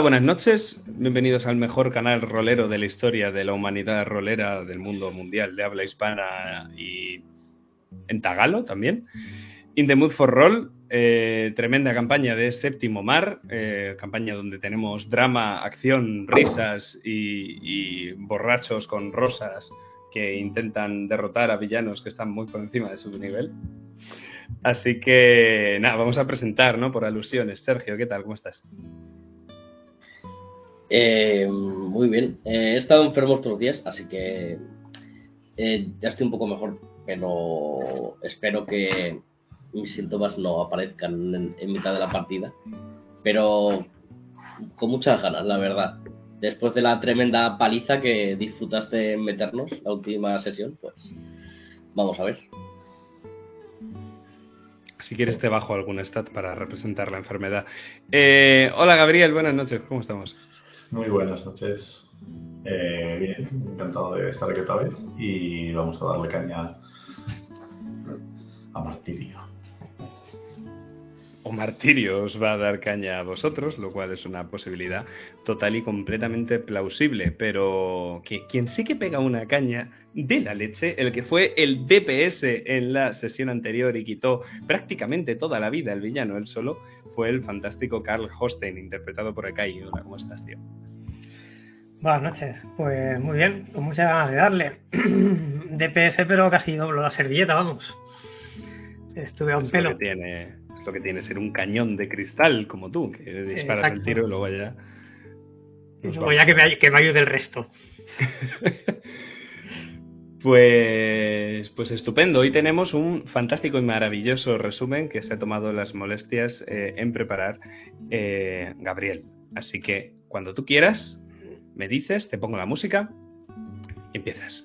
Buenas noches, bienvenidos al mejor canal rolero de la historia de la humanidad rolera del mundo mundial de habla hispana y en tagalo también. In the Mood for Roll, eh, tremenda campaña de Séptimo Mar, eh, campaña donde tenemos drama, acción, risas y, y borrachos con rosas que intentan derrotar a villanos que están muy por encima de su nivel. Así que nada, vamos a presentar, ¿no? Por alusiones. Sergio, ¿qué tal? ¿Cómo estás? Eh, muy bien. Eh, he estado enfermo estos días, así que eh, ya estoy un poco mejor, pero espero que mis síntomas no aparezcan en, en mitad de la partida. Pero con muchas ganas, la verdad. Después de la tremenda paliza que disfrutaste en meternos la última sesión, pues vamos a ver. Si quieres te bajo algún stat para representar la enfermedad. Eh, hola Gabriel, buenas noches, ¿cómo estamos? Muy buenas noches. Eh, bien, encantado de estar aquí otra vez y vamos a darle caña a Martirio. O Martirio os va a dar caña a vosotros, lo cual es una posibilidad total y completamente plausible. Pero que, quien sí que pega una caña de la leche, el que fue el DPS en la sesión anterior y quitó prácticamente toda la vida el villano él solo, fue el fantástico Carl Hostein, interpretado por Ekai. Hola, ¿cómo estás, tío? Buenas noches, pues muy bien, con muchas ganas de darle. DPS, pero casi doblo la servilleta, vamos. Estuve a un es pelo. Lo que tiene, es lo que tiene ser un cañón de cristal como tú, que disparas Exacto. el tiro y luego ya. Nos luego ya que me, que me ayude el resto. Pues, pues estupendo. Hoy tenemos un fantástico y maravilloso resumen que se ha tomado las molestias eh, en preparar eh, Gabriel. Así que cuando tú quieras, me dices, te pongo la música y empiezas.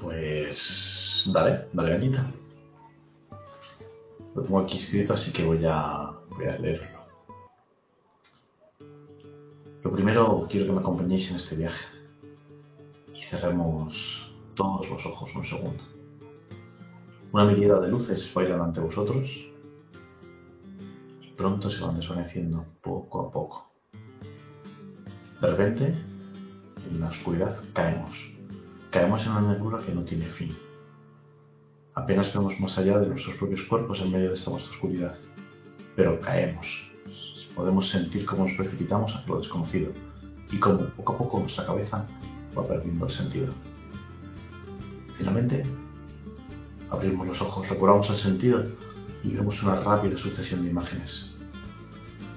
Pues dale, dale cañita. Lo tengo aquí escrito, así que voy a, voy a leerlo. Lo primero, quiero que me acompañéis en este viaje. Y cerremos todos los ojos un segundo. Una mirada de luces bailan ante vosotros y pronto se van desvaneciendo poco a poco. De repente, en la oscuridad caemos. Caemos en una negrura que no tiene fin. Apenas vemos más allá de nuestros propios cuerpos en medio de esta oscuridad. Pero caemos. Podemos sentir cómo nos precipitamos hacia lo desconocido y cómo poco a poco nuestra cabeza va perdiendo el sentido. Finalmente, abrimos los ojos, recobramos el sentido y vemos una rápida sucesión de imágenes.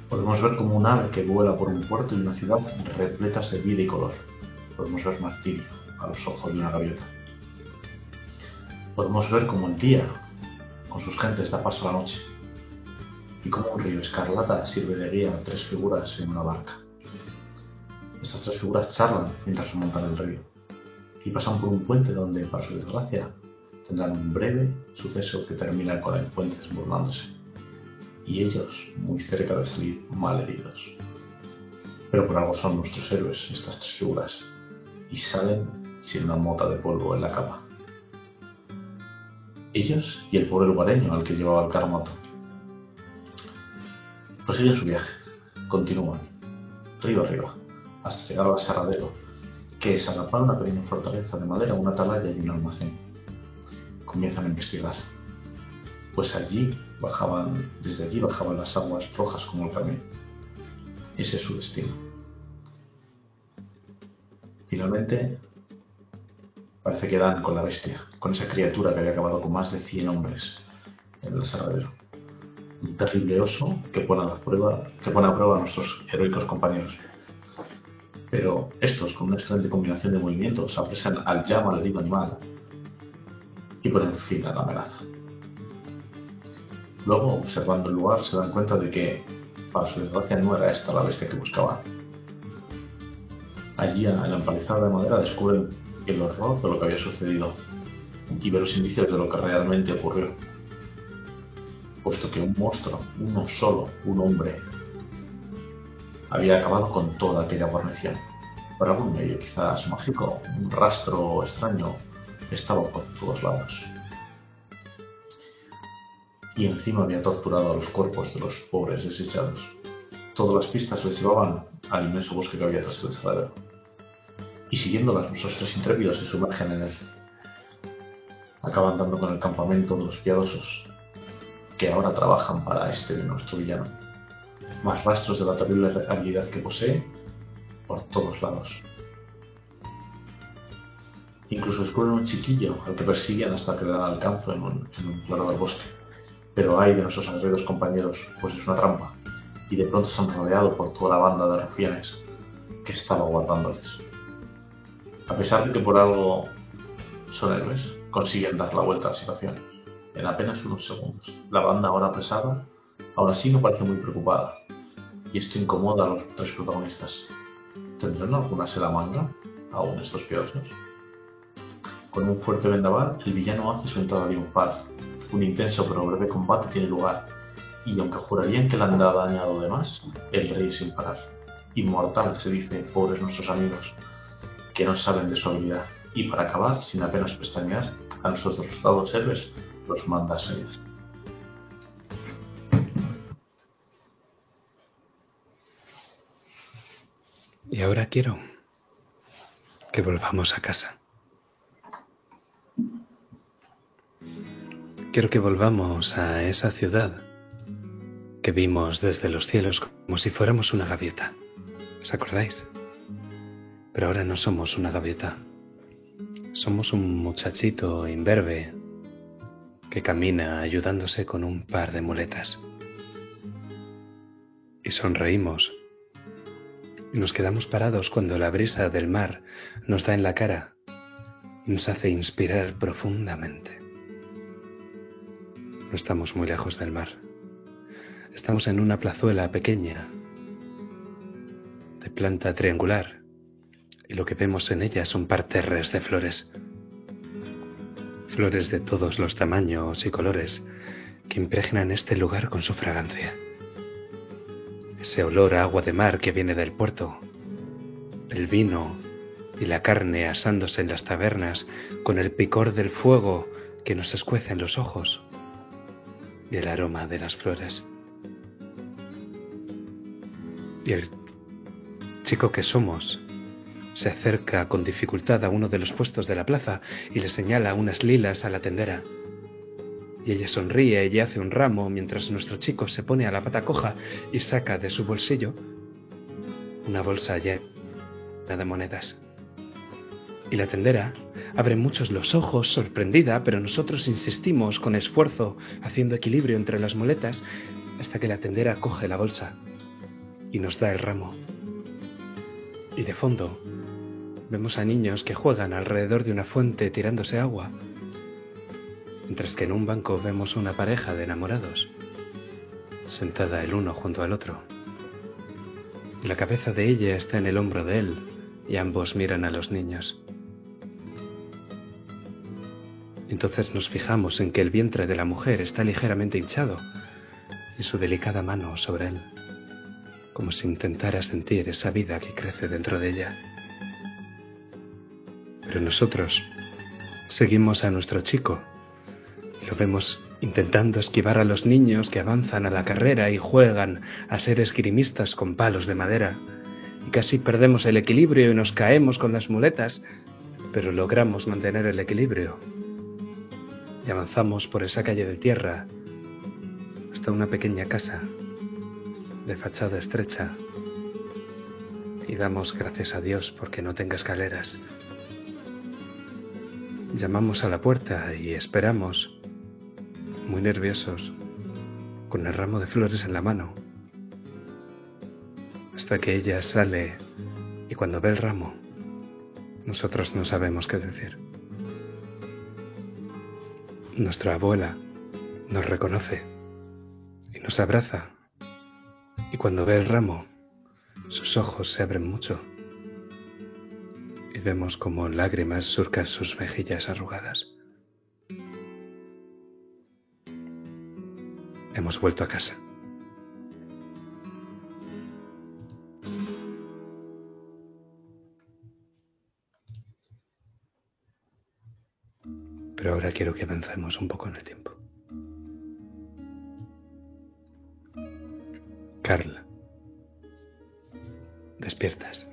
Podemos ver como un ave que vuela por un puerto y una ciudad repletas de vida y color. Podemos ver martirio a los ojos de una gaviota. Podemos ver como el día, con sus gentes, da paso a la noche. Y como un río escarlata sirve de guía a tres figuras en una barca. Estas tres figuras charlan mientras remontan el río. Y pasan por un puente donde, para su desgracia, tendrán un breve suceso que termina con el puente desbordándose. Y ellos muy cerca de salir mal heridos. Pero por algo son nuestros héroes estas tres figuras. Y salen sin una mota de polvo en la capa. Ellos y el pobre lugareño al que llevaba el carmoto. Prosiguen su viaje. Continúan. Río arriba. Hasta llegar al aserradero, que es agapar una pequeña fortaleza de madera, una atalaya y un almacén. Comienzan a investigar. Pues allí bajaban, desde allí bajaban las aguas rojas como el camino. Ese es su destino. Finalmente, parece que dan con la bestia, con esa criatura que había acabado con más de 100 hombres en el aserradero. Un terrible oso que pone a, prueba, que pone a prueba a nuestros heroicos compañeros. Pero estos, con una excelente combinación de movimientos, apresan al ya malherido animal y ponen fin a la amenaza. Luego, observando el lugar, se dan cuenta de que, para su desgracia, no era esta la bestia que buscaban. Allí, en la empalizada de madera, descubren el horror de lo que había sucedido y ver los indicios de lo que realmente ocurrió. Puesto que un monstruo, uno solo, un hombre, había acabado con toda aquella guarnición. Por algún medio quizás mágico, un rastro extraño estaba por todos lados. y encima había torturado a los cuerpos de los pobres desechados. Todas las pistas les llevaban al inmenso bosque que había tras el saladero. Y siguiéndolas, nuestros tres intrépidos se sumergen en él. Acaban dando con el campamento de los piadosos, que ahora trabajan para este de nuestro villano. Más rastros de la terrible habilidad que posee por todos lados. Incluso descubren un chiquillo al que persiguen hasta que le dan alcance en un, claro del bosque. Pero hay de nuestros atrevidos compañeros, pues es una trampa, y de pronto son rodeados por toda la banda de rufianes que estaba guardándoles. A pesar de que por algo son héroes, consiguen dar la vuelta a la situación en apenas unos segundos. La banda ahora pesada, aún así no parece muy preocupada, y esto incomoda a los tres protagonistas. ¿Tendrán alguna seda manga aún estos piosos? Con un fuerte vendaval, el villano hace su entrada triunfal. Un intenso pero breve combate tiene lugar, y aunque jurarían que le han dañado de más, el rey sin parar. Inmortal se dice, pobres nuestros amigos, que no saben de su habilidad. Y para acabar, sin apenas pestañear, a nuestros derrotados héroes los manda a seguir. Y ahora quiero que volvamos a casa. Quiero que volvamos a esa ciudad que vimos desde los cielos como si fuéramos una gaviota. ¿Os acordáis? Pero ahora no somos una gaviota. Somos un muchachito imberbe que camina ayudándose con un par de muletas. Y sonreímos. Y nos quedamos parados cuando la brisa del mar nos da en la cara y nos hace inspirar profundamente. No estamos muy lejos del mar. Estamos en una plazuela pequeña, de planta triangular, y lo que vemos en ella son parterres de flores. Flores de todos los tamaños y colores que impregnan este lugar con su fragancia. Ese olor a agua de mar que viene del puerto, el vino y la carne asándose en las tabernas con el picor del fuego que nos escuece en los ojos y el aroma de las flores. Y el chico que somos se acerca con dificultad a uno de los puestos de la plaza y le señala unas lilas a la tendera. Y ella sonríe y hace un ramo mientras nuestro chico se pone a la pata coja y saca de su bolsillo una bolsa llena de monedas. Y la tendera abre muchos los ojos, sorprendida, pero nosotros insistimos con esfuerzo, haciendo equilibrio entre las muletas, hasta que la tendera coge la bolsa y nos da el ramo. Y de fondo vemos a niños que juegan alrededor de una fuente tirándose agua, mientras que en un banco vemos una pareja de enamorados, sentada el uno junto al otro. La cabeza de ella está en el hombro de él y ambos miran a los niños. Entonces nos fijamos en que el vientre de la mujer está ligeramente hinchado y su delicada mano sobre él, como si intentara sentir esa vida que crece dentro de ella. Pero nosotros seguimos a nuestro chico lo vemos intentando esquivar a los niños que avanzan a la carrera y juegan a ser esgrimistas con palos de madera. Y casi perdemos el equilibrio y nos caemos con las muletas, pero logramos mantener el equilibrio. Y avanzamos por esa calle de tierra hasta una pequeña casa de fachada estrecha. Y damos gracias a Dios porque no tenga escaleras. Llamamos a la puerta y esperamos, muy nerviosos, con el ramo de flores en la mano, hasta que ella sale y cuando ve el ramo, nosotros no sabemos qué decir. Nuestra abuela nos reconoce y nos abraza y cuando ve el ramo, sus ojos se abren mucho y vemos como lágrimas surcan sus mejillas arrugadas. Hemos vuelto a casa. Pero ahora quiero que avancemos un poco en el tiempo. Carl, despiertas.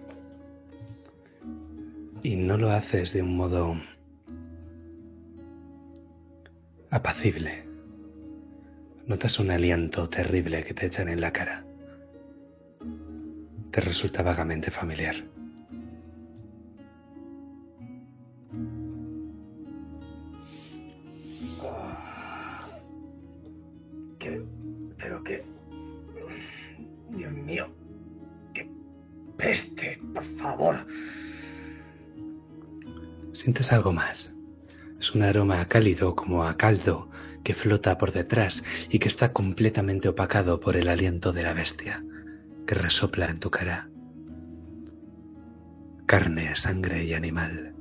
Y no lo haces de un modo apacible. Notas un aliento terrible que te echan en la cara. Te resulta vagamente familiar. ¿Qué? ¿Pero qué? Dios mío. ¡Qué peste! Por favor. Sientes algo más. Es un aroma cálido como a caldo que flota por detrás y que está completamente opacado por el aliento de la bestia que resopla en tu cara. Carne, sangre y animal.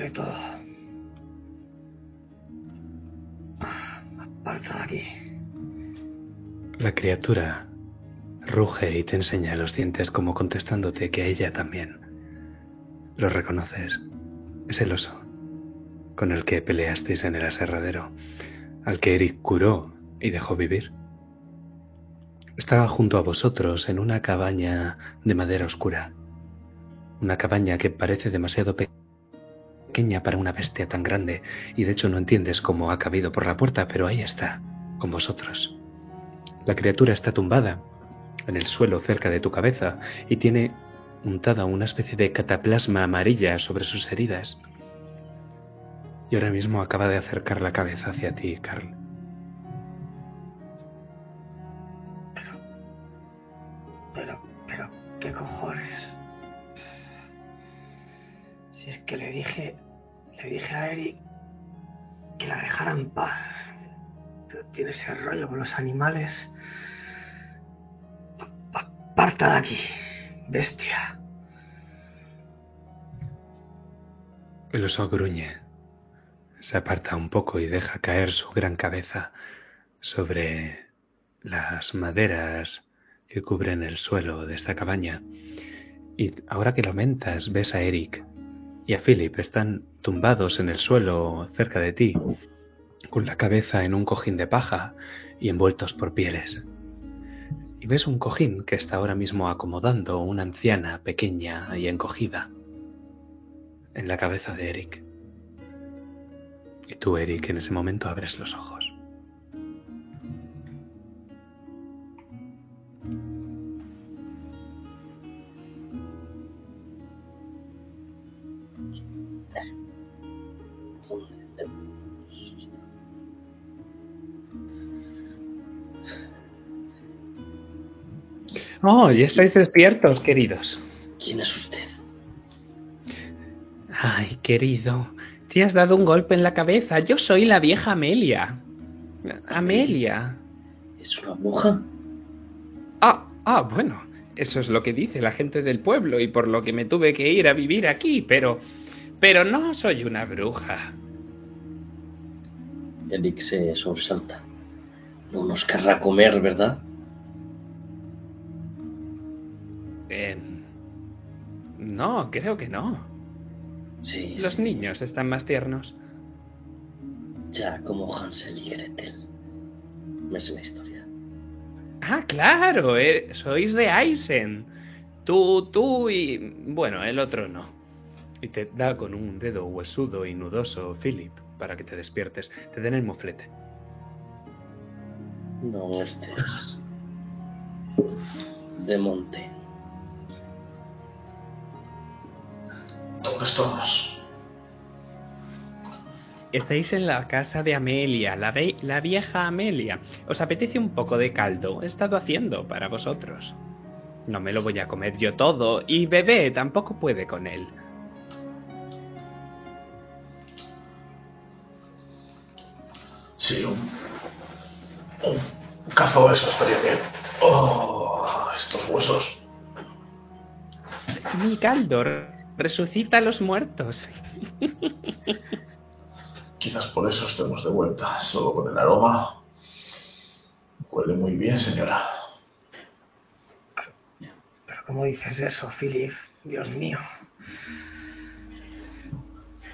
Esto. Aquí. La criatura ruge y te enseña los dientes como contestándote que a ella también. Lo reconoces. Es el oso con el que peleasteis en el aserradero, al que Eric curó y dejó vivir. Estaba junto a vosotros en una cabaña de madera oscura. Una cabaña que parece demasiado pe- pequeña para una bestia tan grande y de hecho no entiendes cómo ha cabido por la puerta, pero ahí está, con vosotros. La criatura está tumbada en el suelo cerca de tu cabeza y tiene untada una especie de cataplasma amarilla sobre sus heridas. Y ahora mismo acaba de acercar la cabeza hacia ti, Carl. Que le dije, le dije a Eric que la dejara en paz. Tiene ese rollo con los animales. Pa- pa- Parta de aquí, bestia. El oso gruñe. Se aparta un poco y deja caer su gran cabeza sobre las maderas que cubren el suelo de esta cabaña. Y ahora que lo mentas, ves a Eric y a Philip. Están tumbados en el suelo cerca de ti, con la cabeza en un cojín de paja y envueltos por pieles. Y ves un cojín que está ahora mismo acomodando una anciana pequeña y encogida en la cabeza de Eric. Y tú, Eric, en ese momento abres los ojos. Oh, ya estáis despiertos, queridos. ¿Quién es usted? Ay, querido, te has dado un golpe en la cabeza. Yo soy la vieja Amelia. Amelia. ¿Es una bruja? Ah, ah, bueno, eso es lo que dice la gente del pueblo y por lo que me tuve que ir a vivir aquí, pero... Pero no soy una bruja. Eric se sobresalta. No nos querrá comer, ¿verdad? Eh, no, creo que no. Sí, Los sí. niños están más tiernos. Ya como Hansel y Gretel. Me sé la historia. Ah, claro, eh, sois de Eisen. Tú, tú y... Bueno, el otro no. Y te da con un dedo huesudo y nudoso Philip para que te despiertes. Te den el moflete. No estés. De monte. ¿Dónde estamos? Estáis en la casa de Amelia, la, ve- la vieja Amelia. ¿Os apetece un poco de caldo? He estado haciendo para vosotros. No me lo voy a comer yo todo, y bebé tampoco puede con él. Sí, un. Un cazo eso estaría bien. Oh, estos huesos. Mi caldo resucita a los muertos. Quizás por eso estemos de vuelta, solo con el aroma. Huele muy bien, señora. Pero ¿cómo dices eso, Philip? Dios mío.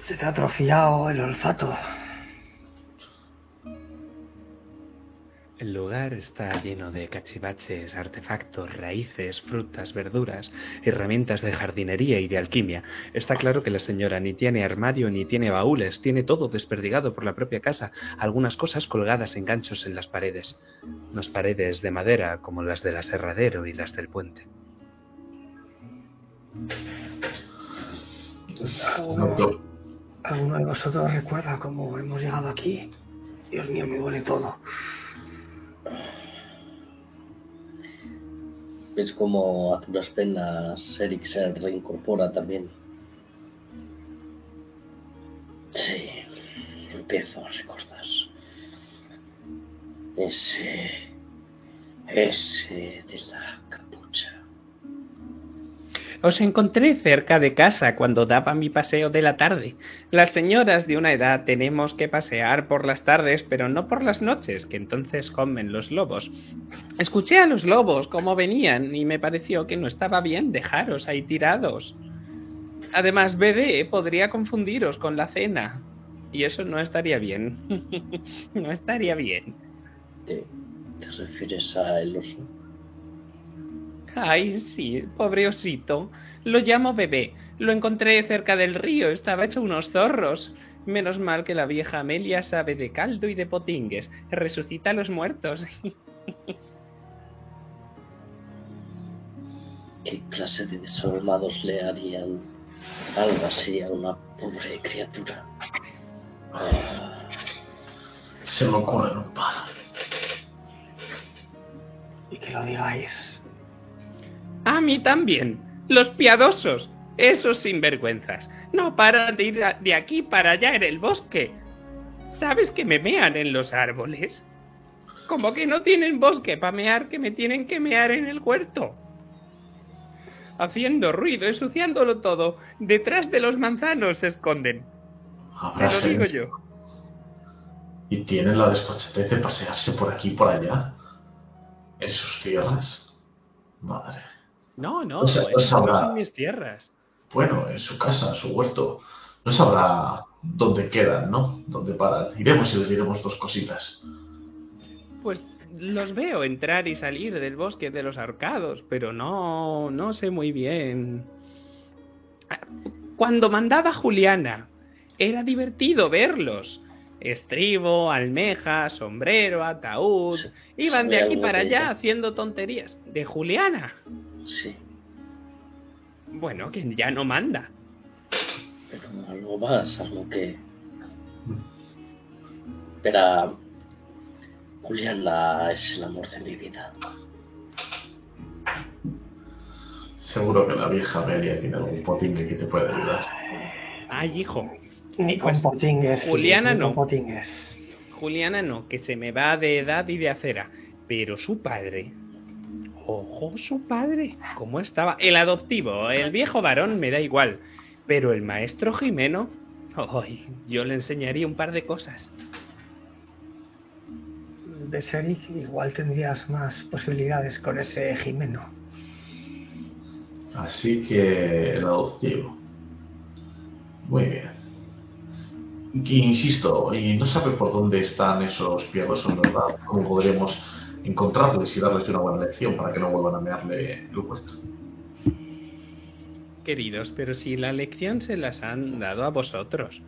Se te ha atrofiado el olfato. El lugar está lleno de cachivaches, artefactos, raíces, frutas, verduras, herramientas de jardinería y de alquimia. Está claro que la señora ni tiene armario ni tiene baúles, tiene todo desperdigado por la propia casa, algunas cosas colgadas en ganchos en las paredes. Unas paredes de madera como las del aserradero y las del puente. ¿Alguno, ¿Alguno de vosotros recuerda cómo hemos llegado aquí? Dios mío, me duele todo. Es como a duras penas Eric se reincorpora también. Sí, empiezo a recordar. Ese. Ese de la. Os encontré cerca de casa cuando daba mi paseo de la tarde. Las señoras de una edad tenemos que pasear por las tardes, pero no por las noches, que entonces comen los lobos. Escuché a los lobos cómo venían y me pareció que no estaba bien dejaros ahí tirados. Además, bebé podría confundiros con la cena. Y eso no estaría bien. no estaría bien. ¿Te, te refieres a el oso? Ay, sí, pobre osito. Lo llamo bebé. Lo encontré cerca del río. Estaba hecho unos zorros. Menos mal que la vieja Amelia sabe de caldo y de potingues. Resucita a los muertos. ¿Qué clase de desalmados le harían algo así a una pobre criatura? Ah, Se me ocurre un par. Y que lo digáis. A mí también. Los piadosos. Esos sinvergüenzas. No paran de ir de aquí para allá en el bosque. ¿Sabes que me mean en los árboles? Como que no tienen bosque para mear, que me tienen que mear en el huerto. Haciendo ruido, ensuciándolo todo. Detrás de los manzanos se esconden. Te Habrá lo digo sido. yo. Y tienen la desfachatez de pasearse por aquí y por allá. En sus tierras. Madre. No, no, no no sabrá. son mis tierras. Bueno, en su casa, en su huerto. No sabrá dónde quedan, ¿no? Dónde paran. Iremos y les diremos dos cositas. Pues los veo entrar y salir del bosque de los arcados, pero no, no sé muy bien. Cuando mandaba Juliana, era divertido verlos. Estribo, almeja, sombrero, ataúd. Sí, Iban de aquí para allá haciendo tonterías. ¿De Juliana? Sí, Bueno, que ya no manda. pero algo más, algo que. Espera. Juliana es el amor de mi vida. Seguro que la vieja Amelia tiene algún potingue que te puede ayudar. Ay, hijo. Ni con Pues, potingues. Juliana ni no. Potingues. Juliana no, que se me va de edad y de acera. Pero su padre. Ojo, su padre. ¿Cómo estaba? El adoptivo, el viejo varón, me da igual. Pero el maestro Jimeno. Ay, yo le enseñaría un par de cosas. De Seric igual tendrías más posibilidades con ese Jimeno. Así que el adoptivo. Muy bien. Y insisto, y no sabe por dónde están esos piadosos, ¿verdad? ¿Cómo podremos encontrarles y darles una buena lección para que no vuelvan a mearle el huerto? Queridos, pero si la lección se las han dado a vosotros.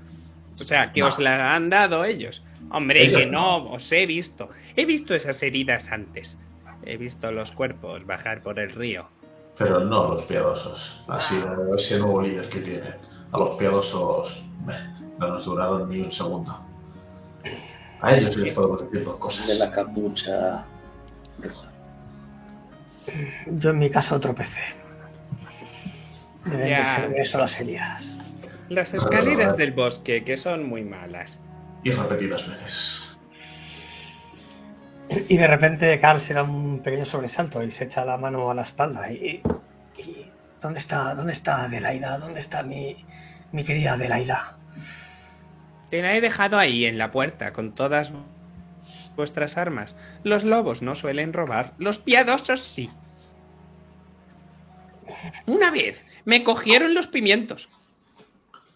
O sea, que No. os la han dado ellos. Hombre, Ellos que no, os he visto. He visto esas heridas antes. He visto los cuerpos bajar por el río. Pero no los piadosos. Así, ese nuevo líder que tienen. A los piadosos no nos duraron ni un segundo. A ellos les podemos decir dos De cosas. la capucha. Yo en mi caso tropecé. Deben de Ya. ser de eso las heridas. Las escaleras del bosque, que son muy malas. Y repetidas veces. Y de repente Carl se da un pequeño sobresalto y se echa la mano a la espalda. Y, y- ¿dónde está, dónde está Adelaida? ¿Dónde está mi, mi querida Adelaida? Te la he dejado ahí, en la puerta, con todas vuestras armas. Los lobos no suelen robar, los piadosos sí. Una vez me cogieron los pimientos.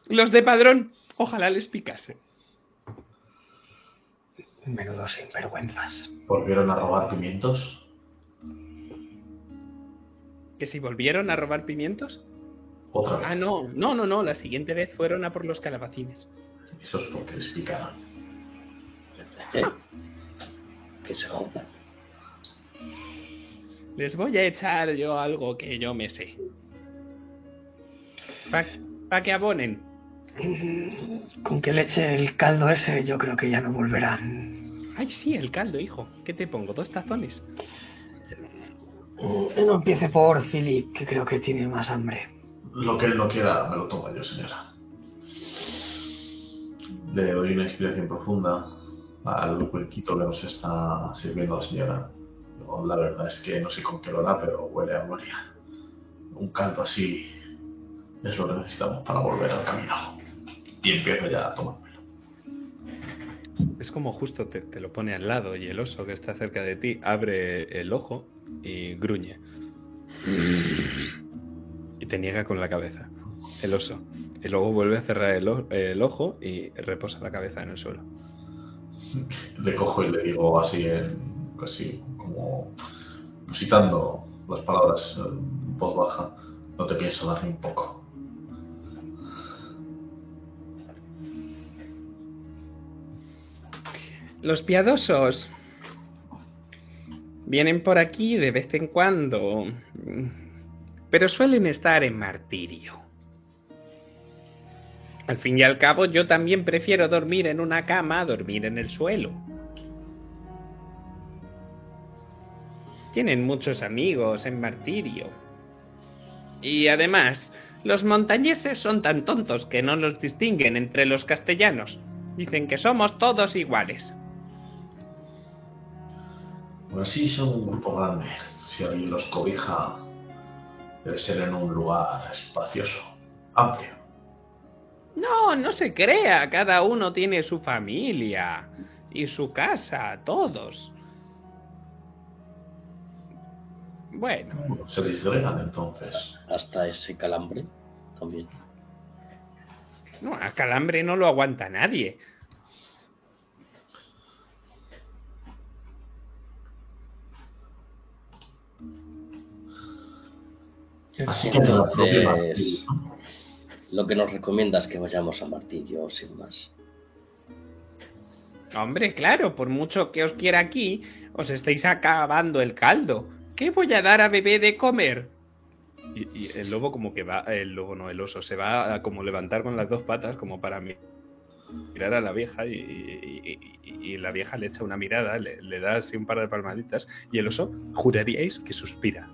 Los de padrón. Ojalá les picase. Menudo sinvergüenzas. ¿Volvieron a robar pimientos? ¿Que si volvieron a robar pimientos? Otra vez. Ah, no, no, no, no. La siguiente vez fueron a por los calabacines. Eso es porque les picaron. Eh, que se jodan. Les voy a echar yo algo que yo me sé. Para que abonen. Con que le eche el caldo ese, yo creo que ya no volverán. Ay, sí, el caldo, hijo. ¿Qué te pongo? ¿Dos tazones? Mm, No empiece por Philip, que creo que tiene más hambre. Lo que él no quiera, me lo tomo yo, señora. Le doy una inspiración profunda al huequito que nos está sirviendo la señora. La verdad es que no sé con qué lo hará, pero huele a gloria. Un caldo así es lo que necesitamos para volver al camino. Y empiezo ya a tomármelo. Es como justo te, te lo pone al lado y el oso que está cerca de ti abre el ojo y gruñe. Y te niega con la cabeza. El oso. Y luego vuelve a cerrar el, el ojo y reposa la cabeza en el suelo. Le cojo y le digo así, en, casi como musitando las palabras en voz baja. No te pienso dar ni un poco. Los piadosos vienen por aquí de vez en cuando, pero suelen estar en martirio. Al fin y al cabo, yo también prefiero dormir en una cama a dormir en el suelo. Tienen muchos amigos en martirio. Y además, los montañeses son tan tontos que no los distinguen entre los castellanos. Dicen que somos todos iguales. Aún así son un grupo grande. Si alguien los cobija, debe ser en un lugar espacioso, amplio. No, no se crea. Cada uno tiene su familia y su casa, todos. Bueno, Se disgregan entonces. Hasta ese calambre también. no, a calambre no lo aguanta nadie. Así que la propia Entonces. Lo que nos recomienda es que vayamos a Martirio, sin más. Hombre, claro, por mucho que os quiera aquí, os estáis acabando el caldo. ¿Qué voy a dar a bebé de comer? Y, y el lobo como que va, el lobo no, el oso, se va a como levantar con las dos patas como para mi- mirar a la vieja y, y- y- y la vieja le echa una mirada, le, le da así un par de palmaditas y el oso juraríais que suspira.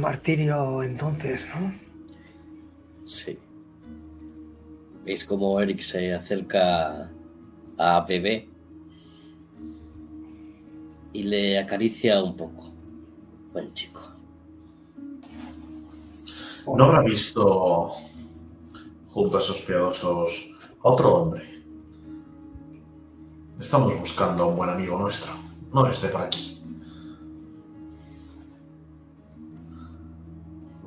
Martirio entonces, ¿no? Sí. ¿Veis cómo Eric se acerca a Bebé y le acaricia un poco? Buen chico. ¿No habrá visto junto a esos piadosos a otro hombre? Estamos buscando a un buen amigo nuestro. No esté por aquí.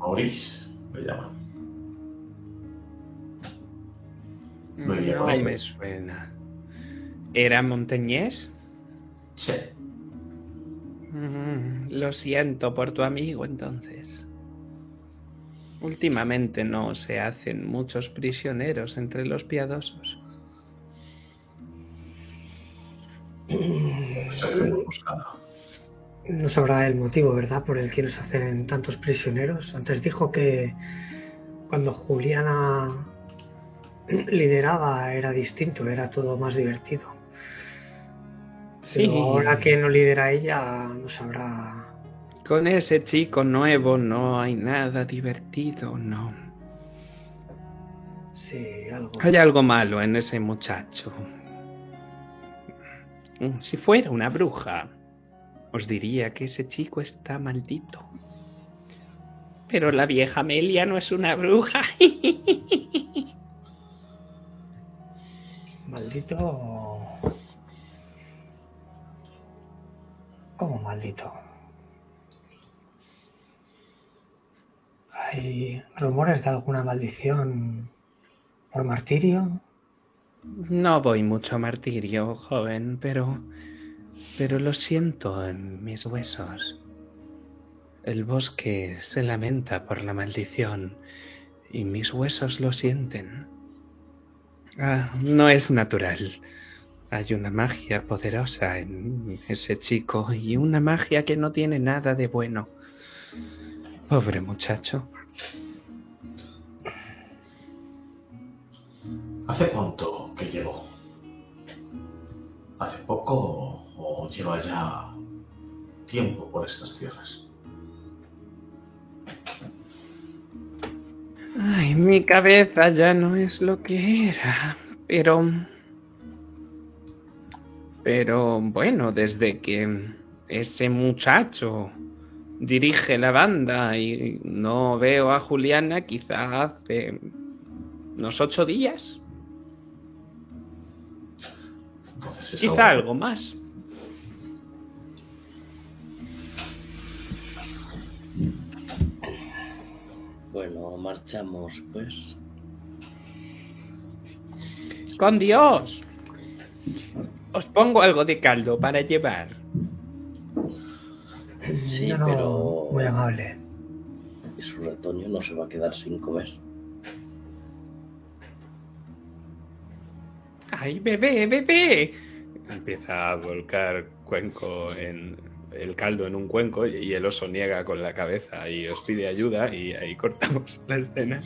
Maurice. Muy bien, no me suena. ¿Era montañés? Sí. Mm, Lo siento por tu amigo entonces. Últimamente no se hacen muchos prisioneros entre los piadosos. No sabrá el motivo, ¿verdad?, por el que nos hacen tantos prisioneros. Antes dijo que cuando Juliana lideraba era distinto, era todo más divertido. Sí. Pero ahora que no lidera ella, no sabrá. Con ese chico nuevo no hay nada divertido, no. Sí, algo. Hay algo malo en ese muchacho. Si fuera una bruja, os diría que ese chico está maldito. Pero la vieja Amelia no es una bruja. Maldito. maldito. ¿Hay rumores de alguna maldición por martirio? No voy mucho a martirio, joven, pero... pero lo siento en mis huesos. El bosque se lamenta por la maldición y mis huesos lo sienten. Ah, no es natural. Hay una magia poderosa en ese chico y una magia que no tiene nada de bueno. Pobre muchacho. ¿Hace cuánto que llegó? ¿Hace poco o lleva ya tiempo por estas tierras? Ay, mi cabeza ya no es lo que era, pero... Pero bueno, desde que ese muchacho dirige la banda y no veo a Juliana quizá hace unos ocho días. Entonces es Quizá algo más. Bueno, marchamos pues. Con Dios. Os pongo algo de caldo para llevar. Sí, no- pero. Muy amable. Y su retoño no se va a quedar sin comer. ¡Ay, bebé, bebé! Empieza a volcar cuenco en el caldo en un cuenco y el oso niega con la cabeza y os pide ayuda y ahí cortamos la escena.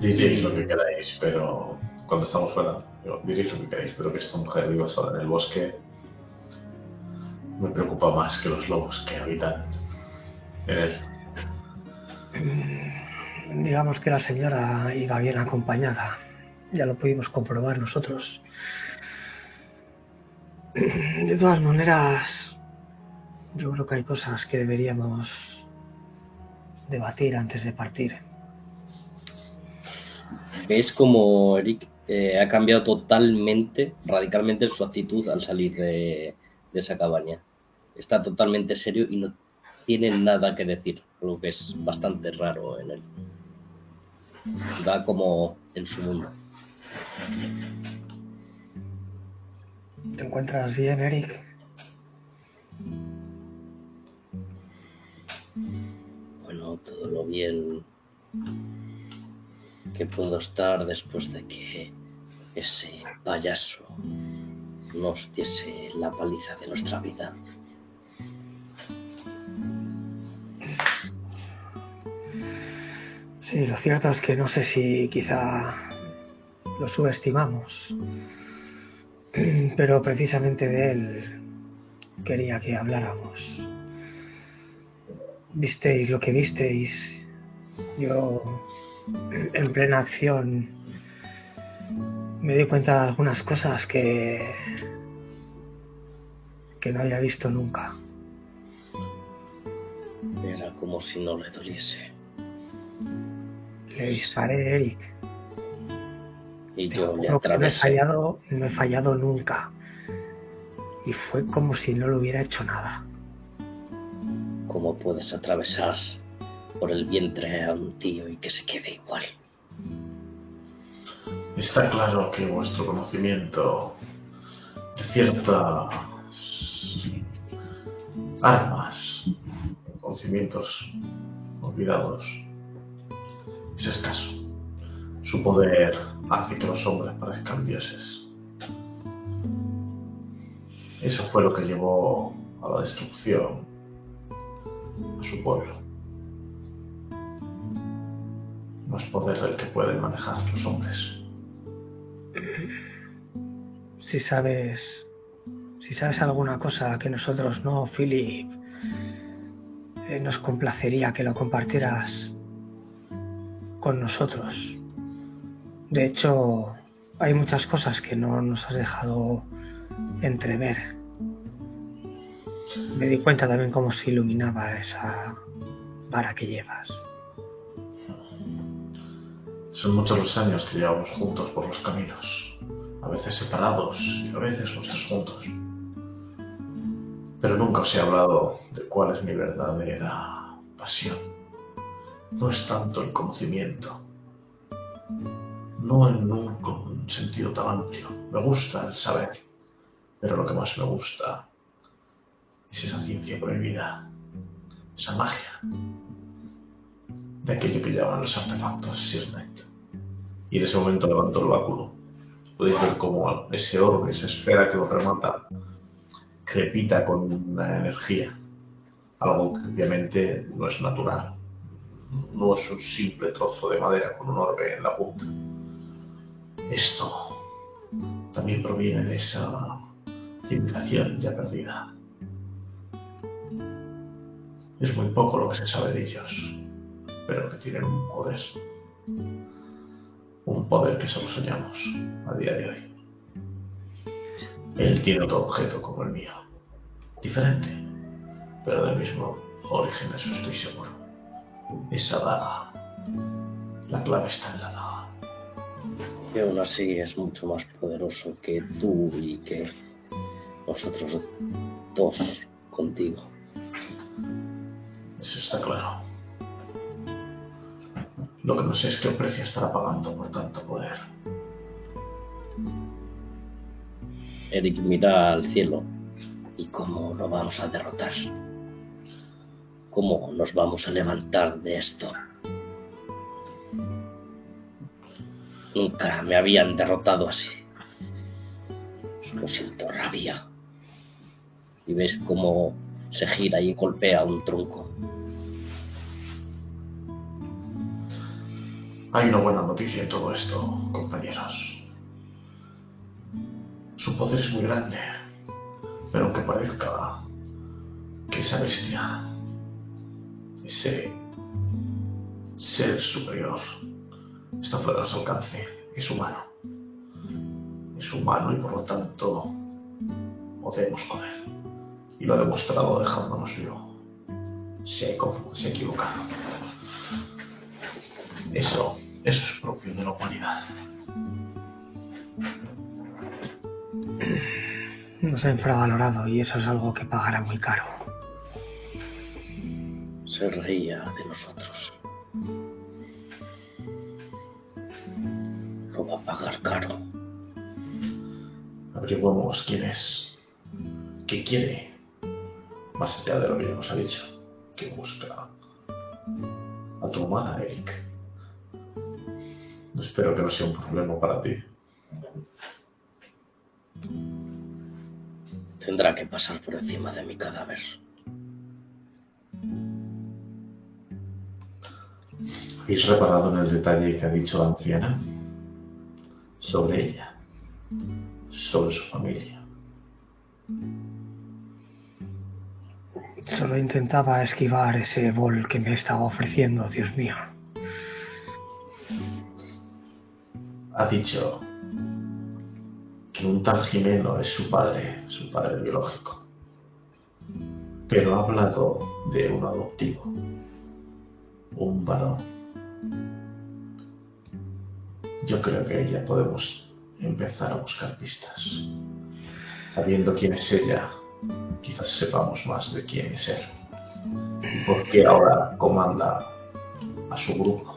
Diréis lo que queráis, pero cuando estamos fuera, digo, diréis lo que queráis, pero que esta mujer viva sola en el bosque me preocupa más que los lobos que habitan en él. Digamos que la señora iba bien acompañada. Ya lo pudimos comprobar nosotros. De todas maneras, yo creo que hay cosas que deberíamos debatir antes de partir. ¿Veis como Eric eh, ha cambiado totalmente, radicalmente su actitud al salir de, de esa cabaña? Está totalmente serio y no tiene nada que decir, lo que es bastante raro en él. Va como en su mundo. ¿Te encuentras bien, Eric? Bueno, todo lo bien que puedo estar después de que ese payaso nos diese la paliza de nuestra vida. Sí, lo cierto es que no sé si quizá lo subestimamos. Pero precisamente de él quería que habláramos. Visteis lo que visteis. Yo, en plena acción, me di cuenta de algunas cosas que que no había visto nunca. Era como si no le doliese. Le disparé, Eric. Y Te yo le juro que no he fallado, no he fallado nunca. Y fue como si no le hubiera hecho nada. ¿Cómo puedes atravesar por el vientre a un tío y que se quede igual? Está claro que vuestro conocimiento de ciertas armas, conocimientos olvidados, es escaso. Su poder hace que los hombres parezcan dioses. Eso fue lo que llevó a la destrucción a su pueblo. Más poder del que pueden manejar los hombres. Si sabes. Si sabes alguna cosa que nosotros no, Philip, eh, nos complacería que lo compartieras con nosotros. De hecho, hay muchas cosas que no nos has dejado entrever. Me di cuenta también cómo se iluminaba esa vara que llevas. Son muchos los años que llevamos juntos por los caminos, a veces separados y a veces los tres juntos. Pero nunca os he hablado de cuál es mi verdadera pasión. No es tanto el conocimiento, no en un sentido tan amplio. Me gusta el saber, pero lo que más me gusta es esa ciencia prohibida, esa magia de aquello que llaman los artefactos Sirnet. Y en ese momento levantó el báculo. Podéis ver cómo ese orbe, esa esfera que lo remata, crepita con una energía. Algo que obviamente no es natural. No es un simple trozo de madera con un orbe en la punta. Esto también proviene de esa civilización ya perdida. Es muy poco lo que se sabe de ellos pero que tienen un poder. Un poder que solo soñamos a día de hoy. Él tiene otro objeto como el mío. Diferente, pero del mismo origen, eso estoy seguro. Esa daga. La clave está en la daga. Y aún así es mucho más poderoso que tú y que nosotros dos contigo. Eso está claro. Lo que no sé es qué precio estará pagando por tanto poder. Eric mira al cielo. ¿Y cómo lo vamos a derrotar? ¿Cómo nos vamos a levantar de esto? Nunca me habían derrotado así. Solo siento rabia. Y ves cómo se gira y golpea un tronco. Hay una buena noticia en todo esto, compañeros. Su poder es muy grande, pero aunque parezca que esa bestia, ese ser superior, está fuera de su alcance, es humano. Es humano y por lo tanto podemos con él. Y lo ha demostrado dejándonos vivo. Se ha, se ha equivocado. Eso eso es propio de la humanidad. Nos ha infravalorado y eso es algo que pagará muy caro. Se reía de nosotros. Lo va a pagar caro. Averiguamos quién es. ¿Qué quiere? Más allá de lo que ya nos ha dicho. Que busca a tu amada, Eric. Espero que no sea un problema para ti. Tendrá que pasar por encima de mi cadáver. ¿Habéis reparado en el detalle que ha dicho la anciana? Sobre ella, sobre su familia. Solo intentaba esquivar ese bol que me estaba ofreciendo, Dios mío. ha dicho que un tal Jimeno es su padre, su padre biológico. Pero ha hablado de un adoptivo, un varón. Yo creo que ya podemos empezar a buscar pistas. Sabiendo quién es ella, quizás sepamos más de quién es él. Y por qué ahora comanda a su grupo.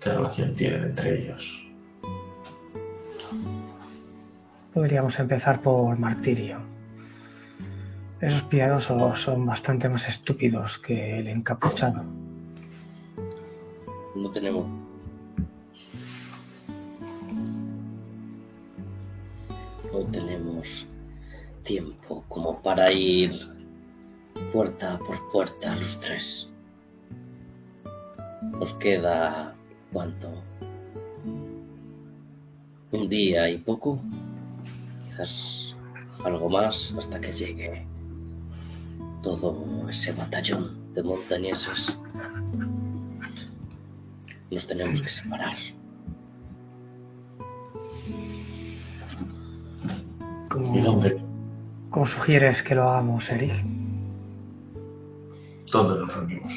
¿Qué relación tienen entre ellos? Podríamos empezar por martirio. Esos piadosos son bastante más estúpidos que el encapuchado. No tenemos. No tenemos tiempo como para ir puerta por puerta los tres. Nos queda cuánto? Un día y poco algo más hasta que llegue todo ese batallón de montañeses. Nos tenemos que separar. ¿Y dónde? ¿Cómo sugieres que lo hagamos, Eric? ¿Dónde nos reunimos?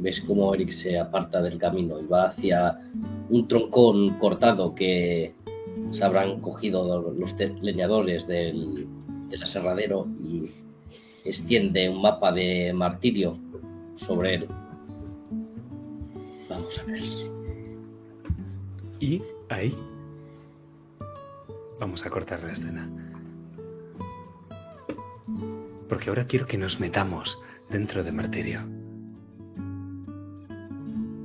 ves como Eric se aparta del camino y va hacia un troncón cortado que se habrán cogido los leñadores del, del aserradero y extiende un mapa de martirio sobre él. Vamos a ver. Y ahí vamos a cortar la escena. Porque ahora quiero que nos metamos dentro de Martirio.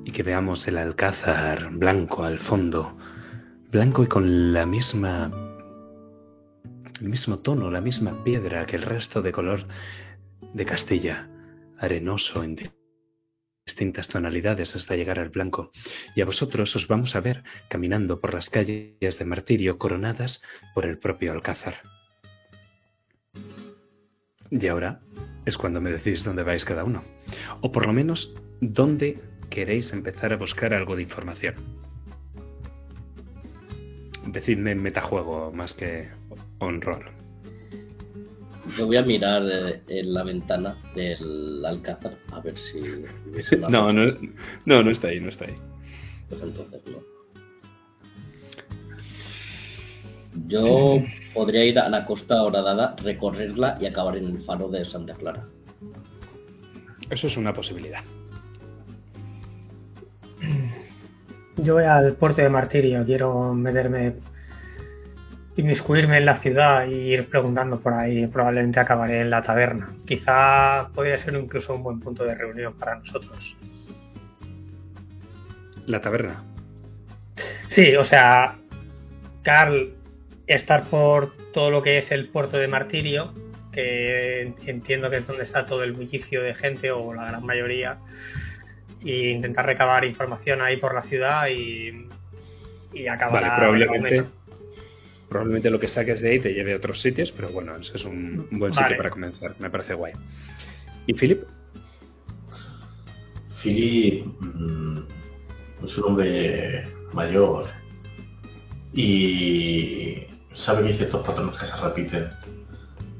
Y que veamos el alcázar blanco al fondo, blanco y con la misma el mismo tono, la misma piedra que el resto de color de Castilla, arenoso en distintas tonalidades hasta llegar al blanco. Y a vosotros os vamos a ver caminando por las calles de Martirio coronadas por el propio Alcázar. Y ahora es cuando me decís dónde vais cada uno. O por lo menos dónde queréis empezar a buscar algo de información. Decidme metajuego más que on Yo voy a mirar eh, en la ventana del Alcázar a ver si. no, no, no, no está ahí, no está ahí. Pues entonces no. Yo podría ir a la costa horadada, recorrerla y acabar en el faro de Santa Clara. Eso es una posibilidad. Yo voy al puerto de Martirio, quiero meterme, inmiscuirme en la ciudad y ir preguntando por ahí. Probablemente acabaré en la taberna. Quizá podría ser incluso un buen punto de reunión para nosotros. ¿La taberna? Sí, o sea, Carl, estar por todo lo que es el puerto de Martirio, que entiendo que es donde está todo el bullicio de gente o la gran mayoría y intentar recabar información ahí por la ciudad y, y acabar Vale, probablemente, probablemente lo que saques de ahí te lleve a otros sitios, pero bueno, es un, un buen sitio Vale. para comenzar, me parece guay. ¿Y Philip? Philip mm, es un hombre mayor y sabe que hay ciertos patrones que se repiten,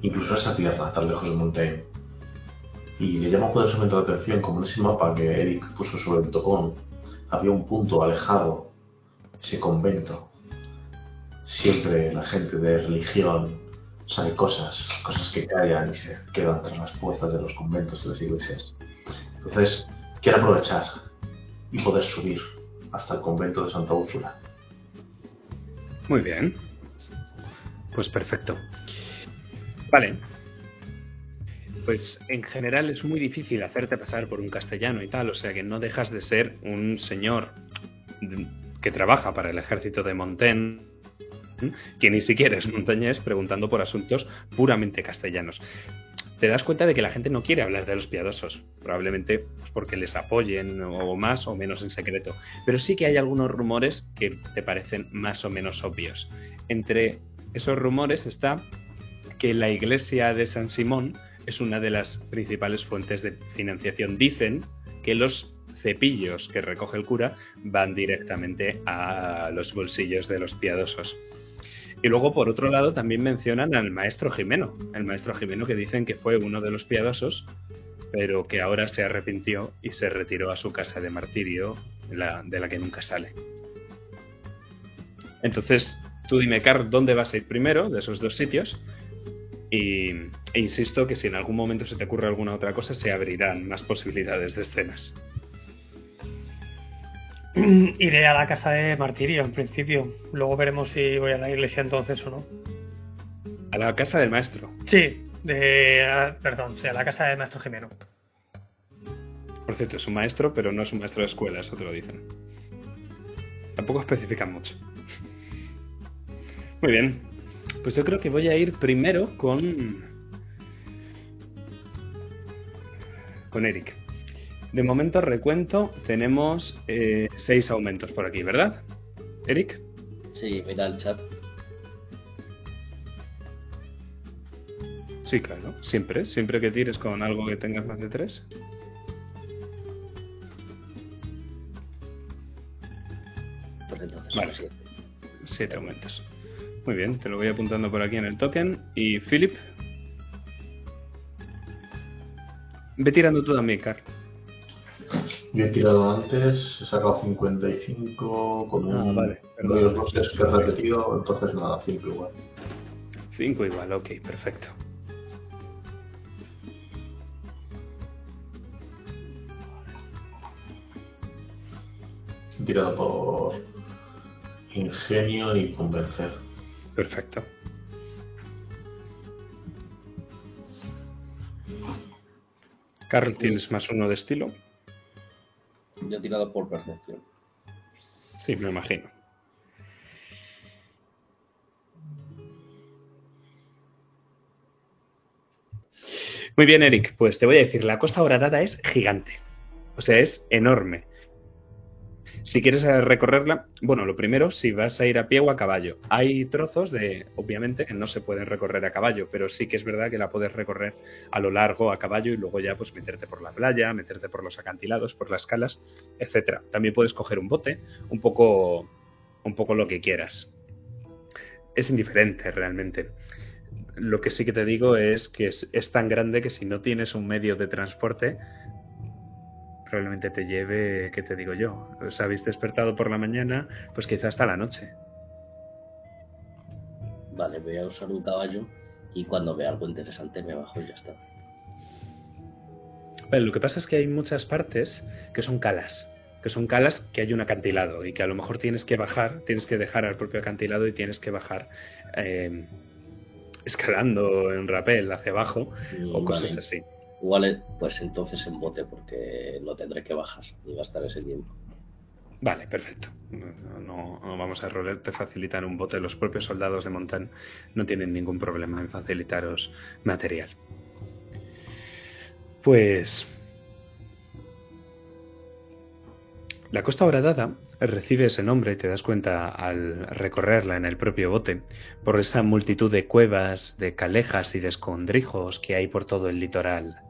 incluso en esa tierra, tan lejos de Montaigne. Y le llama poderosamente la atención, como en ese mapa que Eric puso sobre el tocón, había un punto alejado, ese convento. Siempre la gente de religión sabe cosas, cosas que callan y se quedan tras las puertas de los conventos de las iglesias. Entonces, quiere aprovechar y poder subir hasta el convento de Santa Úrsula. Muy bien. Pues perfecto. Vale. Pues en general es muy difícil hacerte pasar por un castellano y tal, o sea que no dejas de ser un señor que trabaja para el ejército de Montaigne, que ni siquiera es montañés, preguntando por asuntos puramente castellanos. Te das cuenta de que la gente no quiere hablar de los piadosos, probablemente pues, porque les apoyen o más o menos en secreto, pero sí que hay algunos rumores que te parecen más o menos obvios. Entre esos rumores está que la iglesia de San Simón es una de las principales fuentes de financiación. Dicen que los cepillos que recoge el cura van directamente a los bolsillos de los piadosos. Y luego, por otro lado, también mencionan al maestro Jimeno, el maestro Jimeno que dicen que fue uno de los piadosos, pero que ahora se arrepintió y se retiró a su casa de martirio, la, de la que nunca sale. Entonces, tú dime, Carl, ¿dónde vas a ir primero de esos dos sitios? Y, e insisto que si en algún momento se te ocurre alguna otra cosa, se abrirán más posibilidades de escenas. Iré a la casa de Martirio en principio. Luego veremos si voy a la iglesia entonces o no. A la casa del maestro. Sí, de. Perdón, sí, a la casa de Maestro Jimeno. Por cierto, es un maestro, pero no es un maestro de escuela, eso te lo dicen. Tampoco especifican mucho. Muy bien. Pues yo creo que voy a ir primero con. con Eric. De momento, recuento, tenemos eh, seis aumentos por aquí, ¿verdad? Eric. Sí, mira el chat. Sí, claro. Siempre, siempre que tires con algo que tengas más de tres. Pues entonces, Vale. siete. Siete aumentos. Muy bien, te lo voy apuntando por aquí en el token. Y Philip. Ve tirando tú también, Carl. Yo he tirado antes, he sacado 55 con Ah, un vale, uno de los bosses que he repetido, entonces nada, 5 igual. 5 igual, ok, perfecto. He tirado por ingenio y convencer. Perfecto. Carl, ¿tienes más uno de estilo? He tirado por percepción. Sí, me imagino. Muy bien, Eric. Pues te voy a decir, la Costa Horadada es gigante. O sea, es enorme. Si quieres eh, recorrerla, bueno, lo primero, si vas a ir a pie o a caballo. Hay trozos de, obviamente, que no se pueden recorrer a caballo, pero sí que es verdad que la puedes recorrer a lo largo a caballo y luego ya pues meterte por la playa, meterte por los acantilados, por las calas, etcétera. También puedes coger un bote, un poco, un poco lo que quieras. Es indiferente realmente. Lo que sí que te digo es que es, es tan grande que si no tienes un medio de transporte, probablemente te lleve, ¿qué te digo yo? Os habéis despertado por la mañana, pues quizá hasta la noche. Vale, voy a usar un caballo y cuando vea algo interesante me bajo y ya está. Vale, lo que pasa es que hay muchas partes que son calas, que son calas que hay un acantilado y que a lo mejor tienes que bajar, tienes que dejar al propio acantilado y tienes que bajar eh, escalando en rapel hacia abajo o Mm, cosas vale. así. Pues entonces en bote porque no tendré que bajar ni gastar ese tiempo. Vale, perfecto. No, no- vamos a roler, te facilitan un bote. Los propios soldados de Montan no tienen ningún problema en facilitaros material. Pues. La Costa Horadada recibe ese nombre, te das cuenta al recorrerla en el propio bote, por esa multitud de cuevas, de calejas y de escondrijos que hay por todo el litoral.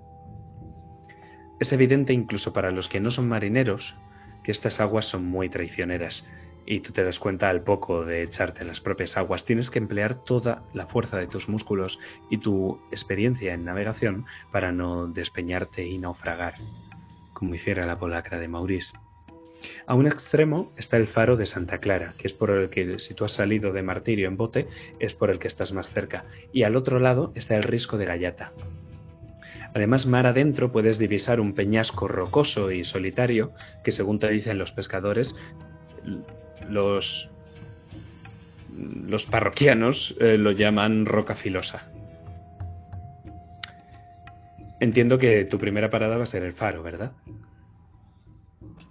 Es evidente incluso para los que no son marineros que estas aguas son muy traicioneras y tú te das cuenta al poco de echarte las propias aguas. Tienes que emplear toda la fuerza de tus músculos y tu experiencia en navegación para no despeñarte y naufragar, como hiciera la polacra de Maurice. A un extremo está el faro de Santa Clara, que es por el que si tú has salido de martirio en bote, es por el que estás más cerca, y al otro lado está el risco de Gallata. Además, mar adentro puedes divisar un peñasco rocoso y solitario que, según te dicen los pescadores, los, los parroquianos eh, lo llaman roca filosa. Entiendo que tu primera parada va a ser el faro, ¿verdad?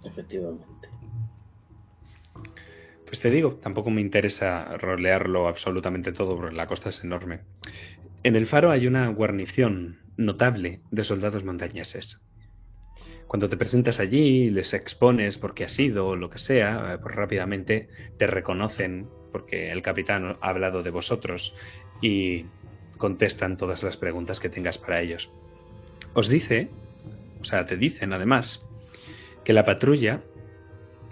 Efectivamente. Pues te digo, tampoco me interesa rolearlo absolutamente todo, porque la costa es enorme. En el faro hay una guarnición notable de soldados montañeses. Cuando te presentas allí, les expones por qué has sido o lo que sea, eh, pues rápidamente te reconocen porque el capitán ha hablado de vosotros y contestan todas las preguntas que tengas para ellos. Os dice, o sea, te dicen además, que la patrulla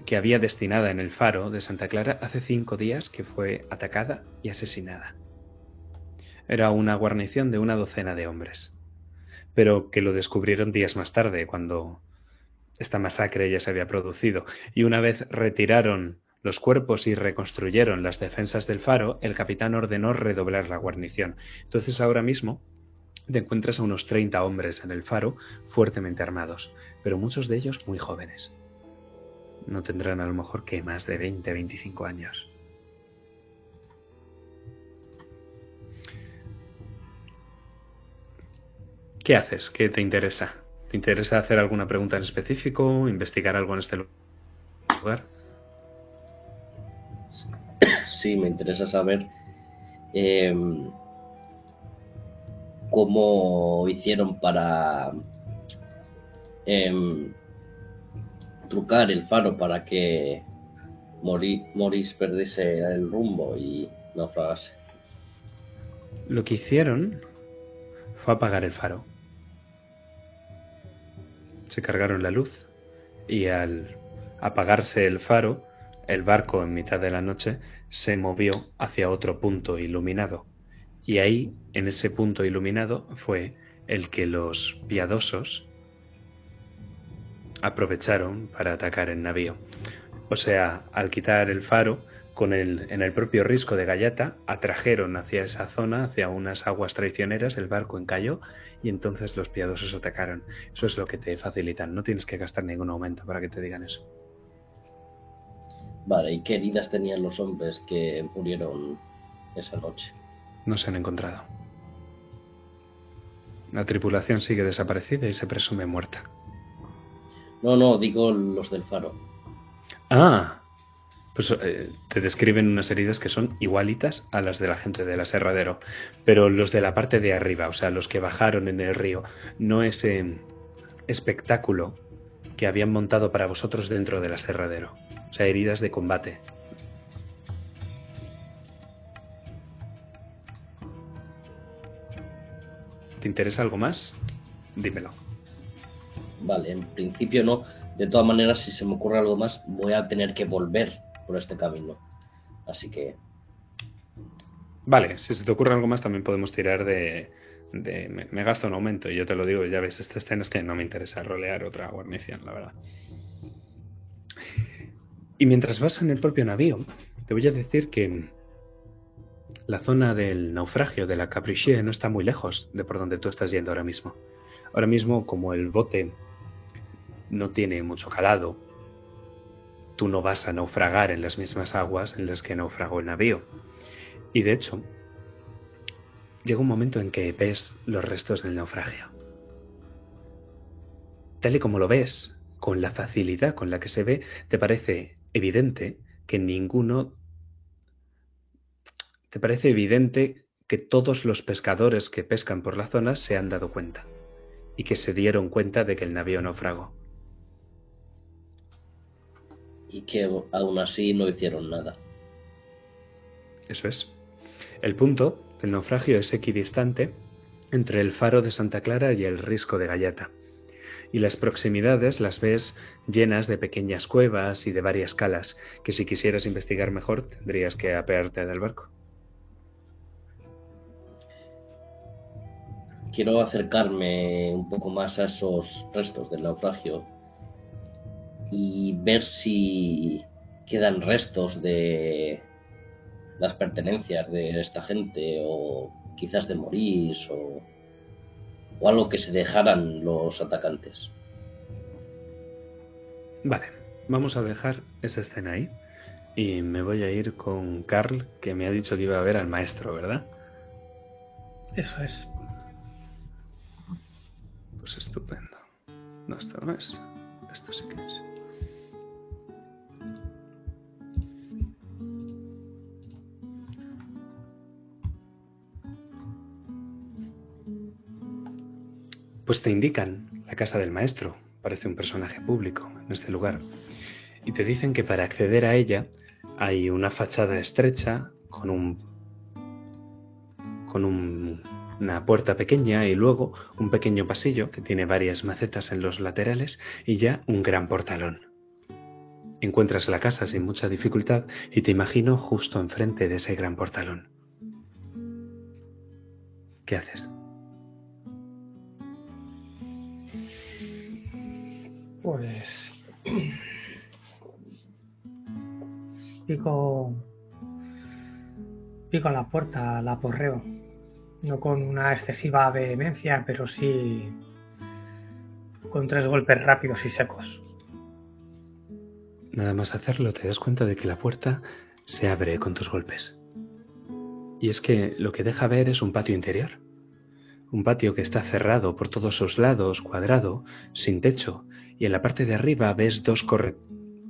que había destinada en el faro de Santa Clara hace cinco días que fue atacada y asesinada. Era una guarnición de una docena de hombres, pero que lo descubrieron días más tarde, cuando esta masacre ya se había producido, y una vez retiraron los cuerpos y reconstruyeron las defensas del faro, el capitán ordenó redoblar la guarnición. Entonces ahora mismo te encuentras a unos 30 hombres en el faro fuertemente armados, pero muchos de ellos muy jóvenes. No tendrán a lo mejor que más de 20, 25 años. ¿Qué haces? ¿Qué te interesa? ¿Te interesa hacer alguna pregunta en específico? ¿Investigar algo en este lugar? Sí, me interesa saber em, cómo hicieron para em, trucar el faro para que Morris perdiese el rumbo y naufragase. Lo que hicieron fue apagar el faro. Se cargaron la luz y al apagarse el faro, el barco en mitad de la noche se movió hacia otro punto iluminado. Y ahí, en ese punto iluminado, fue el que los piadosos aprovecharon para atacar el navío. O sea, al quitar el faro, con el, en el propio risco de Gallata, atrajeron hacia esa zona, hacia unas aguas traicioneras, el barco encalló y entonces los piadosos atacaron. Eso es lo que te facilitan, no tienes que gastar ningún aumento para que te digan eso. Vale, ¿y qué heridas tenían los hombres que murieron esa noche? No se han encontrado. La tripulación sigue desaparecida y se presume muerta. No, no, digo los del faro. Ah, pues eh, te describen unas heridas que son igualitas a las de la gente del aserradero, pero los de la parte de arriba, o sea, los que bajaron en el río, no ese espectáculo que habían montado para vosotros dentro del aserradero, o sea, heridas de combate. ¿Te interesa algo más? Dímelo. Vale, en principio no. De todas maneras, si se me ocurre algo más, voy a tener que volver por este camino. Así que... Vale, si se te ocurre algo más, también podemos tirar de... me, me gasto un aumento y yo te lo digo, ya ves, esta escena es que no me interesa rolear otra guarnición, la verdad. Y mientras vas en el propio navío, te voy a decir que la zona del naufragio de la Capriccie no está muy lejos de por donde tú estás yendo ahora mismo. Ahora mismo, como el bote no tiene mucho calado, tú no vas a naufragar en las mismas aguas en las que naufragó el navío. Y de hecho, llega un momento en que ves los restos del naufragio. Tal y como lo ves, con la facilidad con la que se ve, te parece evidente que ninguno... Te parece evidente que todos los pescadores que pescan por la zona se han dado cuenta y que se dieron cuenta de que el navío naufragó. Y que aún así no hicieron nada. Eso es. El punto del naufragio es equidistante entre el faro de Santa Clara y el risco de Gallata. Y las proximidades las ves llenas de pequeñas cuevas y de varias calas, que si quisieras investigar mejor tendrías que apearte del barco. Quiero acercarme un poco más a esos restos del naufragio y ver si quedan restos de las pertenencias de esta gente o quizás de Morís o, o algo que se dejaran los atacantes. Vale, vamos a dejar esa escena ahí y me voy a ir con Carl que me ha dicho que iba a ver al maestro, ¿verdad? Eso es. Pues estupendo. No, esto no es. Esto sí que es. Pues te indican la casa del maestro. Parece un personaje público en este lugar. Y te dicen que para acceder a ella hay una fachada estrecha con un con un una puerta pequeña y luego un pequeño pasillo que tiene varias macetas en los laterales y ya un gran portalón. Encuentras la casa sin mucha dificultad y te imagino justo enfrente de ese gran portalón. ¿Qué haces? Pues. Pico. Pico la puerta, la porreo. No con una excesiva vehemencia, pero sí con tres golpes rápidos y secos. Nada más hacerlo te das cuenta de que la puerta se abre con tus golpes. Y es que lo que deja ver es un patio interior. Un patio que está cerrado por todos sus lados, cuadrado, sin techo, y en la parte de arriba ves dos,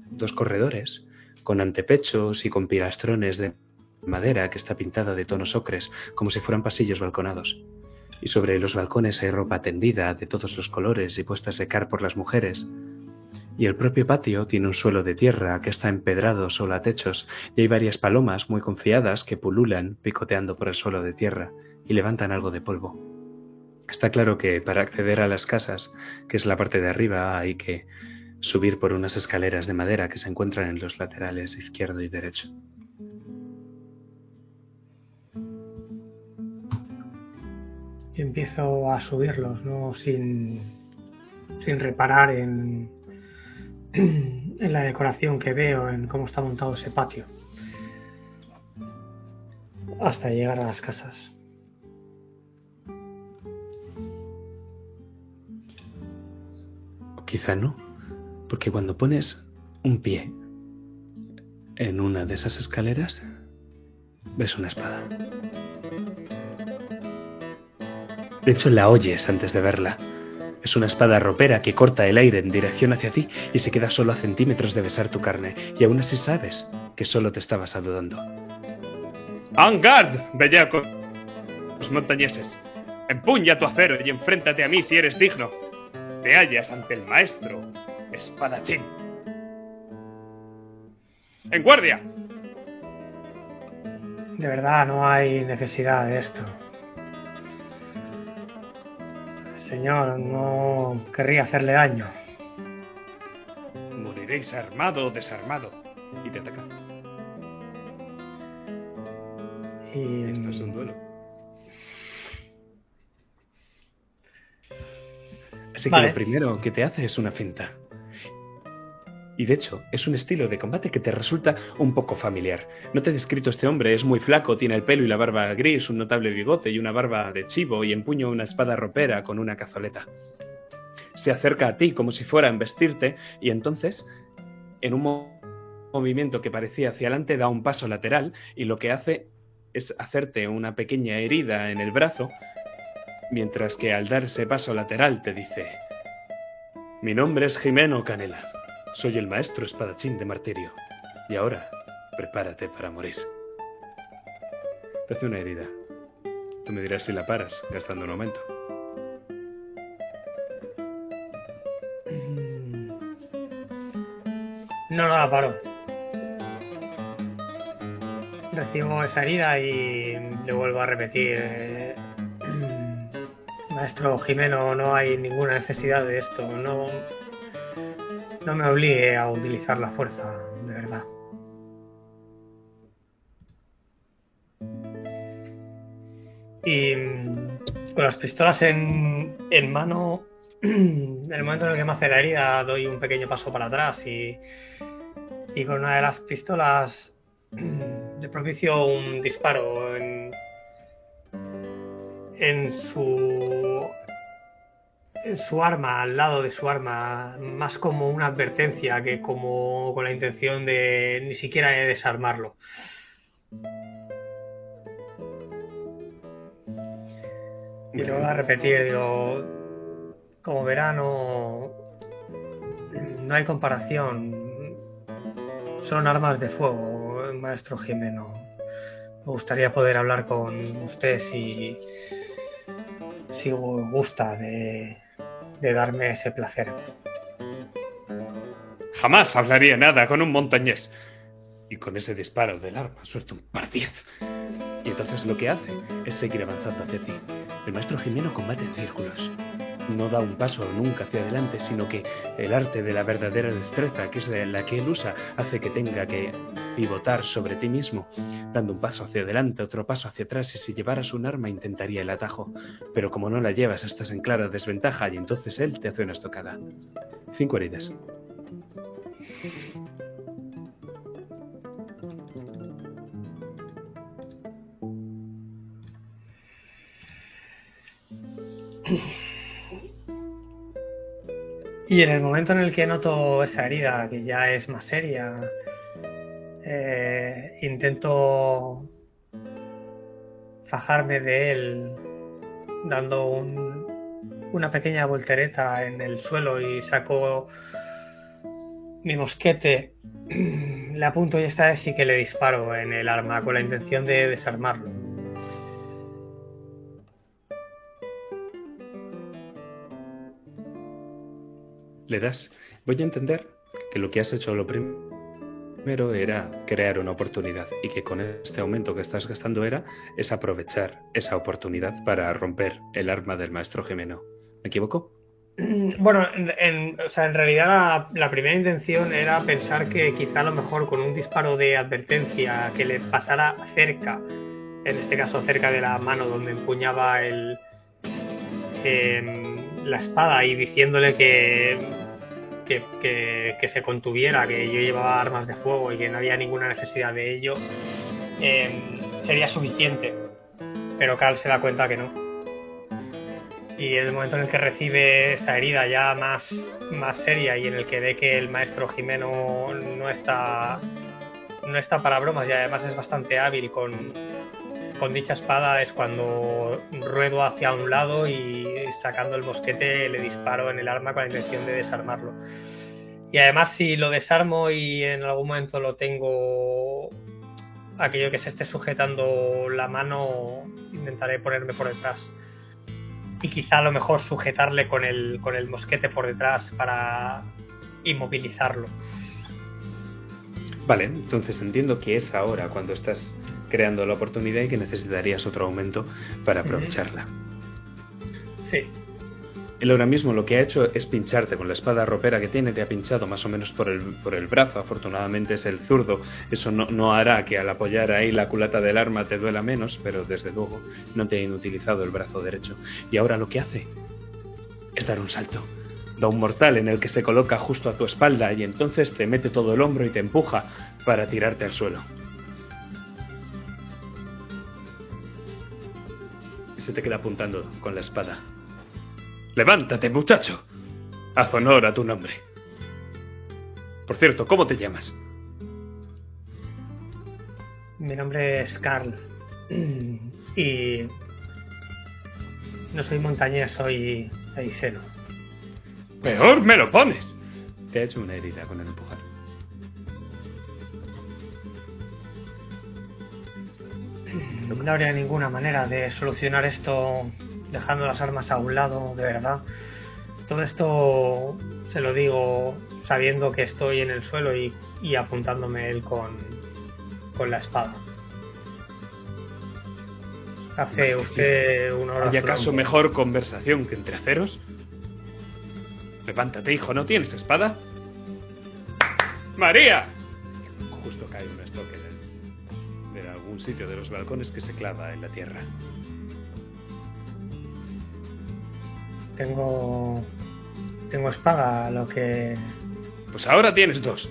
dos corredores con antepechos y con pilastrones de madera que está pintada de tonos ocres, como si fueran pasillos balconados. Y sobre los balcones hay ropa tendida de todos los colores y puesta a secar por las mujeres. Y el propio patio tiene un suelo de tierra que está empedrado solo a techos, y hay varias palomas muy confiadas que pululan picoteando por el suelo de tierra y levantan algo de polvo. Está claro que para acceder a las casas, que es la parte de arriba, hay que subir por unas escaleras de madera que se encuentran en los laterales izquierdo y derecho. Y empiezo a subirlos, ¿no? Sin, sin reparar en, en la decoración que veo, en cómo está montado ese patio. Hasta llegar a las casas. Quizá no, porque cuando pones un pie en una de esas escaleras, ves una espada. De hecho, la oyes antes de verla. Es una espada ropera que corta el aire en dirección hacia ti y se queda solo a centímetros de besar tu carne, y aún así sabes que solo te estabas saludando. ¡Angard, bellacos montañeses! Empuña tu acero y enfréntate a mí si eres digno. Te hallas ante el maestro, espadachín. ¡En guardia! De verdad, no hay necesidad de esto. Señor, no querría hacerle daño. Moriréis armado o desarmado. Y te ataca. Y Esto es un duelo. Así que lo primero que te hace es una finta. Y de hecho, es un estilo de combate que te resulta un poco familiar. No te he descrito este hombre, es muy flaco, tiene el pelo y la barba gris, un notable bigote y una barba de chivo y empuña una espada ropera con una cazoleta. Se acerca a ti como si fuera a embestirte y entonces, en un mo- movimiento que parecía hacia adelante, da un paso lateral y lo que hace es hacerte una pequeña herida en el brazo, mientras que al dar ese paso lateral te dice, mi nombre es Jimeno Canela, soy el maestro espadachín de martirio, y ahora prepárate para morir. Te hace una herida. Tú me dirás si la paras, gastando un aumento. Mm. No, no la paro. Recibo esa herida y le vuelvo a repetir. Maestro Jimeno, no hay ninguna necesidad de esto. No, no me obligue a utilizar la fuerza, de verdad. Y con las pistolas en, en mano, en el momento en el que me hace la herida, doy un pequeño paso para atrás y, y con una de las pistolas le propicio un disparo en, en su su arma, al lado de su arma, más como una advertencia que como con la intención de ni siquiera de desarmarlo. Y lo voy a repetir, digo, como verano, no hay comparación. Son armas de fuego, maestro Jimeno. Me gustaría poder hablar con usted si, si gusta de, de darme ese placer. Jamás hablaría nada con un montañés. Y con ese disparo del arma suelta un par diez. Y entonces lo que hace es seguir avanzando hacia ti. El maestro Jimeno combate en círculos. No da un paso nunca hacia adelante, sino que el arte de la verdadera destreza, que es la que él usa, hace que tenga que pivotar sobre ti mismo, dando un paso hacia adelante, otro paso hacia atrás, y si llevaras un arma intentaría el atajo. Pero como no la llevas, estás en clara desventaja y entonces él te hace una estocada. Cinco heridas. Y en el momento en el que noto esa herida, que ya es más seria, eh, intento fajarme de él dando un- una pequeña voltereta en el suelo y saco mi mosquete, le apunto y esta vez sí que le disparo en el arma con la intención de desarmarlo. Le das. Voy a entender que lo que has hecho lo prim- primero era crear una oportunidad y que con este aumento que estás gastando era es aprovechar esa oportunidad para romper el arma del maestro Jimeno. ¿Me equivoco? Bueno, en, o sea, en realidad la, la primera intención era pensar que quizá a lo mejor con un disparo de advertencia que le pasara cerca, en este caso cerca de la mano donde empuñaba el, em, la espada y diciéndole que, que, se contuviera, que yo llevaba armas de fuego y que no había ninguna necesidad de ello, eh, sería suficiente. Pero Carl se da cuenta que no. Y en el momento en el que recibe esa herida ya más, más seria y en el que ve que el maestro Jimeno no está, no está para bromas y además es bastante hábil con, con dicha espada, es cuando ruedo hacia un lado y sacando el mosquete le disparo en el arma con la intención de desarmarlo. Y además si lo desarmo y en algún momento lo tengo aquello que se esté sujetando la mano, intentaré ponerme por detrás y quizá a lo mejor sujetarle con el, con el mosquete por detrás para inmovilizarlo. Vale, entonces entiendo que es ahora cuando estás creando la oportunidad y que necesitarías otro aumento para aprovecharla. Sí, Él ahora mismo lo que ha hecho es pincharte con la espada ropera que tiene, te ha pinchado más o menos por el, por el brazo, afortunadamente es el zurdo, eso no, no hará que al apoyar ahí la culata del arma te duela menos, pero desde luego no te ha inutilizado el brazo derecho. Y ahora lo que hace es dar un salto, da un mortal en el que se coloca justo a tu espalda y entonces te mete todo el hombro y te empuja para tirarte al suelo. Se te queda apuntando con la espada. Levántate, muchacho. Haz honor a tu nombre. Por cierto, ¿cómo te llamas? mi nombre es Carl y no soy montañés, soy aiseno. Peor me lo pones. Te ha hecho una herida con el empujar. No habría ninguna manera de solucionar esto dejando las armas a un lado, de verdad. Todo esto se lo digo sabiendo que estoy en el suelo y, y apuntándome él con, con la espada. ¿Hace usted una hora ¿Hay acaso mejor conversación que entre aceros? Levántate, hijo, ¿no tienes espada? ¡María! Sitio de los balcones que se clava en la tierra. Tengo. Tengo espada, lo que. Pues ahora tienes dos.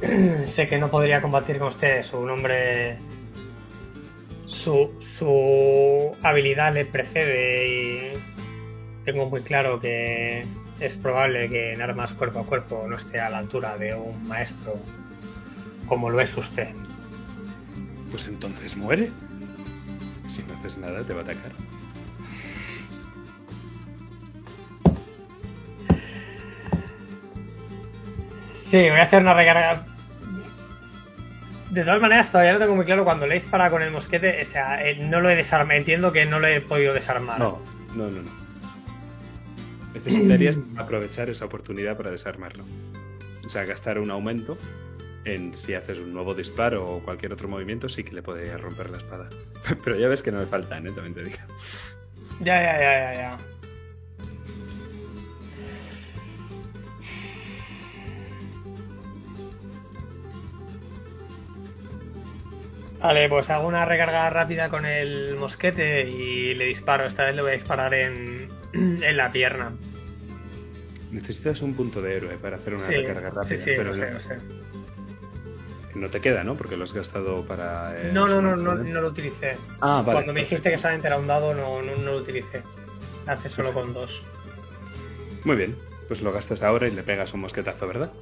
sé que no podría combatir con usted. Su nombre. Su, su habilidad le precede y tengo muy claro que es probable que en armas cuerpo a cuerpo no esté a la altura de un maestro como lo es usted. Pues entonces muere. Si no haces nada, te va a atacar. Sí, voy a hacer una recarga. De todas maneras, todavía no tengo muy claro cuando le dispara con el mosquete. O sea, eh, no lo he desarmado. Entiendo que no lo he podido desarmar. No, no, no, no. Necesitarías aprovechar esa oportunidad para desarmarlo. O sea, gastar un aumento en si haces un nuevo disparo o cualquier otro movimiento, sí que le podría romper la espada. Pero ya ves que no me faltan, ¿eh? También te digo. Ya, ya, ya, ya, ya. Vale, pues hago una recarga rápida con el mosquete y le disparo. Esta vez le voy a disparar en, en la pierna. Necesitas un punto de héroe para hacer una Sí, recarga rápida. sí, sí, pero lo sé, lo sé. No te queda, ¿no? Porque lo has gastado para. eh, No, no, no, no, poderes. no lo utilicé. Ah, vale. Cuando me dijiste que solamente era un dado, no, no, no lo utilicé. Hace solo con dos. Muy bien. Pues lo gastas ahora y le pegas un mosquetazo, ¿verdad?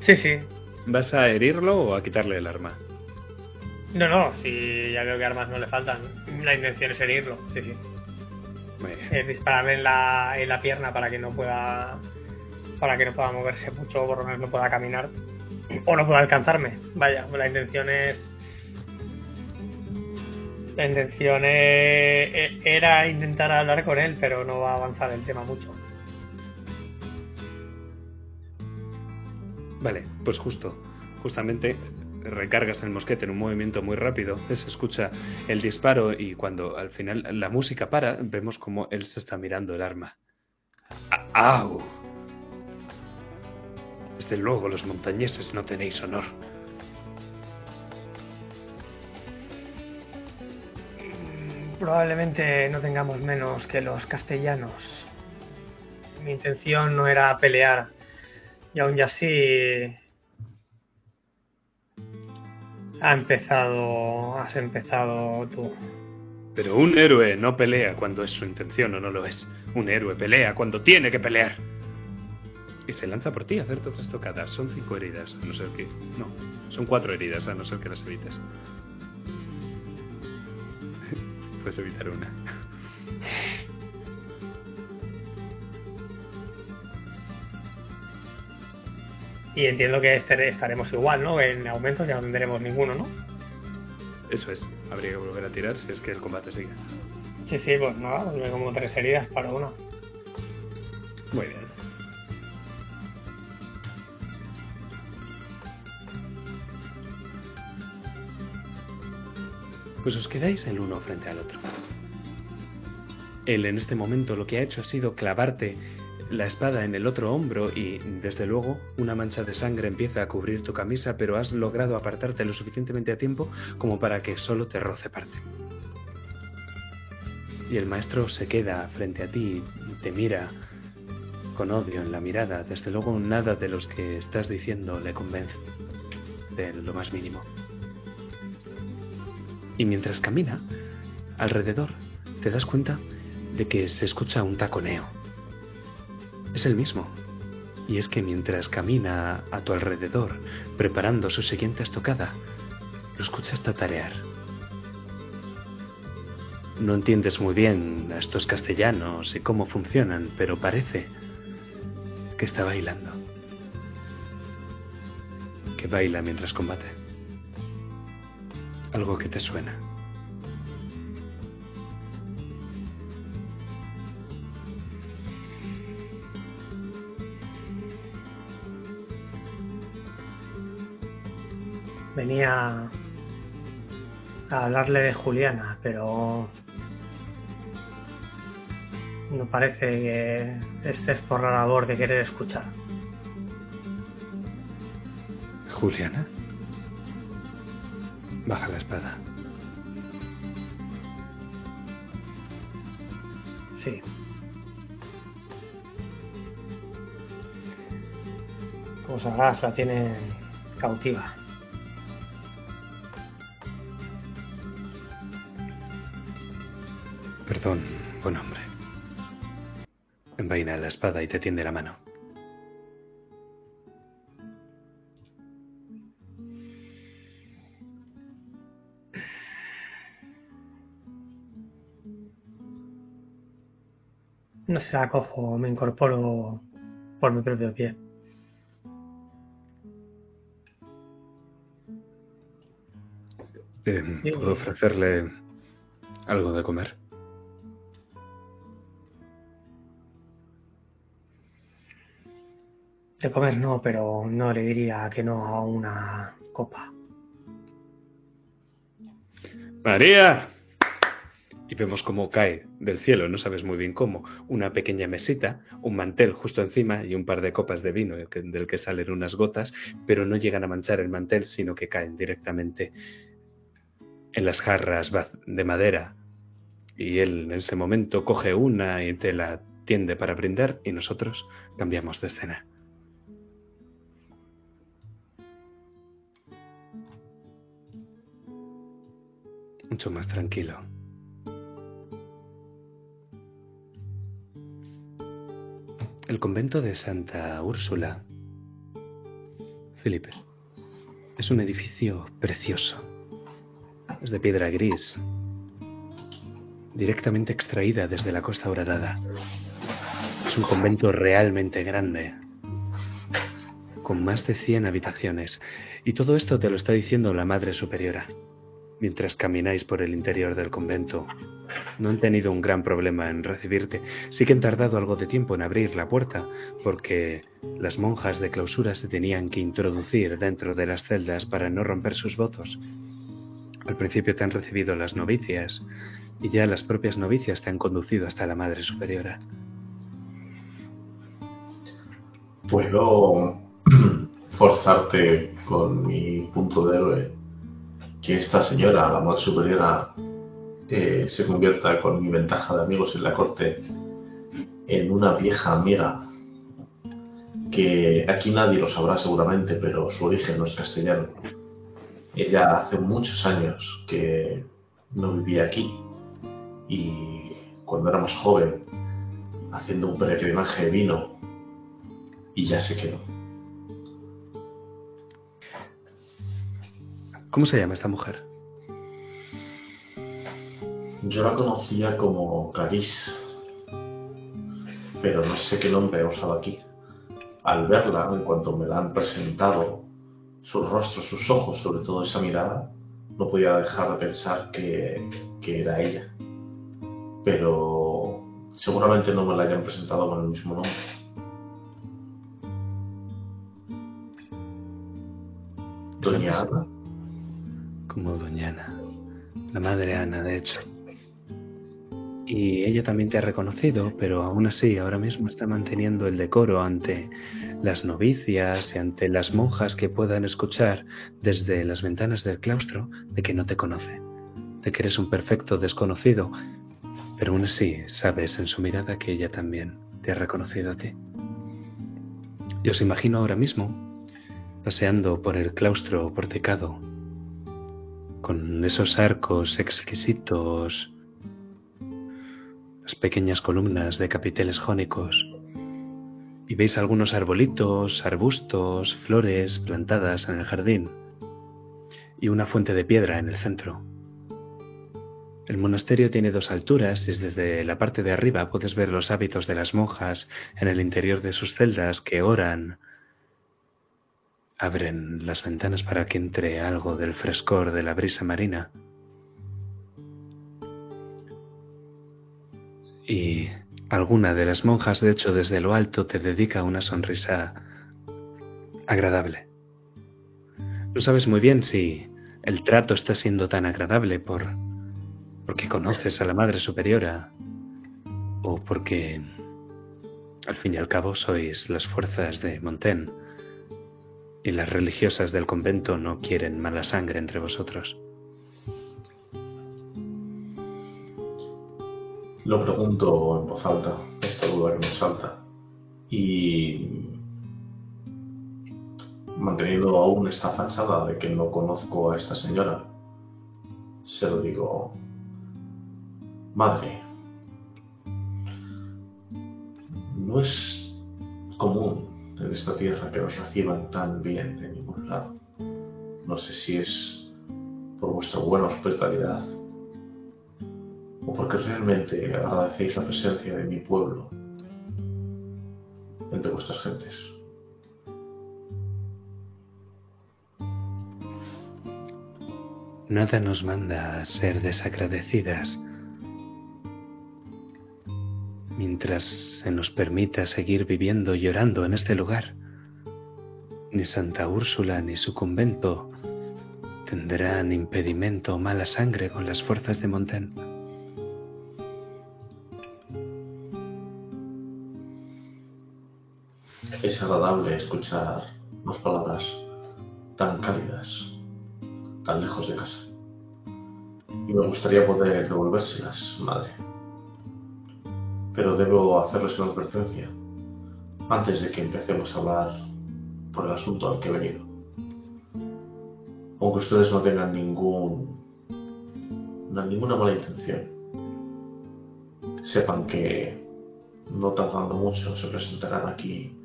Sí, sí. ¿Vas a herirlo o a quitarle el arma? No, no, si ya veo que armas no le faltan. La intención es herirlo, sí, sí. Muy bien. Es dispararle en la, en la pierna para que no pueda para que no pueda moverse mucho o por lo menos no pueda caminar o no pueda alcanzarme. Vaya, la intención es la intención e- e- era intentar hablar con él, pero no va a avanzar el tema mucho. Vale, pues justo, justamente recargas el mosquete en un movimiento muy rápido, se escucha el disparo y cuando al final la música para, vemos como él se está mirando el arma. ¡Ah, ¡Au! Desde luego los montañeses no tenéis honor. Probablemente no tengamos menos que los castellanos. Mi intención no era pelear. Y aún así ha empezado, has empezado tú. Pero un héroe no pelea cuando es su intención o no lo es. Un héroe pelea cuando tiene que pelear. Y se lanza por ti a hacerte otras tocadas. Son cinco heridas, a no ser que... No, son cuatro heridas, a no ser que las evites. Puedes evitar una. Y entiendo que este- estaremos igual, ¿no? En aumento ya no tendremos ninguno, ¿no? Eso es. Habría que volver a tirar si es que el combate sigue. Sí, sí, pues nada, pues como tres heridas para uno. Muy bien. Pues os quedáis el uno frente al otro. Él en este momento lo que ha hecho ha sido clavarte la espada en el otro hombro y, desde luego, una mancha de sangre empieza a cubrir tu camisa, pero has logrado apartarte lo suficientemente a tiempo como para que solo te roce parte. Y el maestro se queda frente a ti te mira con odio en la mirada. Desde luego nada de los que estás diciendo le convence, de lo más mínimo. Y mientras camina, alrededor te das cuenta de que se escucha un taconeo. Es el mismo. Y es que mientras camina a tu alrededor, preparando su siguiente estocada, lo escuchas tatarear. No entiendes muy bien a estos castellanos y cómo funcionan, pero parece que está bailando. Que baila mientras combate. Algo que te suena. Venía a hablarle de Juliana, pero no parece que estés por la labor de querer escuchar. Juliana. Baja la espada. Sí. Como sabrás, la tienen cautiva. Perdón, buen hombre. Envaina la espada y te tiende la mano. No se la cojo, me incorporo por mi propio pie. Eh, ¿Puedo ofrecerle algo de comer? De comer no, pero no le diría que no a una copa. María. Y vemos cómo cae del cielo, no sabes muy bien cómo, una pequeña mesita, un mantel justo encima y un par de copas de vino del que salen unas gotas, pero no llegan a manchar el mantel, sino que caen directamente en las jarras de madera. Y él en ese momento coge una y te la tiende para brindar y nosotros cambiamos de escena. Mucho más tranquilo. El convento de Santa Úrsula, Felipe, es un edificio precioso. Es de piedra gris, directamente extraída desde la costa horadada. Es un convento realmente grande, con más de 100 habitaciones. Y todo esto te lo está diciendo la Madre Superiora. Mientras camináis por el interior del convento, no han tenido un gran problema en recibirte. Sí que han tardado algo de tiempo en abrir la puerta, porque las monjas de clausura se tenían que introducir dentro de las celdas para no romper sus votos. Al principio te han recibido las novicias, y ya las propias novicias te han conducido hasta la Madre Superiora. ¿Puedo forzarte con mi punto de héroe que esta señora, la madre superiora, se convierta con mi ventaja de amigos en la corte en una vieja amiga que aquí nadie lo sabrá seguramente, pero su origen no es castellano. Ella hace muchos años que no vivía aquí y cuando era más joven, haciendo un peregrinaje vino y ya se quedó. ¿Cómo se llama esta mujer? Yo la conocía como Clarice, pero no sé qué nombre he usado aquí. Al verla, en cuanto me la han presentado, su rostro, sus ojos, sobre todo esa mirada, no podía dejar de pensar que, que era ella. Pero seguramente no me la hayan presentado con el mismo nombre. Doña Ana. Como Doña Ana. La madre Ana, de hecho. Y ella también te ha reconocido, pero aún así ahora mismo está manteniendo el decoro ante las novicias y ante las monjas que puedan escuchar desde las ventanas del claustro de que no te conoce, de que eres un perfecto desconocido, pero aún así sabes en su mirada que ella también te ha reconocido a ti. Y os imagino ahora mismo paseando por el claustro porticado, con esos arcos exquisitos, las pequeñas columnas de capiteles jónicos, y veis algunos arbolitos, arbustos, flores plantadas en el jardín, y una fuente de piedra en el centro. El monasterio tiene dos alturas y desde la parte de arriba puedes ver los hábitos de las monjas en el interior de sus celdas que oran. Abren las ventanas para que entre algo del frescor de la brisa marina. Y alguna de las monjas, de hecho, desde lo alto te dedica una sonrisa agradable. No sabes muy bien si el trato está siendo tan agradable por porque conoces a la Madre Superiora o porque al fin y al cabo sois las fuerzas de Montaigne y las religiosas del convento no quieren mala sangre entre vosotros. Lo pregunto en voz alta, esta duda que me salta. Y manteniendo aún esta fachada de que no conozco a esta señora, se lo digo, madre, no es común en esta tierra que nos reciban tan bien de ningún lado. No sé si es por vuestra buena hospitalidad o porque realmente agradecéis la presencia de mi pueblo entre vuestras gentes. Nada nos manda a ser desagradecidas mientras se nos permita seguir viviendo llorando en este lugar. Ni Santa Úrsula ni su convento tendrán impedimento o mala sangre con las fuerzas de Montaigne. Es agradable escuchar unas palabras tan cálidas, tan lejos de casa. Y me gustaría poder devolvérselas, madre. Pero debo hacerles una advertencia antes de que empecemos a hablar por el asunto al que he venido. Aunque ustedes no tengan ningún, ninguna mala intención, sepan que no tardando mucho se presentarán aquí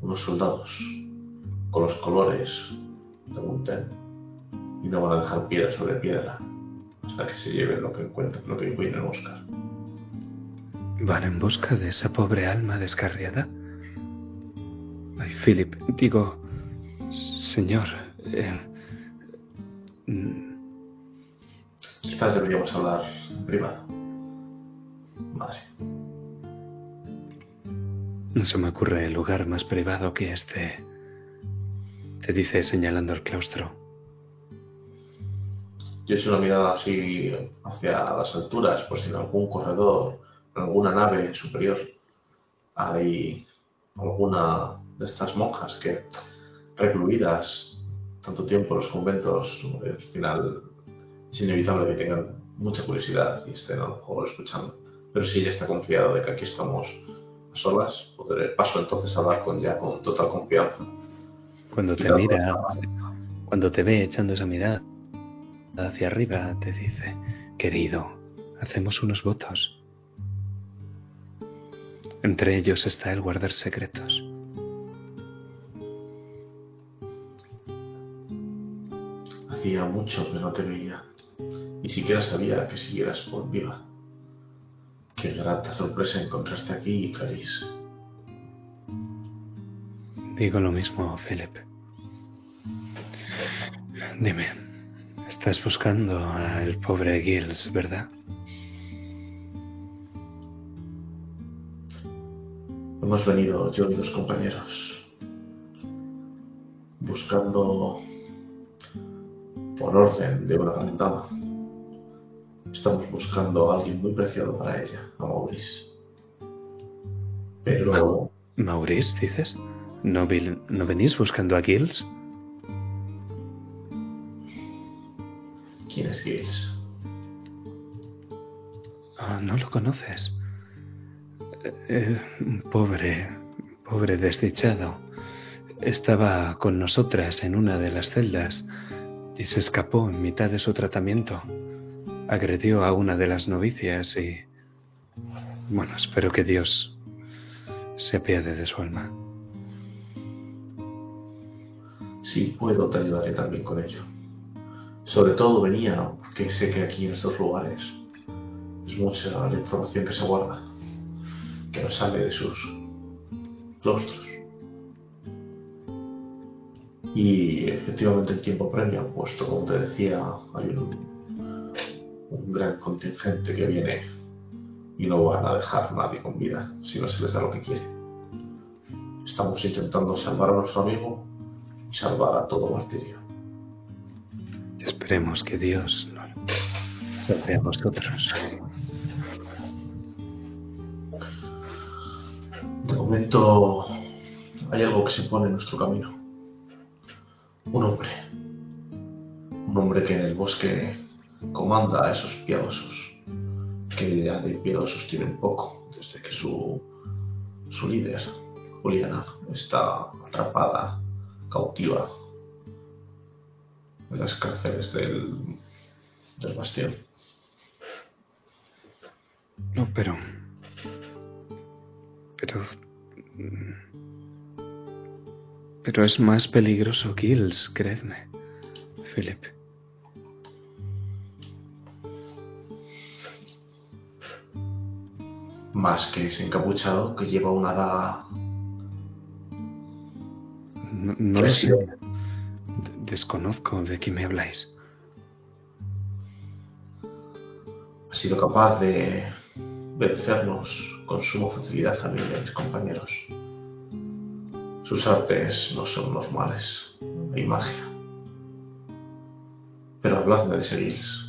unos soldados con los colores de Montaigne y no van a dejar piedra sobre piedra hasta que se lleven lo que encuentren, lo que vienen a buscar. ¿Van en busca de esa pobre alma descarriada? Ay, Philip, digo, señor. Eh, mm, Quizás deberíamos hablar en privado. Madre. No se me ocurre lugar más privado que este. Te dice señalando el claustro. Yo echo una mirada así hacia las alturas, por si en algún corredor, en alguna nave superior, hay alguna de estas monjas que, recluidas tanto tiempo en los conventos, al final es inevitable que tengan mucha curiosidad y estén a lo mejor escuchando. Pero si ella está confiada de que aquí estamos solas, podré, paso entonces a hablar con ya con total confianza. Cuando te mira, esa- cuando te ve echando esa mirada hacia arriba, te dice, querido, hacemos unos votos. Entre ellos está el guardar secretos. Hacía mucho que no te veía. Ni siquiera sabía que siguieras por viva. Qué grata sorpresa encontrarte aquí, Clarice. Digo lo mismo, Philip. Dime, estás buscando al pobre Giles, ¿verdad? Hemos venido yo y dos compañeros buscando por orden de una gran dama. Estamos buscando a alguien muy preciado para ella, a Maurice. Pero Maurice, dices? ¿No, ¿No venís buscando a Giles? ¿quién es Giles? Ah, no lo conoces. Eh, un pobre, pobre desdichado. Estaba con nosotras en una de las celdas y se escapó en mitad de su tratamiento. Agredió a una de las novicias y... Bueno, espero que Dios se apiade de su alma. Si puedo, te ayudaré también con ello. Sobre todo venía porque sé que aquí en estos lugares es mucha la información que se guarda, que no sale de sus claustros. Y efectivamente el tiempo premia, puesto como te decía, hay un, un gran contingente que viene y no van a dejar a nadie con vida si no se les da lo que quiere. Estamos intentando salvar a nuestro amigo y salvar a todo martirio. Esperemos que Dios nos salve a vosotros. De momento hay algo que se pone en nuestro camino. Un hombre. Un hombre que en el bosque comanda a esos piadosos. Que ya de piadosos tienen poco, desde que su, su líder, Juliana, está atrapada, cautiva en las cárceles del, del bastión. No, pero... Pero... Pero es más peligroso Kills, creedme, Philip. Más que ese encapuchado que lleva una daga No, no lo sé. Desconozco de qué me habláis. ha sido capaz de vencernos con suma facilidad a mí y a mis compañeros. Sus artes no son normales, hay magia. Pero habladme de Seguils.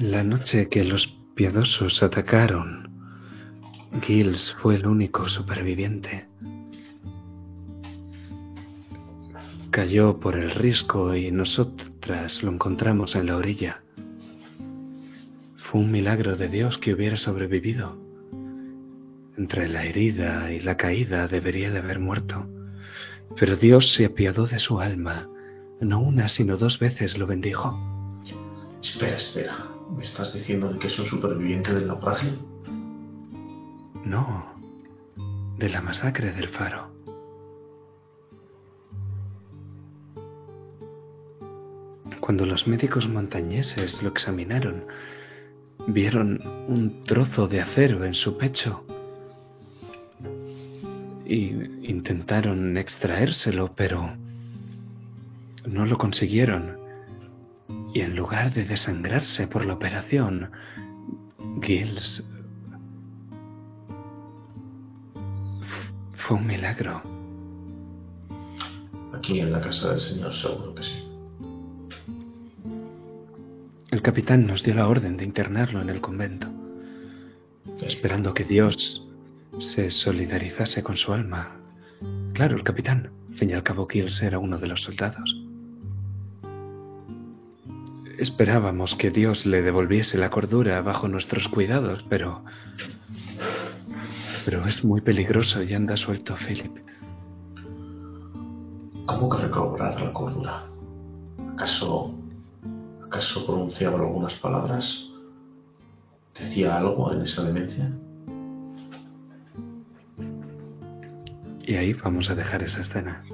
La noche que los piadosos atacaron, Giles fue el único superviviente. Cayó por el risco y nosotras lo encontramos en la orilla. Fue un milagro de Dios que hubiera sobrevivido. Entre la herida y la caída debería de haber muerto. Pero Dios se apiadó de su alma. No una, sino dos veces lo bendijo. Espera, espera. ¿Me estás diciendo de que es un superviviente del naufragio? No, de la masacre del faro. Cuando los médicos montañeses lo examinaron, vieron un trozo de acero en su pecho y intentaron extraérselo, pero no lo consiguieron. Y en lugar de desangrarse por la operación, Giles Fue un milagro. Aquí en la casa del señor seguro que sí. El capitán nos dio la orden de internarlo en el convento, esperando que Dios se solidarizase con su alma. Claro, el capitán. Al fin y al cabo, Kills era uno de los soldados. Esperábamos que Dios le devolviese la cordura bajo nuestros cuidados, pero... Pero es muy peligroso y anda suelto, Philip. ¿Cómo que recobrar la cordura? ¿Acaso, acaso pronunciaba algunas palabras? ¿Decía algo en esa demencia? Y ahí vamos a dejar esa escena.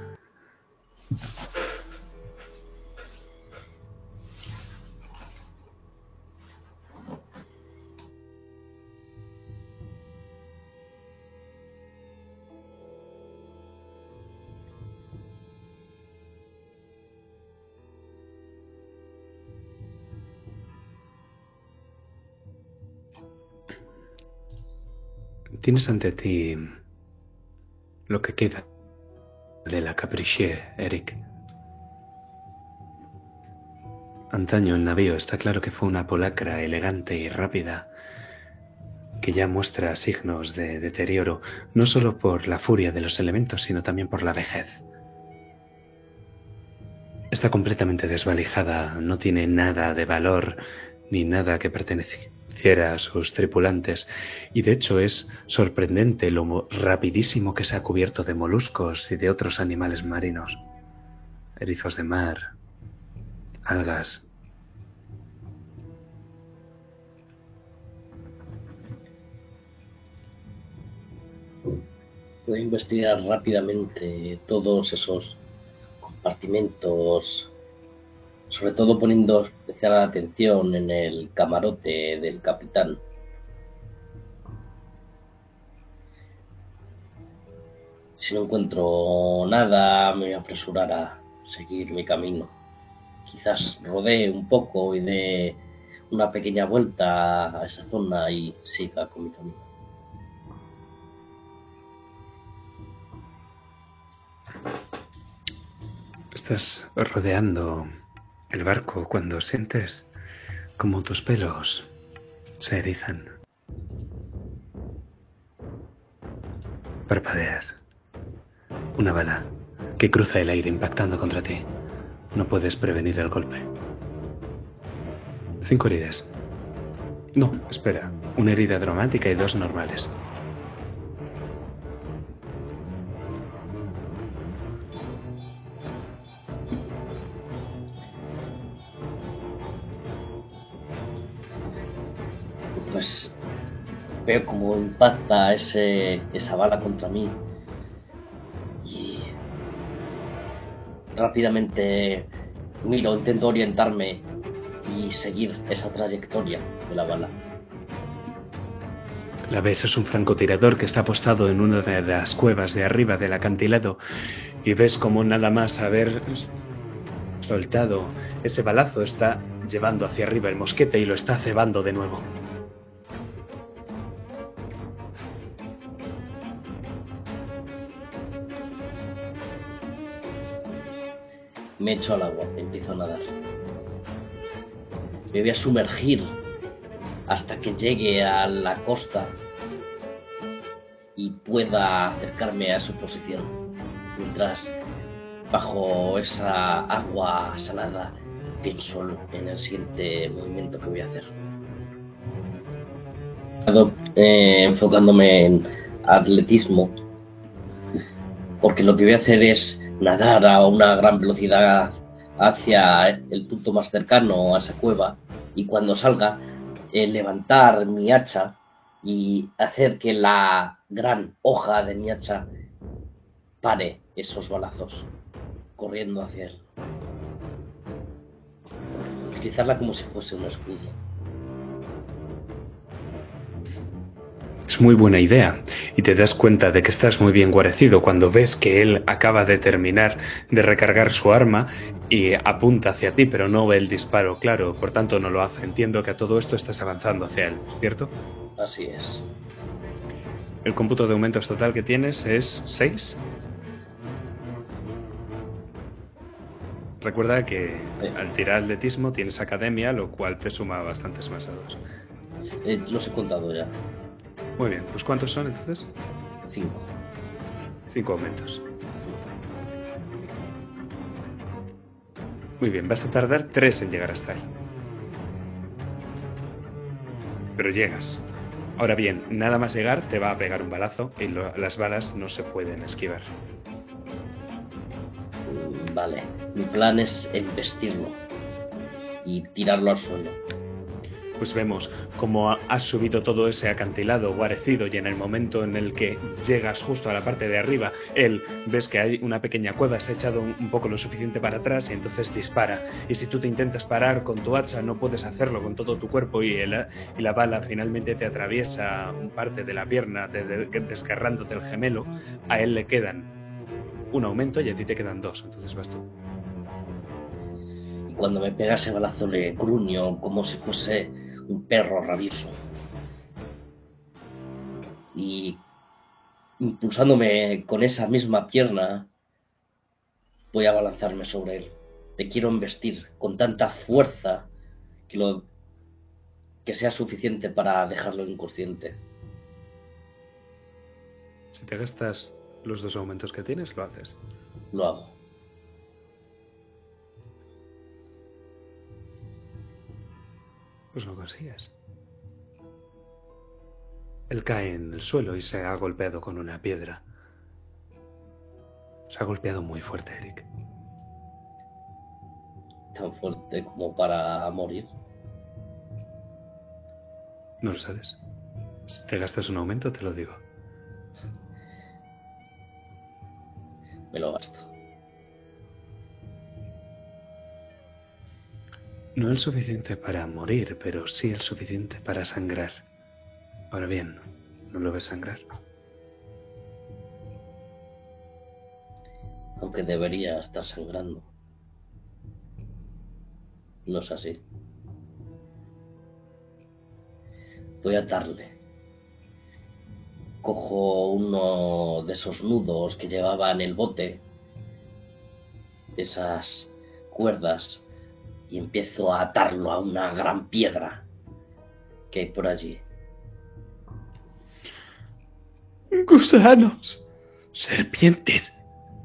Tienes ante ti lo que queda de la Capriccie, Eric. Antaño el navío está claro que fue una polacra elegante y rápida, que ya muestra signos de deterioro, no solo por la furia de los elementos, sino también por la vejez. Está completamente desvalijada, no tiene nada de valor ni nada que pertenece, a sus tripulantes, y de hecho es sorprendente lo rapidísimo que se ha cubierto de moluscos y de otros animales marinos, erizos de mar, algas. A investigar rápidamente todos esos compartimentos sobre todo poniendo especial atención en el camarote del capitán. Si no encuentro nada, me voy a apresurar a seguir mi camino. Quizás rodee un poco y dé una pequeña vuelta a esa zona y siga con mi camino. Estás rodeando el barco cuando sientes como tus pelos se erizan. Parpadeas. Una bala que cruza el aire impactando contra ti. No puedes prevenir el golpe. Cinco heridas. No, espera. Una herida dramática y dos normales. Veo cómo impacta esa bala contra mí. Y rápidamente miro, intento orientarme y seguir esa trayectoria de la bala. La ves, es un francotirador que está apostado en una de las cuevas de arriba del acantilado y ves como nada más haber soltado ese balazo está llevando hacia arriba el mosquete y lo está cebando de nuevo. Me echo al agua, empiezo a nadar. Me voy a sumergir hasta que llegue a la costa y pueda acercarme a su posición. Mientras bajo esa agua salada pienso en el siguiente movimiento que voy a hacer. Eh, enfocándome en atletismo porque lo que voy a hacer es nadar a una gran velocidad hacia el punto más cercano a esa cueva y cuando salga eh, levantar mi hacha y hacer que la gran hoja de mi hacha pare esos balazos corriendo hacia él. Utilizarla como si fuese un escudo. Es muy buena idea y te das cuenta de que estás muy bien guarecido cuando ves que él acaba de terminar de recargar su arma y apunta hacia ti, pero no ve el disparo, claro, por tanto no lo hace. Entiendo que a todo esto estás avanzando hacia él, ¿cierto? Así es. El cómputo de aumentos total que tienes es 6. Recuerda que al tirar atletismo tienes academia, lo cual te suma bastantes más a dos. Eh, los he contado ya. Muy bien, pues ¿cuántos son entonces? Cinco. Cinco aumentos. Muy bien, vas a tardar tres en llegar hasta ahí. Pero llegas. Ahora bien, nada más llegar te va a pegar un balazo y las balas no se pueden esquivar. Vale, mi plan es embestirlo y tirarlo al suelo. Pues vemos cómo ha- has subido todo ese acantilado guarecido y en el momento en el que llegas justo a la parte de arriba, él ves que hay una pequeña cueva, se ha echado un, poco lo suficiente para atrás y entonces dispara. Y si tú te intentas parar con tu hacha, no puedes hacerlo con todo tu cuerpo y, el- y la bala finalmente te atraviesa parte de la pierna, de- de- desgarrándote el gemelo. A él le quedan un aumento y a ti te quedan dos, entonces vas tú. Cuando me pega ese balazo le gruño como si fuese un perro rabioso. Y impulsándome con esa misma pierna, voy a balanzarme sobre él. Le quiero embestir con tanta fuerza que lo que sea suficiente para dejarlo inconsciente. Si te gastas los dos aumentos que tienes, lo haces. Lo hago. Pues lo consigues. Él cae en el suelo y se ha golpeado con una piedra. Se ha golpeado muy fuerte, Eric. Tan fuerte como para morir. No lo sabes. Si te gastas un aumento, te lo digo. Me lo gasto. No el suficiente para morir, pero sí el suficiente para sangrar. Ahora bien, ¿no lo ves sangrar? Aunque debería estar sangrando. No es así. Voy a atarle. Cojo uno de esos nudos que llevaba en el bote. Esas cuerdas. Y empiezo a atarlo a una gran piedra que hay por allí. Gusanos, serpientes,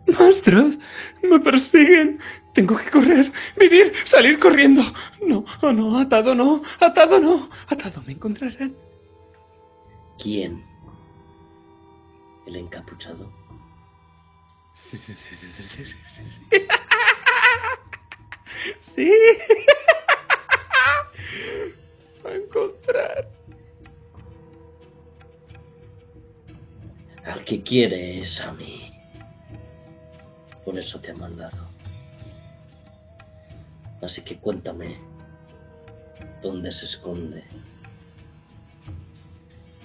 monstruos, me persiguen. Tengo que correr, vivir, salir corriendo. No, oh no, atado no, atado no, atado me encontrarán. ¿Quién? El encapuchado. Sí, sí, sí, sí, sí, sí, sí, sí, sí. Va a encontrar. Al que quiere es a mí. Por eso te ha mandado. Así que cuéntame dónde se esconde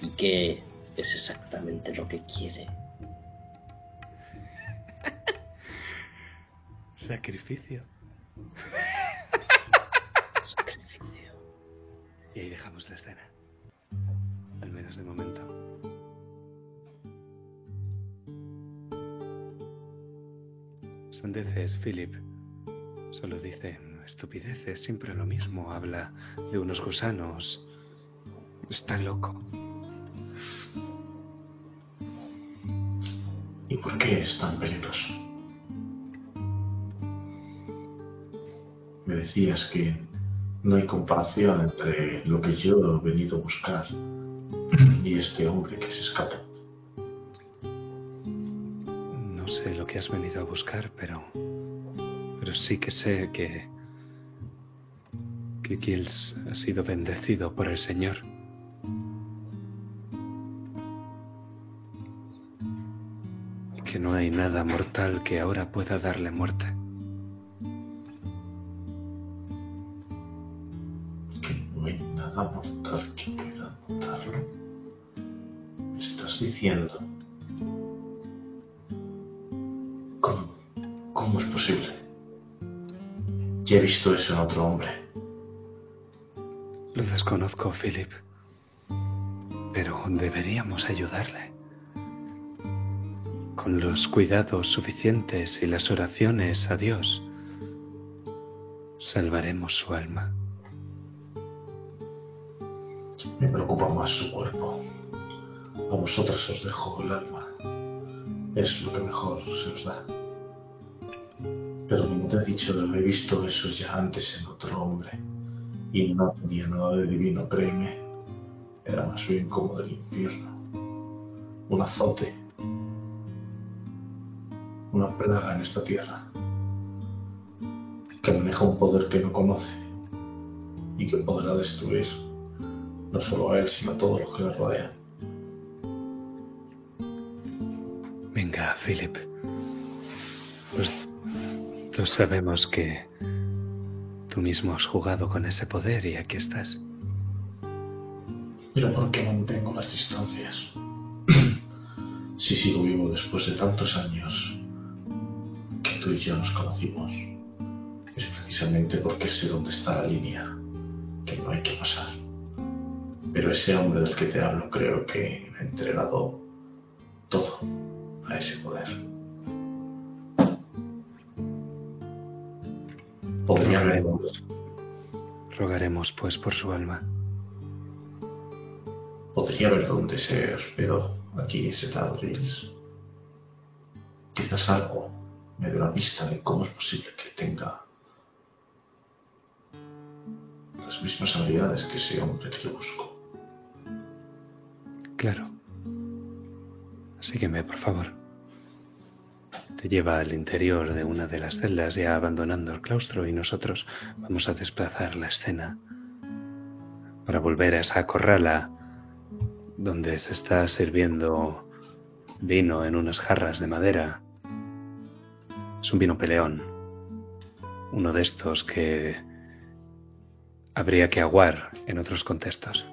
y qué es exactamente lo que quiere. Sacrificio. Sacrificio. Y ahí dejamos la escena. Al menos de momento. Sandeces, Philip. Solo dice estupideces, siempre lo mismo. Habla de unos gusanos. Está loco. ¿Y por qué es tan peligroso? Me decías que no hay comparación entre lo que yo he venido a buscar y este hombre que se escapa. No sé lo que has venido a buscar, pero. Pero sí que sé que. que ha sido bendecido por el Señor. Que no hay nada mortal que ahora pueda darle muerte. Visto eso en otro hombre. Lo desconozco, Philip. Pero deberíamos ayudarle. Con los cuidados suficientes y las oraciones a Dios, salvaremos su alma. Me preocupa más su cuerpo. A vosotros os dejo el alma. Es lo que mejor se os da. Pero como te he dicho, he visto eso ya antes en otro hombre. Y no tenía nada de divino, créeme. era más bien como del infierno. Un azote. Una plaga en esta tierra. Que maneja un poder que no conoce y que podrá destruir no solo a él, sino a todos los que le rodean. Venga, Philip. Todos sabemos que tú mismo has jugado con ese poder y aquí estás. Pero ¿por qué mantengo las distancias? si sigo vivo después de tantos años que tú y yo nos conocimos, es precisamente porque sé dónde está la línea que no hay que pasar. Pero ese hombre del que te hablo creo que ha entregado todo a ese poder. Rogaremos pues por su alma. Podría ver dónde se hospedó aquí ese tal Reels. Quizás algo me dé una pista de cómo es posible que tenga las mismas habilidades que ese hombre que yo busco. Claro. Sígueme, por favor. Te lleva al interior de una de las celdas ya abandonando el claustro y nosotros vamos a desplazar la escena para volver a esa corrala donde se está sirviendo vino en unas jarras de madera. Es un vino peleón, uno de estos que habría que aguar en otros contextos.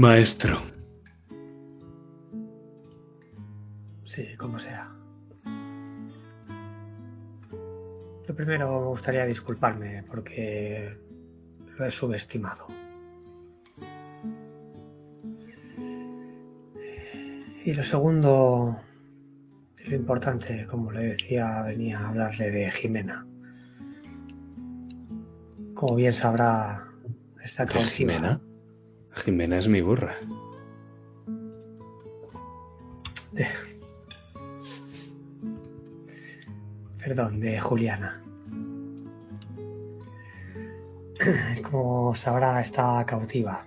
Maestro, Sí, como sea. Lo primero me gustaría disculparme porque lo he subestimado. Y lo segundo, lo importante, como le decía, venía a hablarle de Jimena. Como bien sabrá, está ¿de cautiva. Jimena? Jimena es mi burra. Perdón, de Juliana. Como sabrá, está cautiva.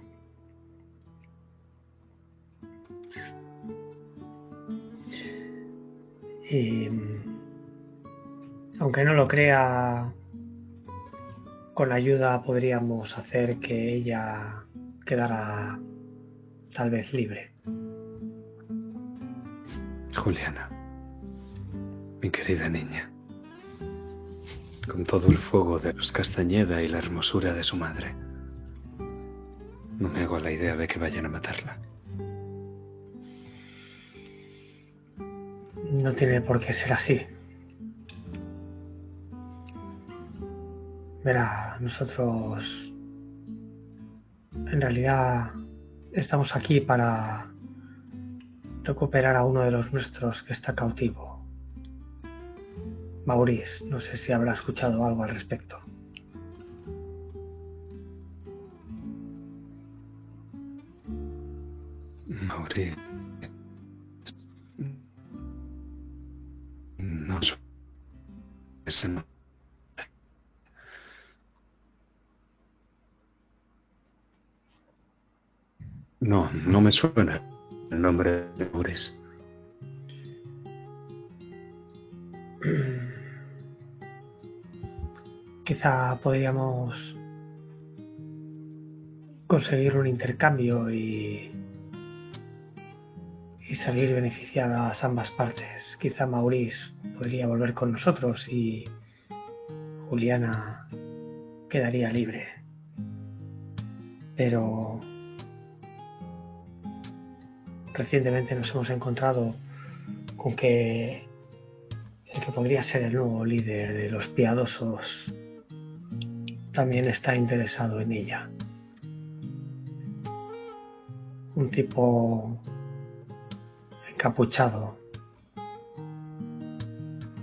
Y aunque no lo crea, con ayuda podríamos hacer que ella quedara tal vez libre. Juliana, mi querida niña, con todo el fuego de los Castañeda y la hermosura de su madre, no me hago la idea de que vayan a matarla. No tiene por qué ser así. Verá, nosotros en realidad estamos aquí para recuperar a uno de los nuestros que está cautivo. Maurice, no sé si habrá escuchado algo al respecto. Mauri. No ese no. No, no me suena el nombre de Maurice. Quizá podríamos conseguir un intercambio y, y salir beneficiadas ambas partes. Quizá Maurice podría volver con nosotros y Juliana quedaría libre. Pero recientemente nos hemos encontrado con que el que podría ser el nuevo líder de los piadosos también está interesado en ella. Un tipo encapuchado,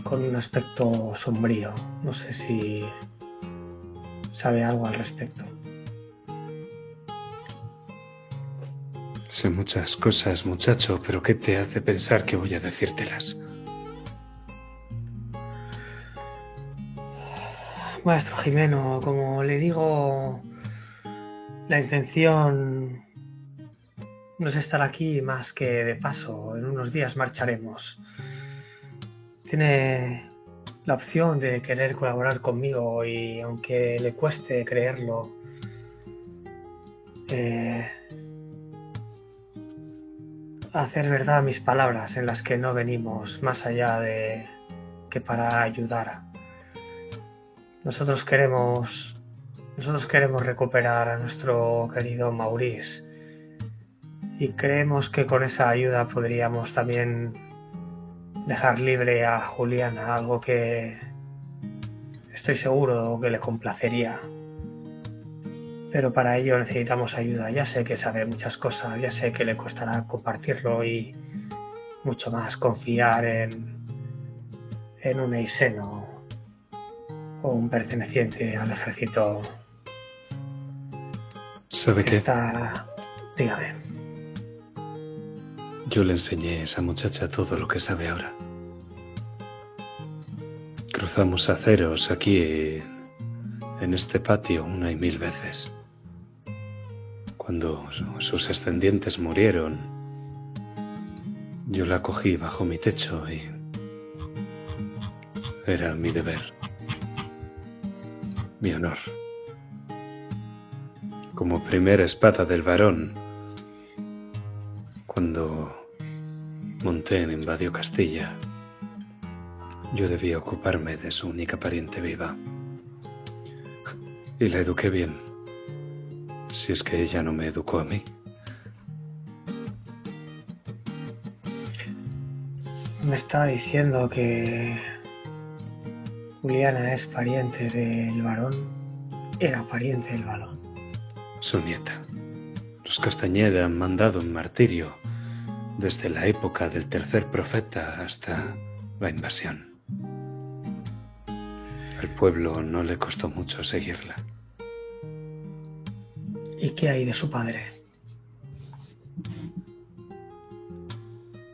con un aspecto sombrío. No sé si sabe algo al respecto. Muchas cosas, muchacho, pero ¿qué te hace pensar que voy a decírtelas? Maestro Jimeno, como le digo, la intención no es estar aquí más que de paso. En unos días marcharemos. Tiene la opción de querer colaborar conmigo y aunque le cueste creerlo, eh, hacer verdad mis palabras en las que no venimos más allá de que para ayudar. Nosotros queremos nosotros queremos recuperar a nuestro querido Maurice y creemos que con esa ayuda podríamos también dejar libre a Juliana, algo que estoy seguro que le complacería. Pero para ello necesitamos ayuda. Ya sé que sabe muchas cosas, ya sé que le costará compartirlo y mucho más confiar en, en un eiseno o un perteneciente al ejército. ¿Sabe qué? Está... Dígame. Yo le enseñé a esa muchacha todo lo que sabe ahora. Cruzamos aceros aquí en este patio una y mil veces. Cuando sus ascendientes murieron, yo la cogí bajo mi techo y era mi deber, mi honor. Como primera espada del varón, cuando monté en Invadio Castilla, yo debía ocuparme de su única pariente viva. Y la eduqué bien, si es que ella no me educó a mí. Me está diciendo que Juliana es pariente del varón. Era pariente del varón. Su nieta. Los Castañeda han mandado un martirio desde la época del tercer profeta hasta la invasión. Al pueblo no le costó mucho seguirla. ¿Y qué hay de su padre?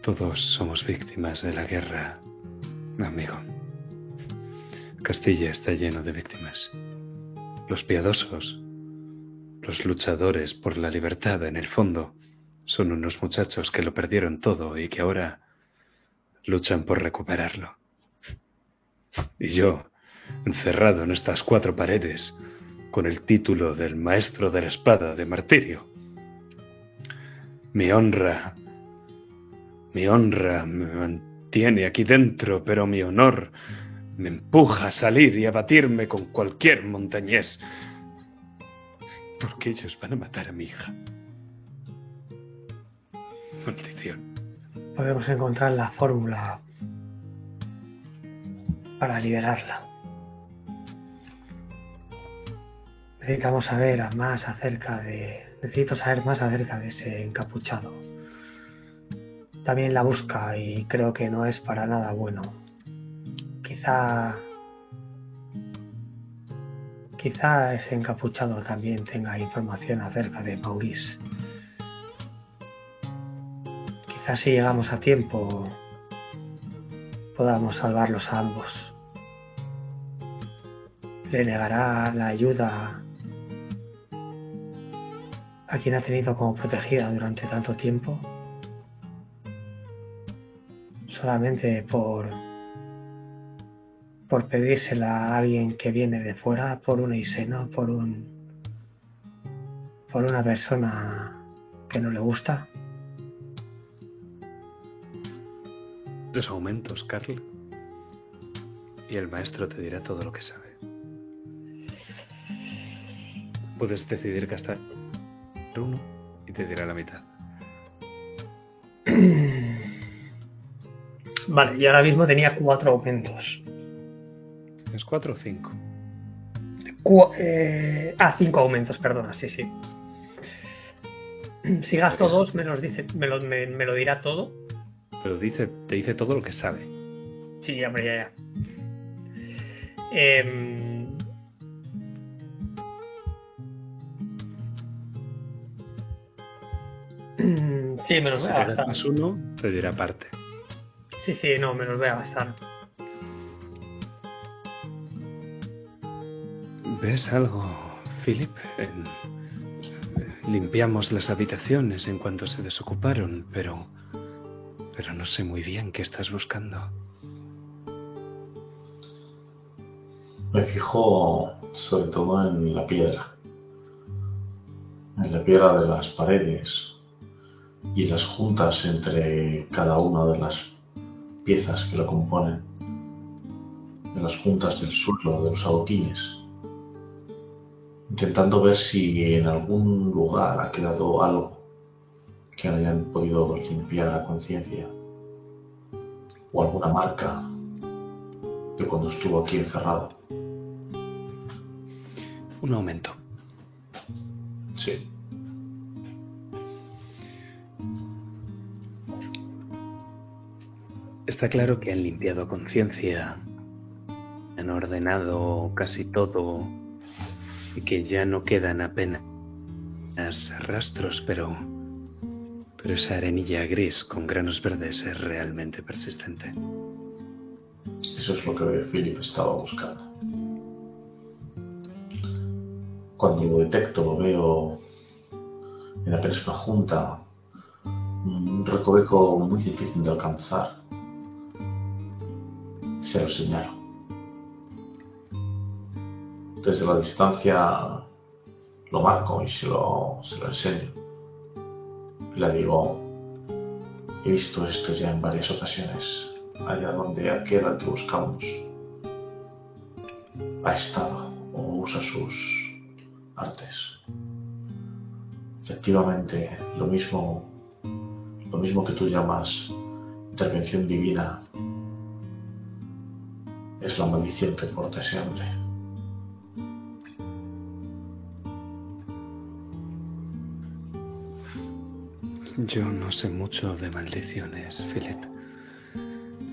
Todos somos víctimas de la guerra, amigo. Castilla está lleno de víctimas. Los piadosos, los luchadores por la libertad en el fondo, son unos muchachos que lo perdieron todo y que ahora luchan por recuperarlo. Y yo, encerrado en estas cuatro paredes, con el título del maestro de la espada de martirio. Mi honra, mi honra me mantiene aquí dentro, pero mi honor me empuja a salir y a batirme con cualquier montañés. Porque ellos van a matar a mi hija. Maldición. Podemos encontrar la fórmula para liberarla. Necesitamos saber más acerca de. Necesito saber más acerca de ese encapuchado. También la busca y creo que no es para nada bueno. Quizá. Quizá ese encapuchado también tenga información acerca de Maurice. Quizá si llegamos a tiempo podamos salvarlos a ambos. Le negará la ayuda a quien ha tenido como protegida durante tanto tiempo solamente por por pedírsela a alguien que viene de fuera, por un iseno, por un por una persona que no le gusta. Los aumentos, Carl. Y el maestro te dirá todo lo que sabe. Puedes decidir gastar uno y te dirá la mitad. Vale, y ahora mismo tenía cuatro aumentos. ¿Es cuatro o cinco? Cu- eh, ah, cinco aumentos, perdona, sí, sí. Si gasto dos, me, los dice, me, lo, me, me lo dirá todo. Pero dice, te dice todo lo que sabe. Sí, hombre, ya, ya. Em, Sí, me los Si voy a gastar. más uno, te dirá parte. Sí, sí, no, me los voy a gastar. ¿Ves algo, Philip? En- Limpiamos las habitaciones en cuanto se desocuparon, pero... Pero no sé muy bien qué estás buscando. Me fijo sobre todo en la piedra. En la piedra de las paredes y las juntas entre cada una de las piezas que lo componen. En las juntas del suelo, de los adoquines. Intentando ver si en algún lugar ha quedado algo que no hayan podido limpiar a conciencia. O alguna marca de cuando estuvo aquí encerrado. Un aumento. Sí. Está claro que han limpiado conciencia, han ordenado casi todo y que ya no quedan apenas rastros, pero pero esa arenilla gris con granos verdes es realmente persistente. Eso es lo que Philip estaba buscando. Cuando lo detecto, lo veo en apenas una junta, un recoveco muy difícil de alcanzar. Se lo señalo. Desde la distancia lo marco y se lo, se lo enseño. Y le digo, he visto esto ya en varias ocasiones allá donde aquel al que buscamos ha estado o usa sus artes. Efectivamente, lo mismo, lo mismo que tú llamas intervención divina, es la maldición que porta ese hombre. Yo no sé mucho de maldiciones, Philip.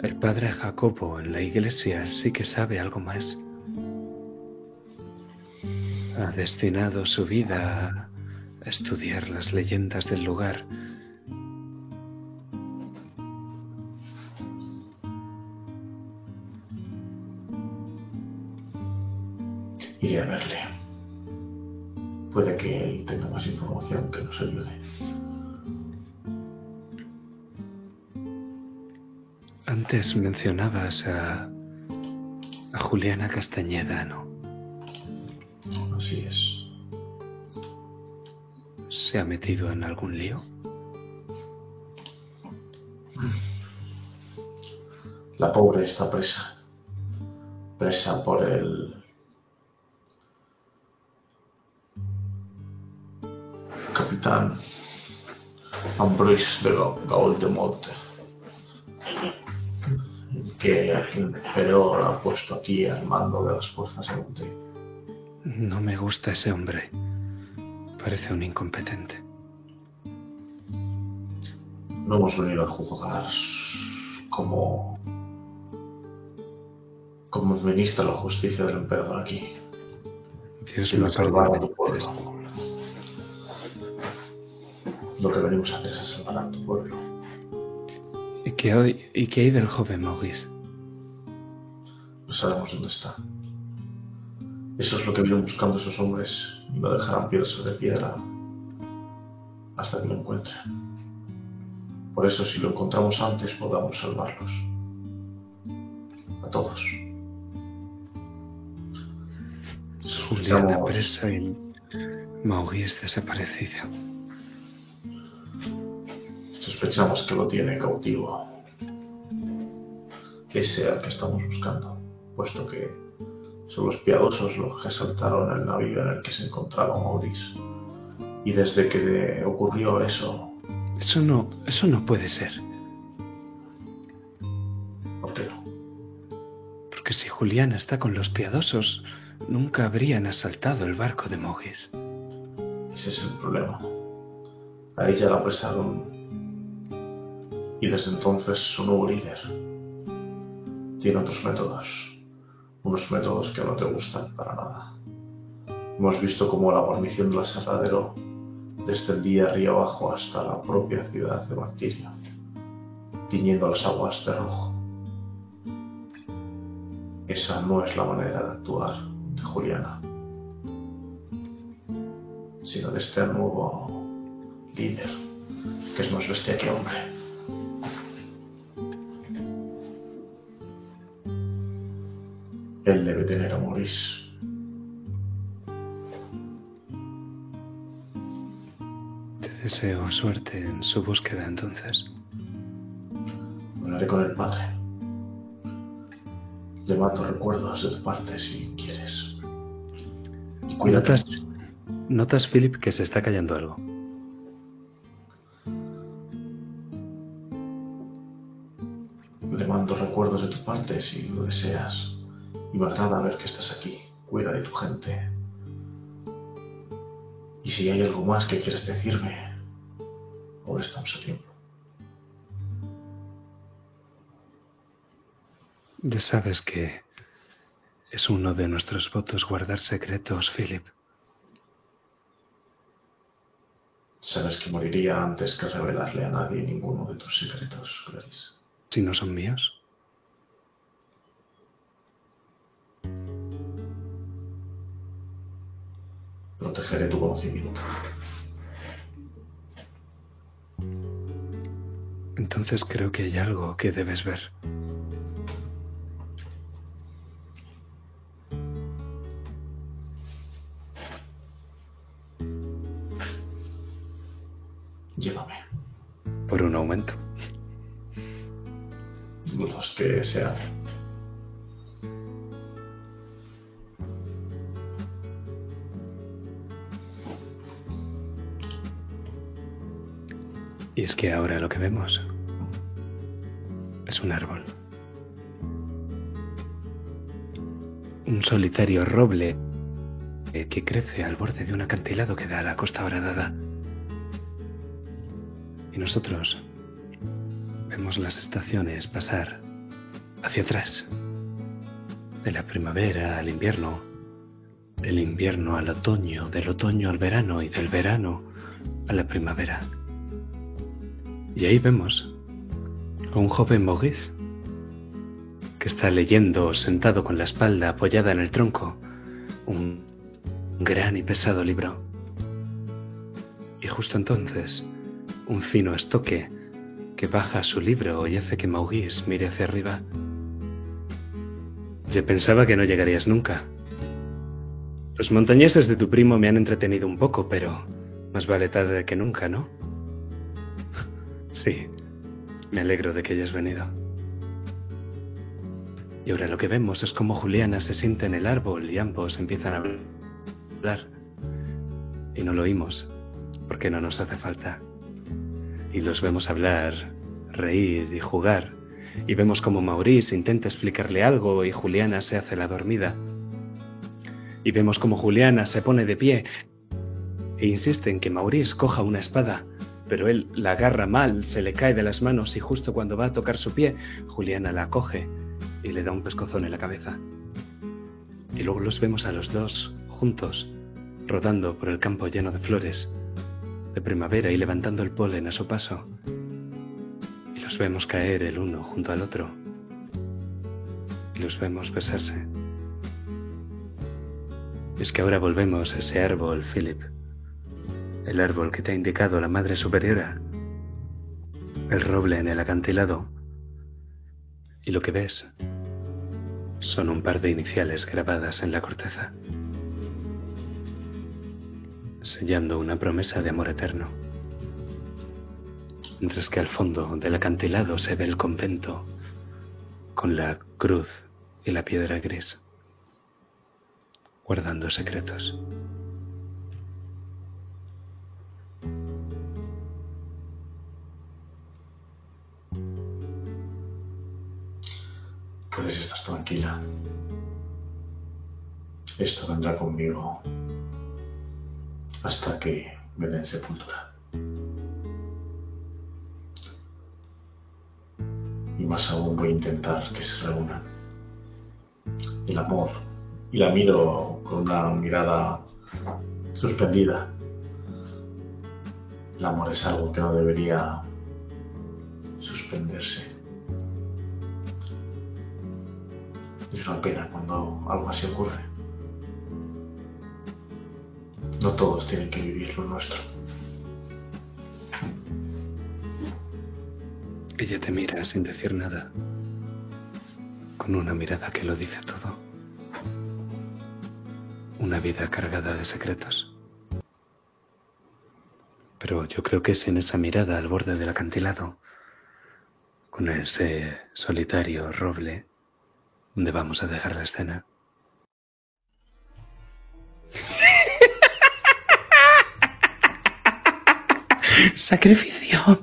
El padre Jacobo en la iglesia sí que sabe algo más. Ha destinado su vida a estudiar las leyendas del lugar. Iré a verle. Puede que él tenga más información que nos ayude. Antes mencionabas a, a Juliana Castañeda, ¿no? Así es. ¿Se ha metido en algún lío? La pobre está presa. Presa por el capitán Ambroise de Ga- Gaol de Monte. el Que el emperador ha puesto aquí al mando de las fuerzas de. No me gusta ese hombre. Parece un incompetente. No hemos venido a juzgar como como administra la justicia del emperador aquí. Dios me tu pueblo. Lo que venimos a hacer es salvar a tu pueblo. ¿Y qué, hoy, ¿Y qué hay del joven Maurice? No sabemos dónde está. Eso es lo que vienen buscando esos hombres y no dejarán piedra sobre piedra hasta que lo encuentren. Por eso, si lo encontramos antes, podamos salvarlos. A todos. Juliana presa y Maurice desaparecido. Sospechamos que lo tiene cautivo. Ese al que estamos buscando, puesto que son los piadosos los que asaltaron el navío en el que se encontraba Maurice. Y desde que ocurrió eso, Eso no, eso no puede ser. ¿por qué no? Porque si Juliana está con los piadosos, nunca habrían asaltado el barco de Maurice. Ese es el problema. A ella la apresaron y desde entonces su nuevo líder tiene otros métodos, unos métodos que no te gustan para nada. Hemos visto cómo la guarnición del aserradero descendía río abajo hasta la propia ciudad de Martirio, tiñendo las aguas de rojo. Esa no es la manera de actuar de Juliana, sino de este nuevo líder, que es más bestia que hombre. Él debe tener a Maurice. Te deseo suerte en su búsqueda entonces. Hablaré con el padre. Le mando recuerdos de tu parte si quieres. Y cuídate. ¿Notas, notas, Philip, que se está callando algo. Le mando recuerdos de tu parte si lo deseas. Y me agrada ver que estás aquí. Cuida de tu gente. Y si hay algo más que quieres decirme, ahora estamos a tiempo. Ya sabes que es uno de nuestros votos guardar secretos, Philip. Sabes que moriría antes que revelarle a nadie ninguno de tus secretos, Clarice. Si no son míos. Protegeré tu conocimiento. Entonces creo que hay algo que debes ver. Llévame. Por un aumento. Los que sean. Y es que ahora lo que vemos es un árbol. Un solitario roble que crece al borde de un acantilado que da a la costa horadada. Y nosotros vemos las estaciones pasar hacia atrás. De la primavera al invierno, del invierno al otoño, del otoño al verano y del verano a la primavera. Y ahí vemos a un joven Maurice que está leyendo sentado con la espalda apoyada en el tronco un gran y pesado libro. Y justo entonces, un fino estoque que baja su libro y hace que Maurice mire hacia arriba. Yo pensaba que no llegarías nunca. Los montañeses de tu primo me han entretenido un poco, pero más vale tarde que nunca, ¿no? Sí, me alegro de que hayas venido. Y ahora lo que vemos es cómo Juliana se sienta en el árbol y ambos empiezan a hablar. Y no lo oímos, porque no nos hace falta. Y los vemos hablar, reír y jugar. Y vemos como Maurice intenta explicarle algo y Juliana se hace la dormida. Y vemos como Juliana se pone de pie e insiste en que Maurice coja una espada pero él la agarra mal, se le cae de las manos y justo cuando va a tocar su pie, Juliana la coge y le da un pescozón en la cabeza. Y luego los vemos a los dos, juntos, rodando por el campo lleno de flores, de primavera y levantando el polen a su paso. Y los vemos caer el uno junto al otro. Y los vemos besarse. Es que ahora volvemos a ese árbol, Philip el árbol que te ha indicado la Madre Superiora, el roble en el acantilado, y lo que ves son un par de iniciales grabadas en la corteza, sellando una promesa de amor eterno, mientras que al fondo del acantilado se ve el convento con la cruz y la piedra gris, guardando secretos. Puedes estar tranquila. Esto vendrá conmigo hasta que me den sepultura. Y más aún voy a intentar que se reúnan. El amor. Y la miro con una mirada suspendida. El amor es algo que no debería suspenderse. Es una pena cuando algo así ocurre. No todos tienen que vivir lo nuestro. Ella te mira sin decir nada, con una mirada que lo dice todo. Una vida cargada de secretos. Pero yo creo que es en esa mirada al borde del acantilado, con ese solitario roble, donde vamos a dejar la escena. Sacrificio.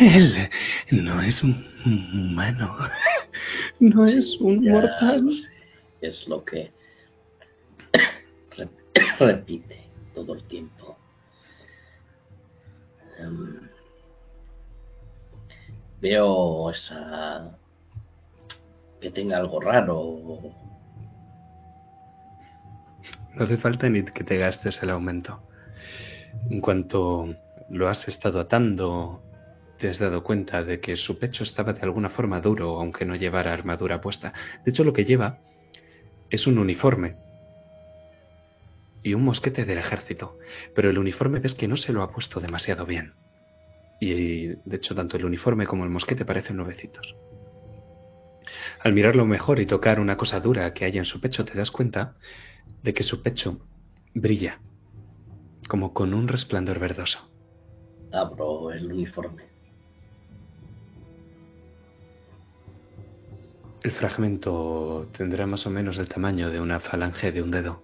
Él no es un humano. No es un Ya mortal. Es lo que rep- repite todo el tiempo. Em, veo esa que tenga algo raro. No hace falta ni que te gastes el aumento. En cuanto lo has estado atando, te has dado cuenta de que su pecho estaba de alguna forma duro, aunque no llevara armadura puesta. De hecho, lo que lleva es un uniforme y un mosquete del ejército. Pero el uniforme ves que no se lo ha puesto demasiado bien. Y de hecho, tanto el uniforme como el mosquete parecen nuevecitos. Al mirarlo mejor y tocar una cosa dura que hay en su pecho, te das cuenta de que su pecho brilla, como con un resplandor verdoso. Abro el uniforme. El fragmento tendrá más o menos el tamaño de una falange de un dedo,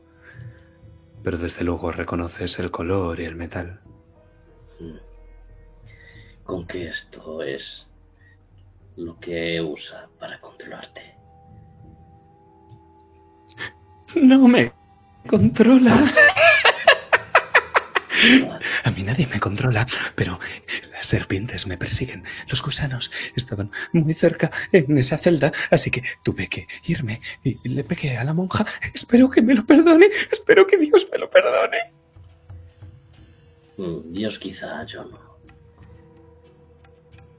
pero desde luego reconoces el color y el metal. Mm. Con que esto es lo que usa para controlarte. No me controla. A mí nadie me controla, pero las serpientes me persiguen. Los gusanos estaban muy cerca en esa celda, así que tuve que irme y le pegué a la monja. Espero que me lo perdone. Espero que Dios me lo perdone. Mm, Dios quizá, yo no.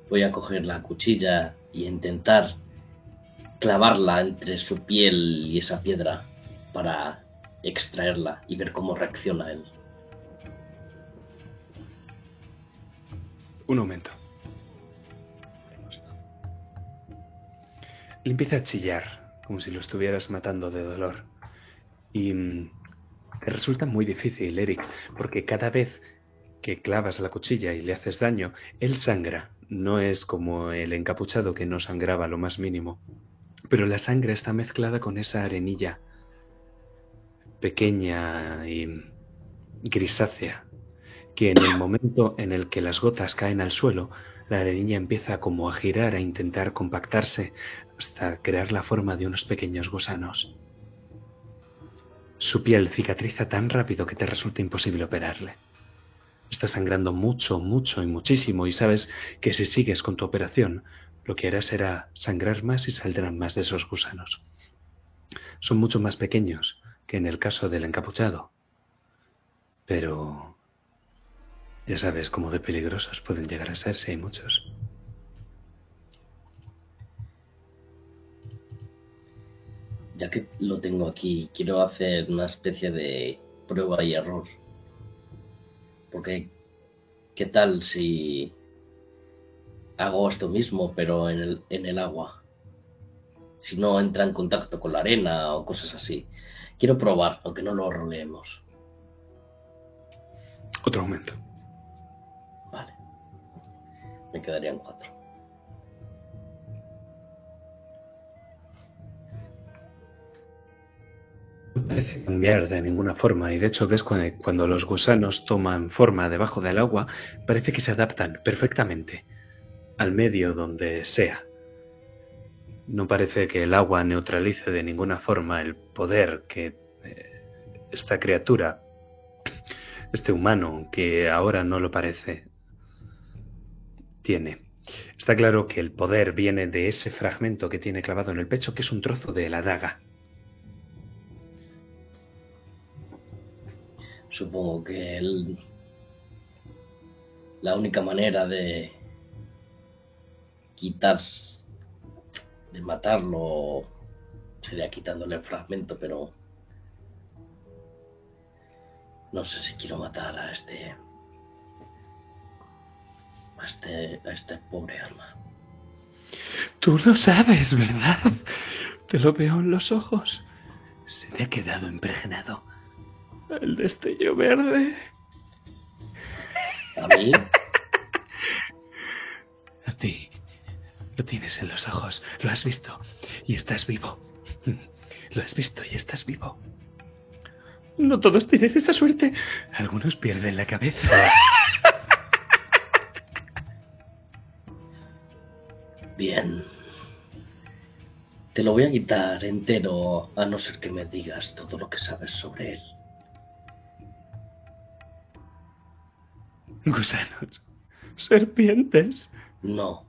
Voy a coger la cuchilla y intentar clavarla entre su piel y esa piedra para extraerla y ver cómo reacciona él. Un momento. Le empieza a chillar, como si lo estuvieras matando de dolor. Y mm, te resulta muy difícil, Eric, porque cada vez que clavas la cuchilla y le haces daño, él sangra. No es como el encapuchado que no sangraba lo más mínimo. Pero la sangre está mezclada con esa arenilla pequeña y grisácea que en el momento en el que las gotas caen al suelo, la arenilla empieza como a girar, a intentar compactarse hasta crear la forma de unos pequeños gusanos. Su piel cicatriza tan rápido que te resulta imposible operarle. Está sangrando mucho, mucho y muchísimo y sabes que si sigues con tu operación, lo que harás será sangrar más y saldrán más de esos gusanos. Son mucho más pequeños que en el caso del encapuchado. Pero ya sabes cómo de peligrosos pueden llegar a ser si hay muchos. Ya que lo tengo aquí, quiero hacer una especie de prueba y error. Porque, ¿qué tal si hago esto mismo, pero en el, en el agua? Si no entra en contacto con la arena o cosas así. Quiero probar, aunque no lo roleemos. Otro momento. Vale. Me quedarían cuatro. Parece cambiar de ninguna forma y de hecho ves cuando, cuando los gusanos toman forma debajo del agua, parece que se adaptan perfectamente al medio donde sea. No parece que el agua neutralice de ninguna forma el poder que eh, esta criatura, este humano, que ahora no lo parece, tiene. Está claro que el poder viene de ese fragmento que tiene clavado en el pecho, que es un trozo de la daga. Supongo que él la única manera de quitar, de matarlo, sería quitándole el fragmento, pero no sé si quiero matar a este, a este, a este pobre alma. Tú lo sabes, ¿verdad? Te lo veo en los ojos. Se te ha quedado impregnado. El destello verde. A mí, A ti. Lo tienes en los ojos. Lo has visto. Y estás vivo. Lo has visto y estás vivo. No todos tienen esa suerte. Algunos pierden la cabeza. bien. Te lo voy a quitar entero a no ser que me digas todo lo que sabes sobre él. Gusanos. Serpientes. No.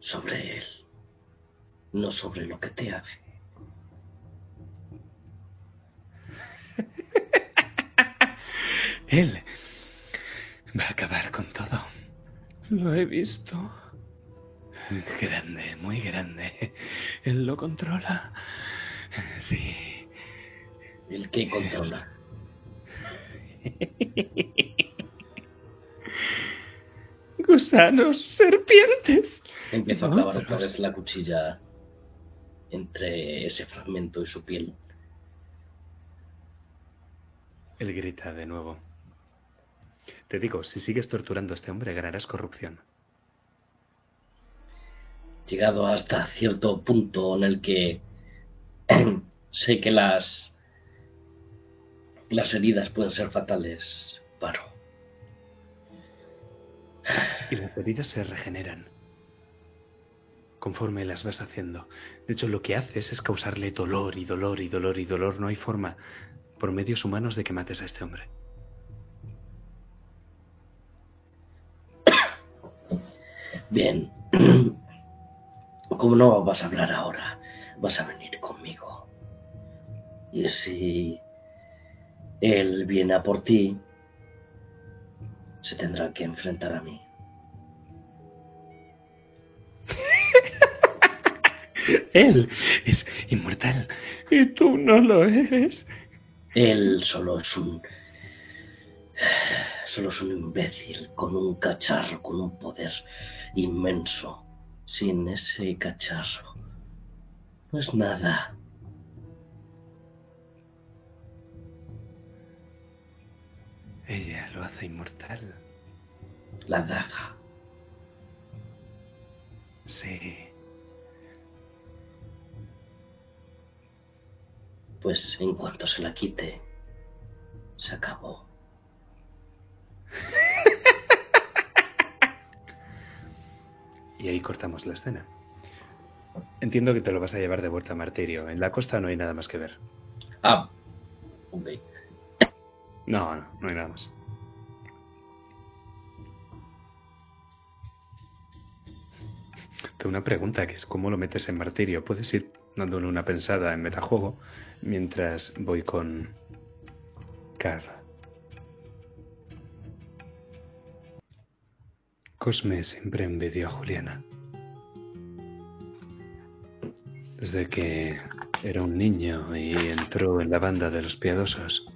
Sobre él. No sobre lo que te hace. Él va a acabar con todo. Lo he visto. Grande, muy grande. Él lo controla. Sí. El que controla. Gusanos, serpientes. Empiezo a clavar otra vez la cuchilla entre ese fragmento y su piel. Él grita de nuevo. Te digo, si sigues torturando a este hombre, ganarás corrupción. Llegado hasta cierto punto en el que sé que las las heridas pueden ser fatales, paro. Y las heridas se regeneran. Conforme las vas haciendo. De hecho, lo que haces es causarle dolor y dolor y dolor y dolor. No hay forma, por medios humanos, de que mates a este hombre. Bien. Como no vas a hablar ahora, vas a venir conmigo. Y si él viene a por ti, se tendrá que enfrentar a mí. Él es inmortal. Y tú no lo eres. Él solo es un... Solo es un imbécil con un cacharro, con un poder inmenso. Sin ese cacharro. No es nada. Ella lo hace inmortal. La daga. Sí. Pues en cuanto se la quite, se acabó. Y ahí cortamos la escena. Entiendo que te lo vas a llevar de vuelta a Martirio. En la costa no hay nada más que ver. Ah, ok. No, no, no hay nada más. Tengo una pregunta que es cómo lo metes en martirio. Puedes ir dándole una pensada en metajuego mientras voy con Carl. Cosme siempre envidió a Juliana. Desde que era un niño y entró en la banda de los piadosos,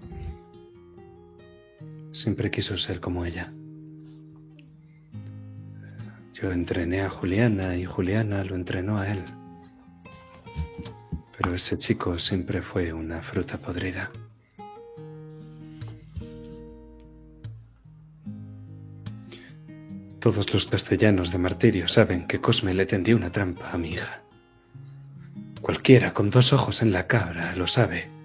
siempre quiso ser como ella. Yo entrené a Juliana y Juliana lo entrenó a él. Pero ese chico siempre fue una fruta podrida. Todos los castellanos de Martirio saben que Cosme le tendió una trampa a mi hija. Cualquiera con dos ojos en la cabra lo sabe.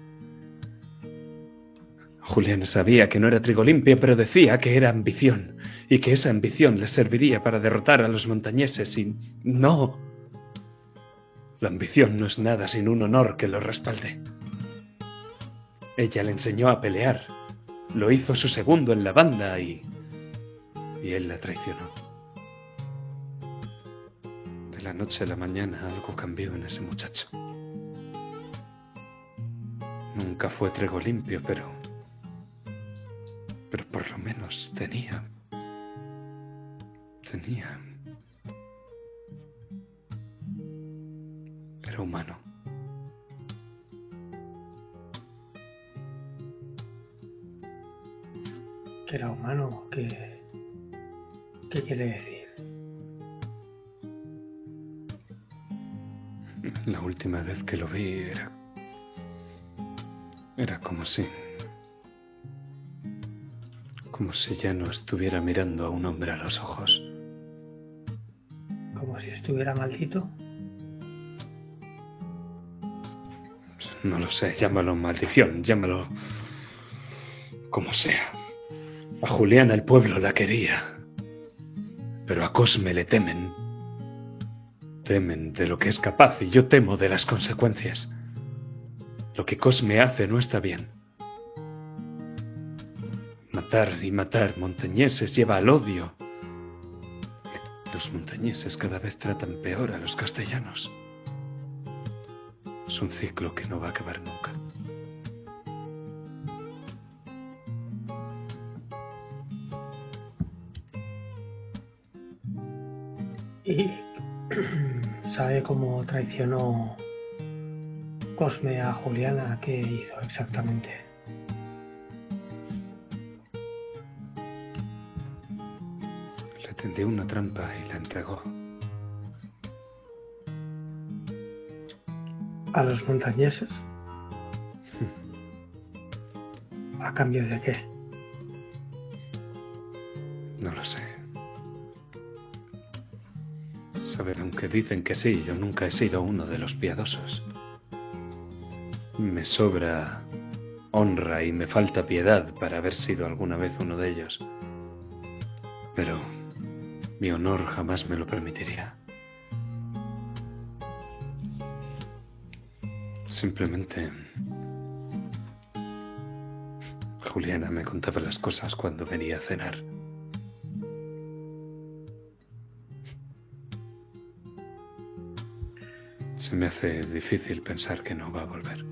Julián sabía que no era trigo limpio, pero decía que era ambición, y que esa ambición le serviría para derrotar a los montañeses, y no. La ambición no es nada sin un honor que lo respalde. Ella le enseñó a pelear, lo hizo su segundo en la banda y... y él la traicionó. De la noche a la mañana algo cambió en ese muchacho. Nunca fue trigo limpio, pero... pero por lo menos tenía. Tenía. Era humano. Que era humano, ¿qué, qué quiere decir? La última vez que lo vi era... Era como si... Como si ya no estuviera mirando a un hombre a los ojos. Como si estuviera maldito. No lo sé, llámalo maldición, llámalo como sea. A Juliana el pueblo la quería, pero a Cosme le temen. Temen de lo que es capaz y yo temo de las consecuencias. Lo que Cosme hace no está bien. Matar y matar montañeses lleva al odio. Los montañeses cada vez tratan peor a los castellanos. Es un ciclo que no va a acabar nunca. Y sabe cómo traicionó Cosme a Juliana, ¿qué hizo exactamente? Tendió una trampa y la entregó. ¿A los montañeses? ¿A cambio de qué? No lo sé. Saber, aunque dicen que sí, yo nunca he sido uno de los piadosos. Me sobra honra y me falta piedad para haber sido alguna vez uno de ellos. Mi honor jamás me lo permitiría. Simplemente... Juliana me contaba las cosas cuando venía a cenar. Se me hace difícil pensar que no va a volver.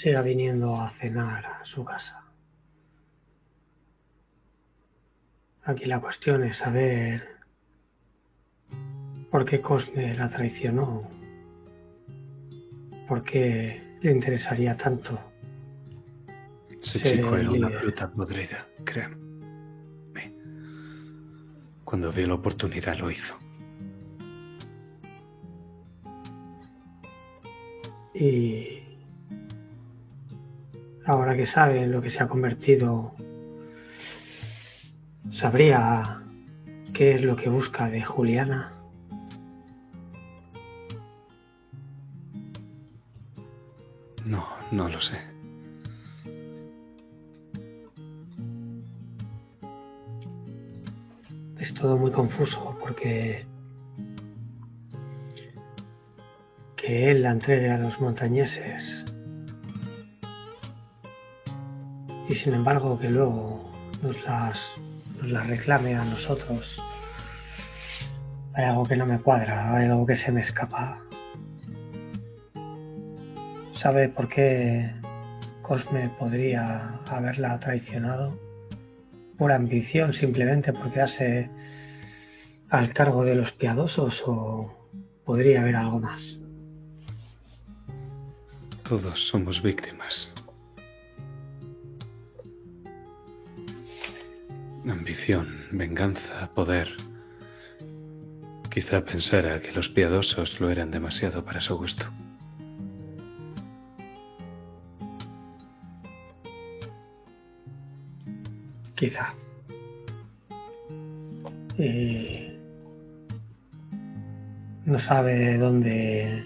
Siga viniendo a cenar a su casa. Aquí la cuestión es saber por qué Cosme la traicionó, por qué le interesaría tanto. Ese chico era una fruta podrida, créeme. Cuando vio la oportunidad lo hizo. Y que sabe lo que se ha convertido, sabría qué es lo que busca de Juliana. No, no lo sé. Es todo muy confuso porque que él la entregue a los montañeses sin embargo que luego nos las, reclame a nosotros. Hay algo que no me cuadra, hay algo que se me escapa. ¿Sabe por qué Cosme podría haberla traicionado? por ambición, simplemente por quedarse al cargo de los piadosos o podría haber algo más. Todos somos víctimas. Ambición, venganza, poder. Quizá pensara que los piadosos lo eran demasiado para su gusto. Quizá. Y no sabe dónde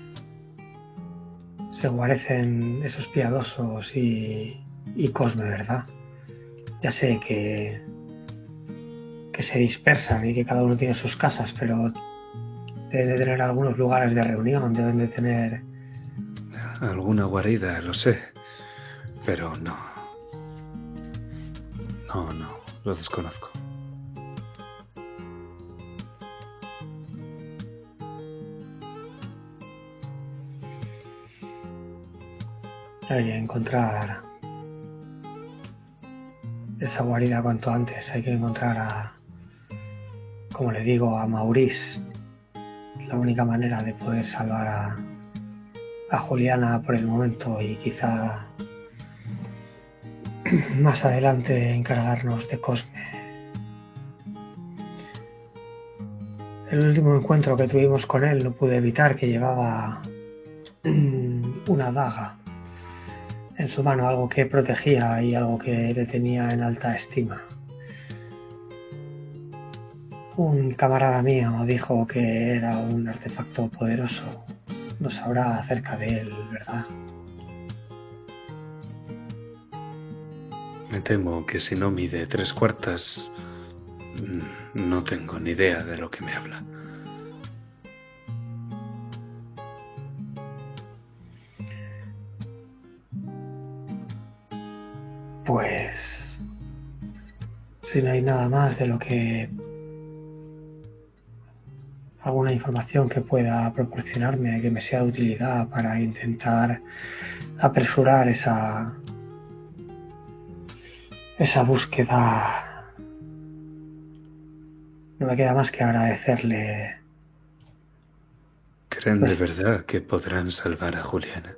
se guarecen esos piadosos y, y Cosme, ¿verdad? Ya sé que se dispersan y que cada uno tiene sus casas, pero deben de tener algunos lugares de reunión, deben de tener... Alguna guarida, lo sé, pero no. No, no, lo desconozco. Hay que encontrar esa guarida cuanto antes, hay que encontrar a, como le digo, a Maurice. La única manera de poder salvar a, a Juliana por el momento y quizá más adelante encargarnos de Cosme. El último encuentro que tuvimos con él no pude evitar que llevaba una daga en su mano, algo que protegía y algo que le tenía en alta estima. Un camarada mío dijo que era un artefacto poderoso. No sabrá acerca de él, ¿verdad? Me temo que si no mide tres cuartas, mm, no tengo ni idea de lo que me habla. Pues si no hay nada más de lo que alguna información que pueda proporcionarme que me sea de utilidad para intentar apresurar esa esa búsqueda no me queda más que agradecerle ¿Creen de Pues- verdad que podrán salvar a Juliana?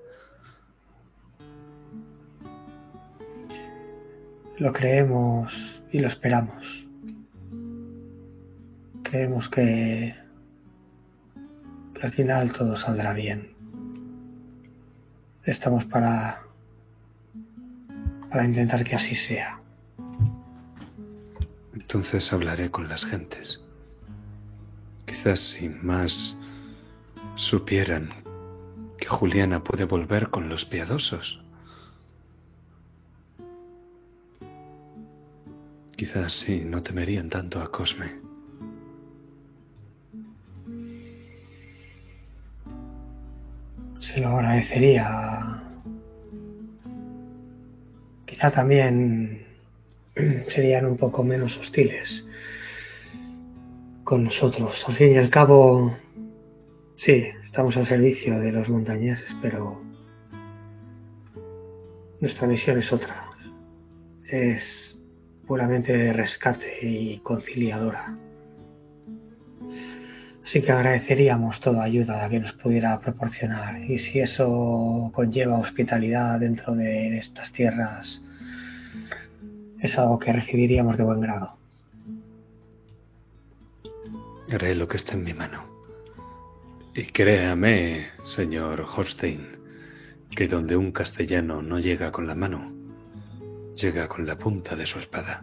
Lo creemos y lo esperamos. Creemos que, al final todo saldrá bien. Estamos para, para intentar que así sea. Entonces hablaré con las gentes. Quizás si más supieran que Juliana puede volver con los piadosos. Quizás sí, no temerían tanto a Cosme. Se lo agradecería. Quizá también serían un poco menos hostiles con nosotros. Al fin y al cabo, sí, estamos al servicio de los montañeses, pero nuestra misión es otra. Es puramente de rescate y conciliadora. Así que agradeceríamos toda ayuda que nos pudiera proporcionar. Y si eso conlleva hospitalidad dentro de estas tierras, es algo que recibiríamos de buen grado. Haré lo que esté en mi mano. Y créame, señor Holstein, que donde un castellano no llega con la mano, llega con la punta de su espada.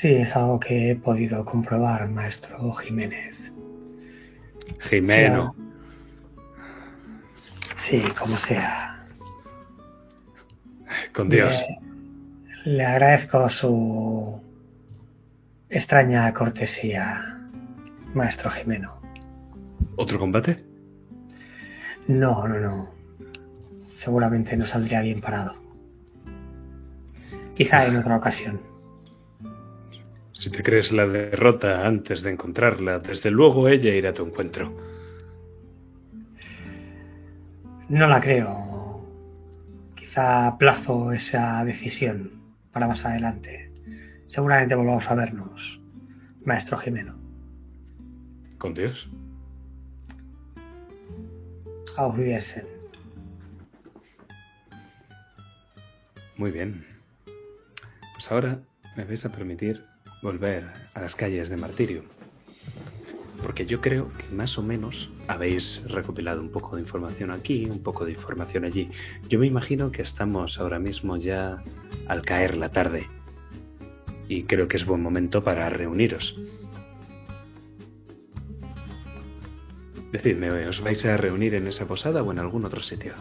Sí, es algo que he podido comprobar, maestro Jiménez. Jimeno, Sí, como sea. con Dios. Le, le agradezco su extraña cortesía, maestro Jimeno. ¿Otro combate? No, no, no. Seguramente no saldría bien parado. Quizá en otra ocasión. Si te crees la derrota antes de encontrarla, desde luego ella irá a tu encuentro. No la creo. Quizá aplazo esa decisión para más adelante. Seguramente volvamos a vernos, maestro Jimeno. Con Dios. Auf. Muy bien. Pues ahora me vais a permitir volver a las calles de Martirio. Porque yo creo que más o menos habéis recopilado un poco de información aquí, un poco de información allí. Yo me imagino que estamos ahora mismo ya al caer la tarde. Y creo que es buen momento para reuniros. Decidme, ¿os vais a reunir en esa posada o en algún otro sitio?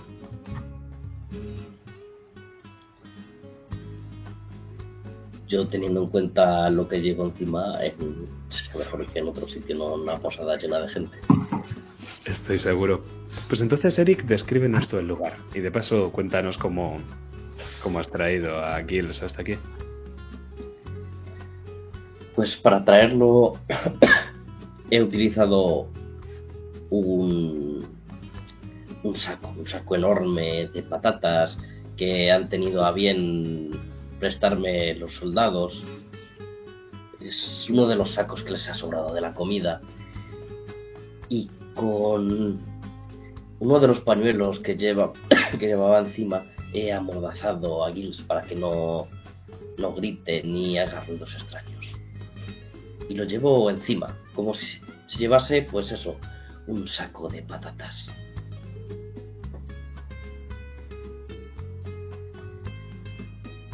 Yo teniendo en cuenta lo que llevo encima, en, sería mejor que en otro sitio, no una posada llena de gente. Estoy seguro. Pues entonces, Eric, descríbenos tú el lugar. Y de paso, cuéntanos cómo, cómo has traído a Gilles hasta aquí. Pues para traerlo he utilizado un un saco, un saco enorme de patatas que han tenido a bien prestarme los soldados. Es uno de los sacos que les ha sobrado de la comida. Y con uno de los pañuelos que, lleva, que llevaba encima he amordazado a Gils para que no, no grite ni haga ruidos extraños. Y lo llevo encima, como si, si llevase, pues eso, un saco de patatas.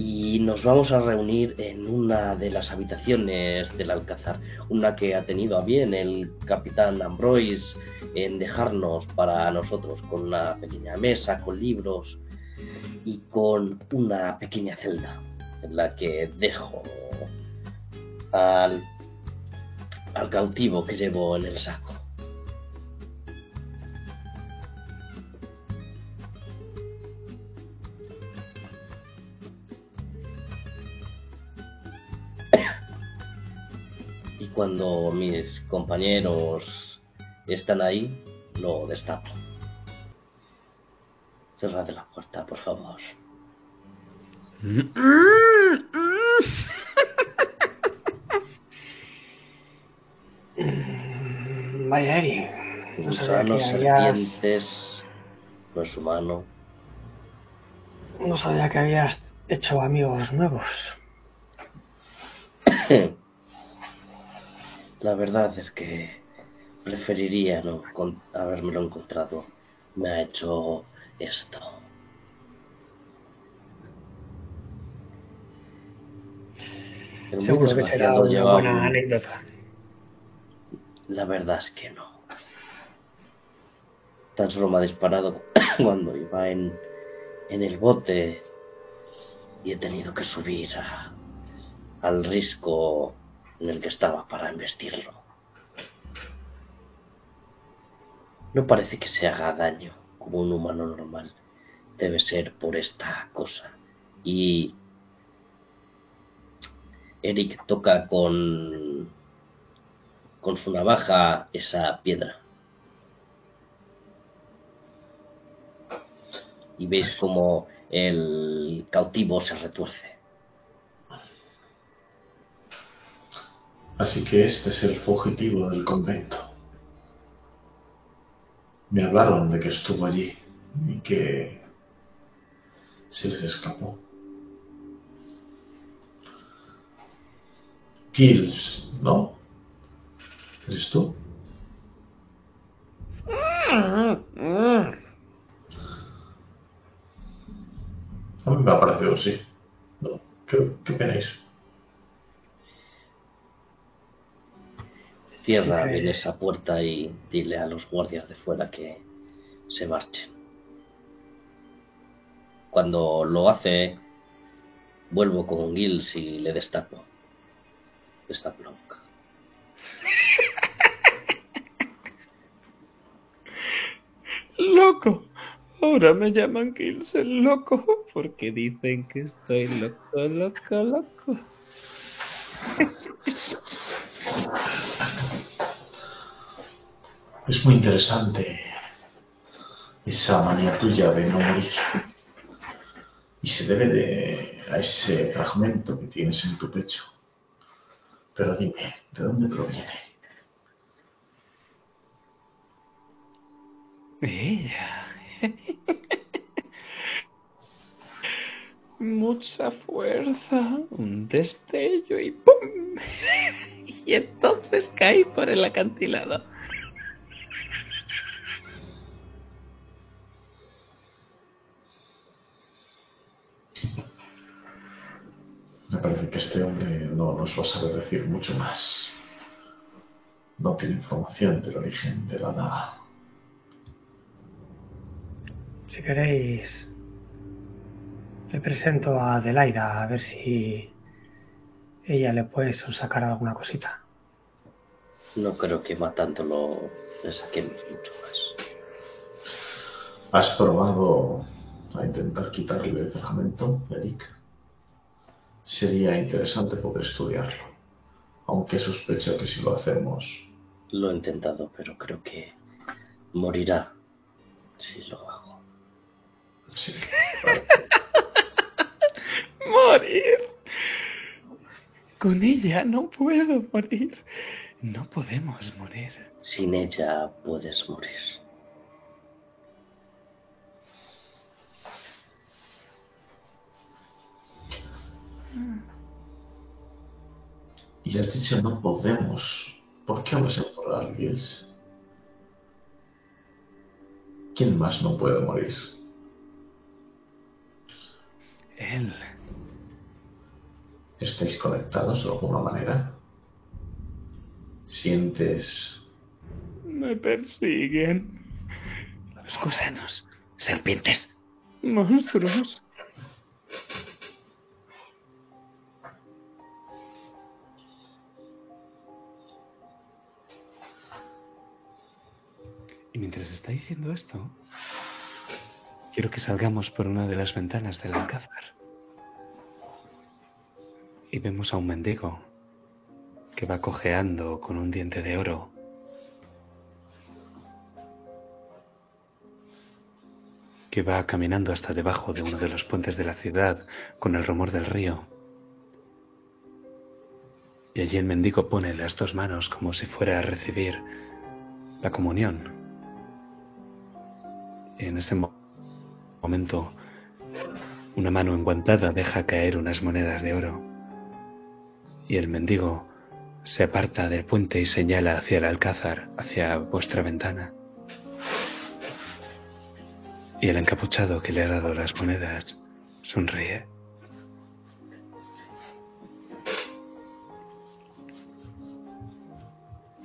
Y nos vamos a reunir en una de las habitaciones del Alcázar, una que ha tenido a bien el capitán Ambroise en dejarnos para nosotros con una pequeña mesa, con libros y con una pequeña celda en la que dejo al, al cautivo que llevo en el saco. Cuando mis compañeros están ahí, lo destapo. Cerrad la puerta, por favor. Vaya, Eri. No sabía Gusanos, que habías. serpientes, no es humano. No sabía que habías hecho amigos nuevos. La verdad es que preferiría no habérmelo encontrado. Me ha hecho esto. El Seguro que será una buena un- anécdota. La verdad es que no. Tan solo me ha disparado cuando iba en, en el bote y he tenido que subir a- al risco en el que estaba para embestirlo. No parece que se haga daño como un humano normal. Debe ser por esta cosa. Y Eric toca con con su navaja esa piedra. Y veis como el cautivo se retuerce. Así que este es el fugitivo del convento. Me hablaron de que estuvo allí y que se les escapó. Kills, ¿no? ¿Eres tú? A mí me ha parecido sí. ¿Qué, qué? Cierra Sí, bien esa puerta y dile a los guardias de fuera que se marchen. Cuando lo hace, vuelvo con Gills y le destapo. Destapo la boca. Loco. Ahora me llaman Kills el loco porque dicen que estoy loco, loco, loco. Es muy interesante esa manía tuya de no morir. Y se debe de, a ese fragmento que tienes en tu pecho. Pero dime, ¿de dónde proviene? Ella. Mucha fuerza, un destello y ¡pum! Y entonces caí por el acantilado. Me parece que este hombre no nos va a saber decir mucho más. No tiene información del origen de la daga. Si queréis, le presento a Adelaida a ver si ella le puede sacar alguna cosita. No creo que matándolo le saquemos mucho más. ¿Has probado a intentar quitarle el fragmento, Eric? Sería interesante poder estudiarlo. Aunque sospecho que si lo hacemos, Lo he intentado, pero creo que morirá Sí, lo hago. Sí. Morir. Con ella no puedo morir. No podemos morir. Sin ella puedes morir. Y has dicho no podemos. ¿Por qué hablas en plural, Gils? ¿Quién más no puede morir? Él. ¿Estáis conectados de alguna manera? ¿Sientes Me persiguen. Los gusanos, serpientes. Monstruos. Mientras está diciendo esto, quiero que salgamos por una de las ventanas del alcázar. Y vemos a un mendigo que va cojeando con un diente de oro. que va caminando hasta debajo de uno de los puentes de la ciudad con el rumor del río. Y allí el mendigo pone las dos manos como si fuera a recibir la comunión. En ese mo- momento, una mano enguantada deja caer unas monedas de oro. Y el mendigo se aparta del puente y señala hacia el alcázar, hacia vuestra ventana. Y el encapuchado que le ha dado las monedas sonríe.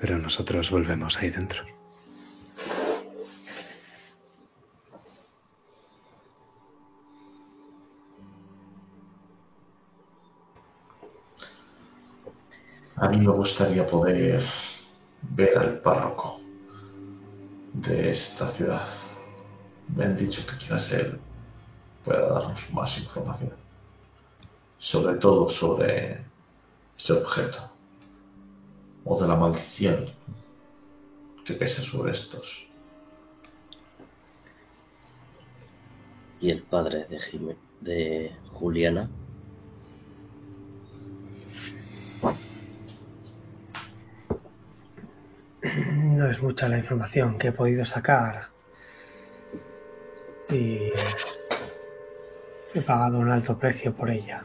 Pero nosotros volvemos ahí dentro. A mí me gustaría poder ver al párroco de esta ciudad. Me han dicho que quizás él pueda darnos más información. Sobre todo sobre este objeto. O de la maldición que pesa sobre estos. Y el padre de, de Juliana. No es mucha la información que he podido sacar. Y he pagado un alto precio por ella.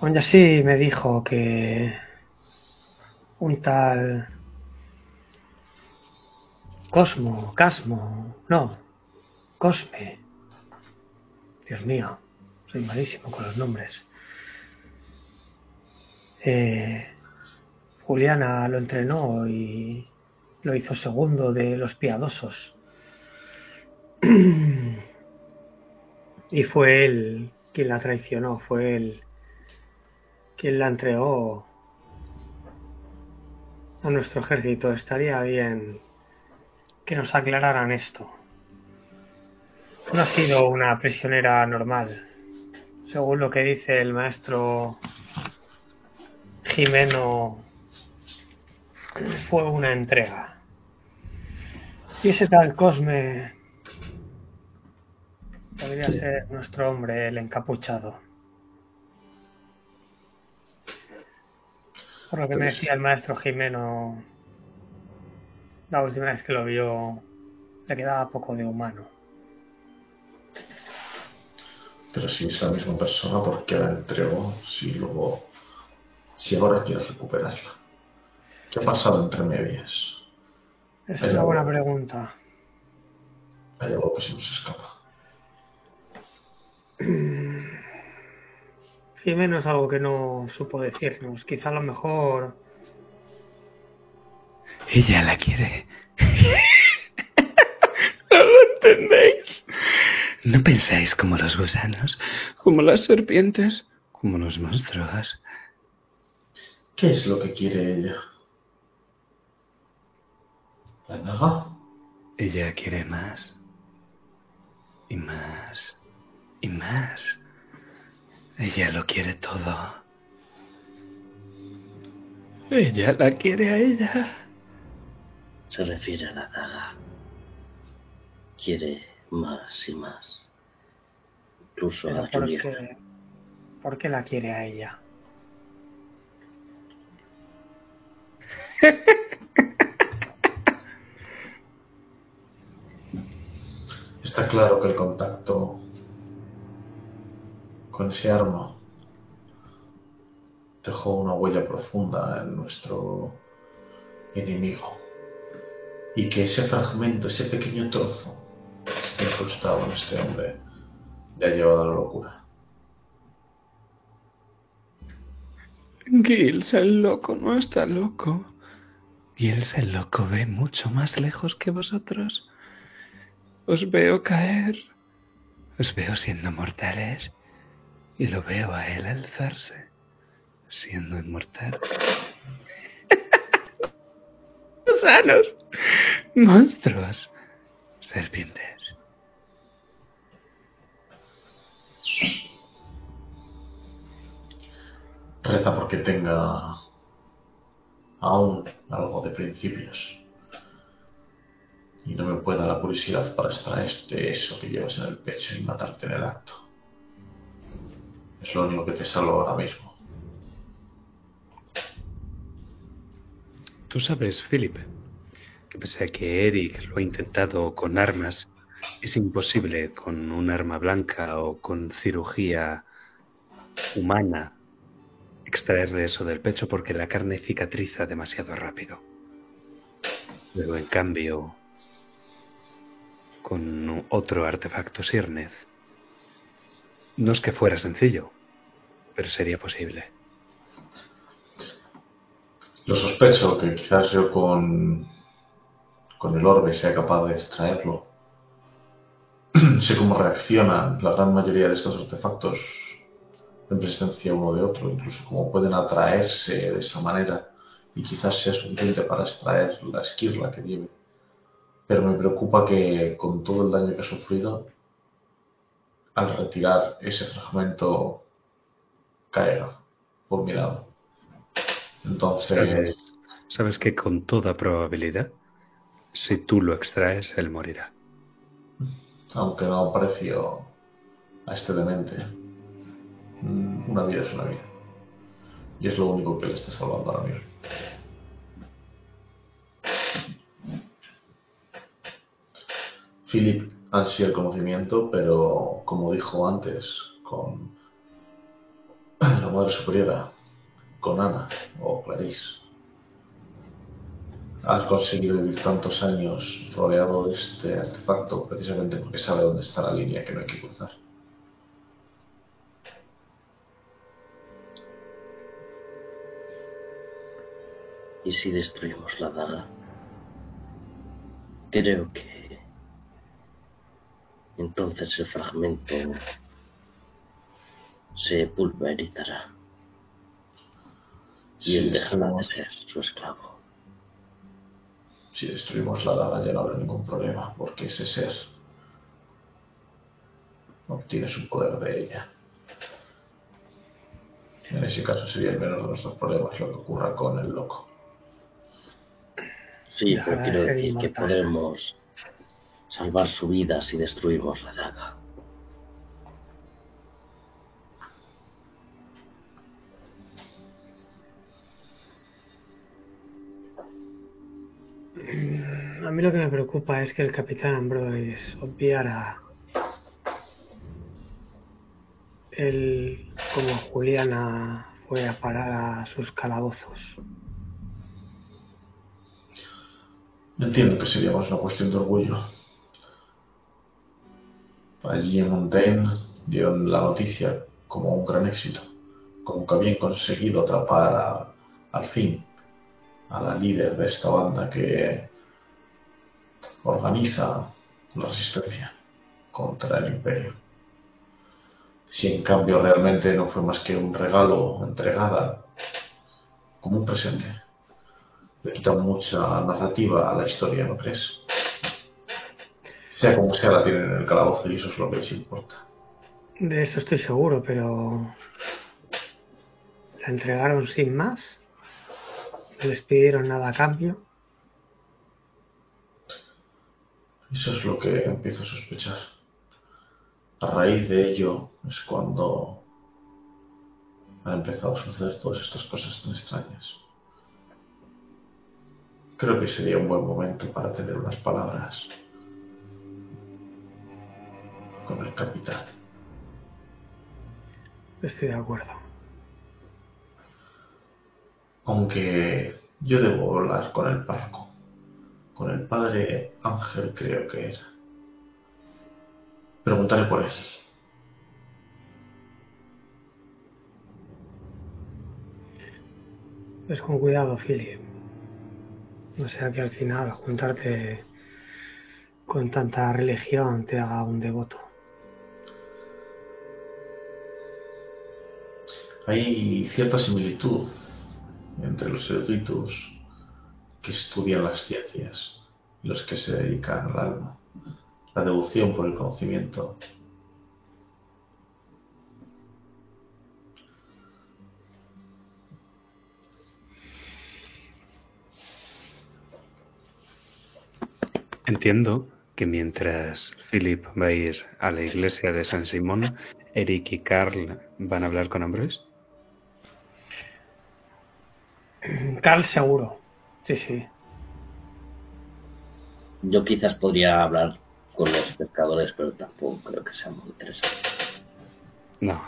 Aún así me dijo que un tal Cosmo, Casmo, no, Cosme. Dios mío, soy malísimo con los nombres. Eh, Juliana lo entrenó y lo hizo segundo de los piadosos. y fue él quien la traicionó, fue él quien la entregó a nuestro ejército. Estaría bien que nos aclararan esto. No ha sido una prisionera normal. Según lo que dice el maestro Jimeno fue una entrega. Y ese tal Cosme podría ser nuestro hombre, el encapuchado. Por lo que me Pues- decía el maestro Jimeno, la última vez que lo vio, le quedaba poco de humano. Pero si es la misma persona, ¿por qué la entregó? Si luego. Si ahora quiere recuperarla. ¿Qué ha pasado entre medias? Esa es una buena pregunta. Hay algo que se nos escapa. Jimeno es algo que no supo decirnos. Quizá a lo mejor Ella la quiere. ¿No lo entendéis? ¿No pensáis como los gusanos, como las serpientes, como los monstruos? ¿Qué es lo que quiere ella? ¿La daga? Ella quiere más. Y más. Y más. Ella lo quiere todo. Ella la quiere a ella. Se refiere a la daga. quiere más y más. Incluso Pero a ¿por qué, ¿Por qué la quiere a ella? Está claro que el contacto con ese arma dejó una huella profunda en nuestro enemigo. Y que ese fragmento, ese pequeño trozo que está incrustado en este hombre, le ha llevado a la locura. Gilles el loco no está loco. Gilles el loco ve mucho más lejos que vosotros. Os veo caer. Os veo siendo mortales. Y lo veo a él alzarse, siendo inmortal. Gusanos. Monstruos. Serpientes. Reza porque tenga aún algo de principios. Y no me pueda la curiosidad para extraerte eso que llevas en el pecho y matarte en el acto. Es lo único que te salva ahora mismo. Tú sabes, Philip, que pese a que Eric lo ha intentado con armas, es imposible con un arma blanca o con cirugía humana extraerle eso del pecho porque la carne cicatriza demasiado rápido. Pero en cambio, con otro artefacto Sirnez, no es que fuera sencillo, pero sería posible. Lo sospecho que quizás yo con, con el orbe sea capaz de extraerlo. sé cómo reaccionan la gran mayoría de estos artefactos en presencia uno de otro, incluso cómo pueden atraerse de esa manera y quizás sea suficiente para extraer la esquirla que lleve. Pero me preocupa que con todo el daño que ha sufrido, al retirar ese fragmento, caiga fulminado. Entonces, Sabes, sabes que con toda probabilidad, si tú lo extraes, él morirá. aunque no aprecio a este demente, mm, una vida es una vida. Y es lo único que le está salvando ahora mismo. Philip ansía el conocimiento, pero como dijo antes, con la Madre Superiora, con Ana o Clarice, has conseguido vivir tantos años rodeado de este artefacto precisamente porque sabe dónde está la línea que no hay que cruzar. ¿Y si destruimos la daga? Creo que entonces el fragmento se pulverizará y Si él dejará de ser su esclavo. si destruimos la daga ya no habrá ningún problema, porque ese ser obtiene su poder de ella. En ese caso sería el menor de nuestros problemas lo que ocurra con el loco. Sí, pero quiero decir que podemos salvar su vida si destruimos la daga. A mí lo que me preocupa es que el capitán Ambroise obviara el como Juliana fue a parar a sus calabozos. Entiendo que sería más una cuestión de orgullo. Allí en Montaigne dieron la noticia como un gran éxito, como que habían conseguido atrapar al fin a la líder de esta banda que organiza la resistencia contra el imperio. Si en cambio realmente no fue más que un regalo entregada como un presente, le quita mucha narrativa a la historia, ¿no crees? Sea como sea, la tienen en el calabozo y eso es lo que les importa. De eso estoy seguro, pero la entregaron sin más. No les pidieron nada a cambio. Eso es lo que empiezo a sospechar. A raíz de ello es cuando han empezado a suceder todas estas cosas tan extrañas. Creo que sería un buen momento para tener unas palabras con el capitán. Estoy de acuerdo. Aunque yo debo hablar con el párroco. Con el padre Ángel creo que era. Preguntaré por él. Pues con cuidado, Philip. No sea que al final juntarte con tanta religión te haga un devoto. Hay cierta similitud entre los eruditos que estudian las ciencias y los que se dedican al alma, la devoción por el conocimiento. Entiendo que mientras Philip va a ir a la iglesia de San Simón, Eric y Carl van a hablar con Ambrose. Carl seguro. Sí, sí. Yo quizás podría hablar con los pescadores, pero tampoco creo que sea muy interesante. No,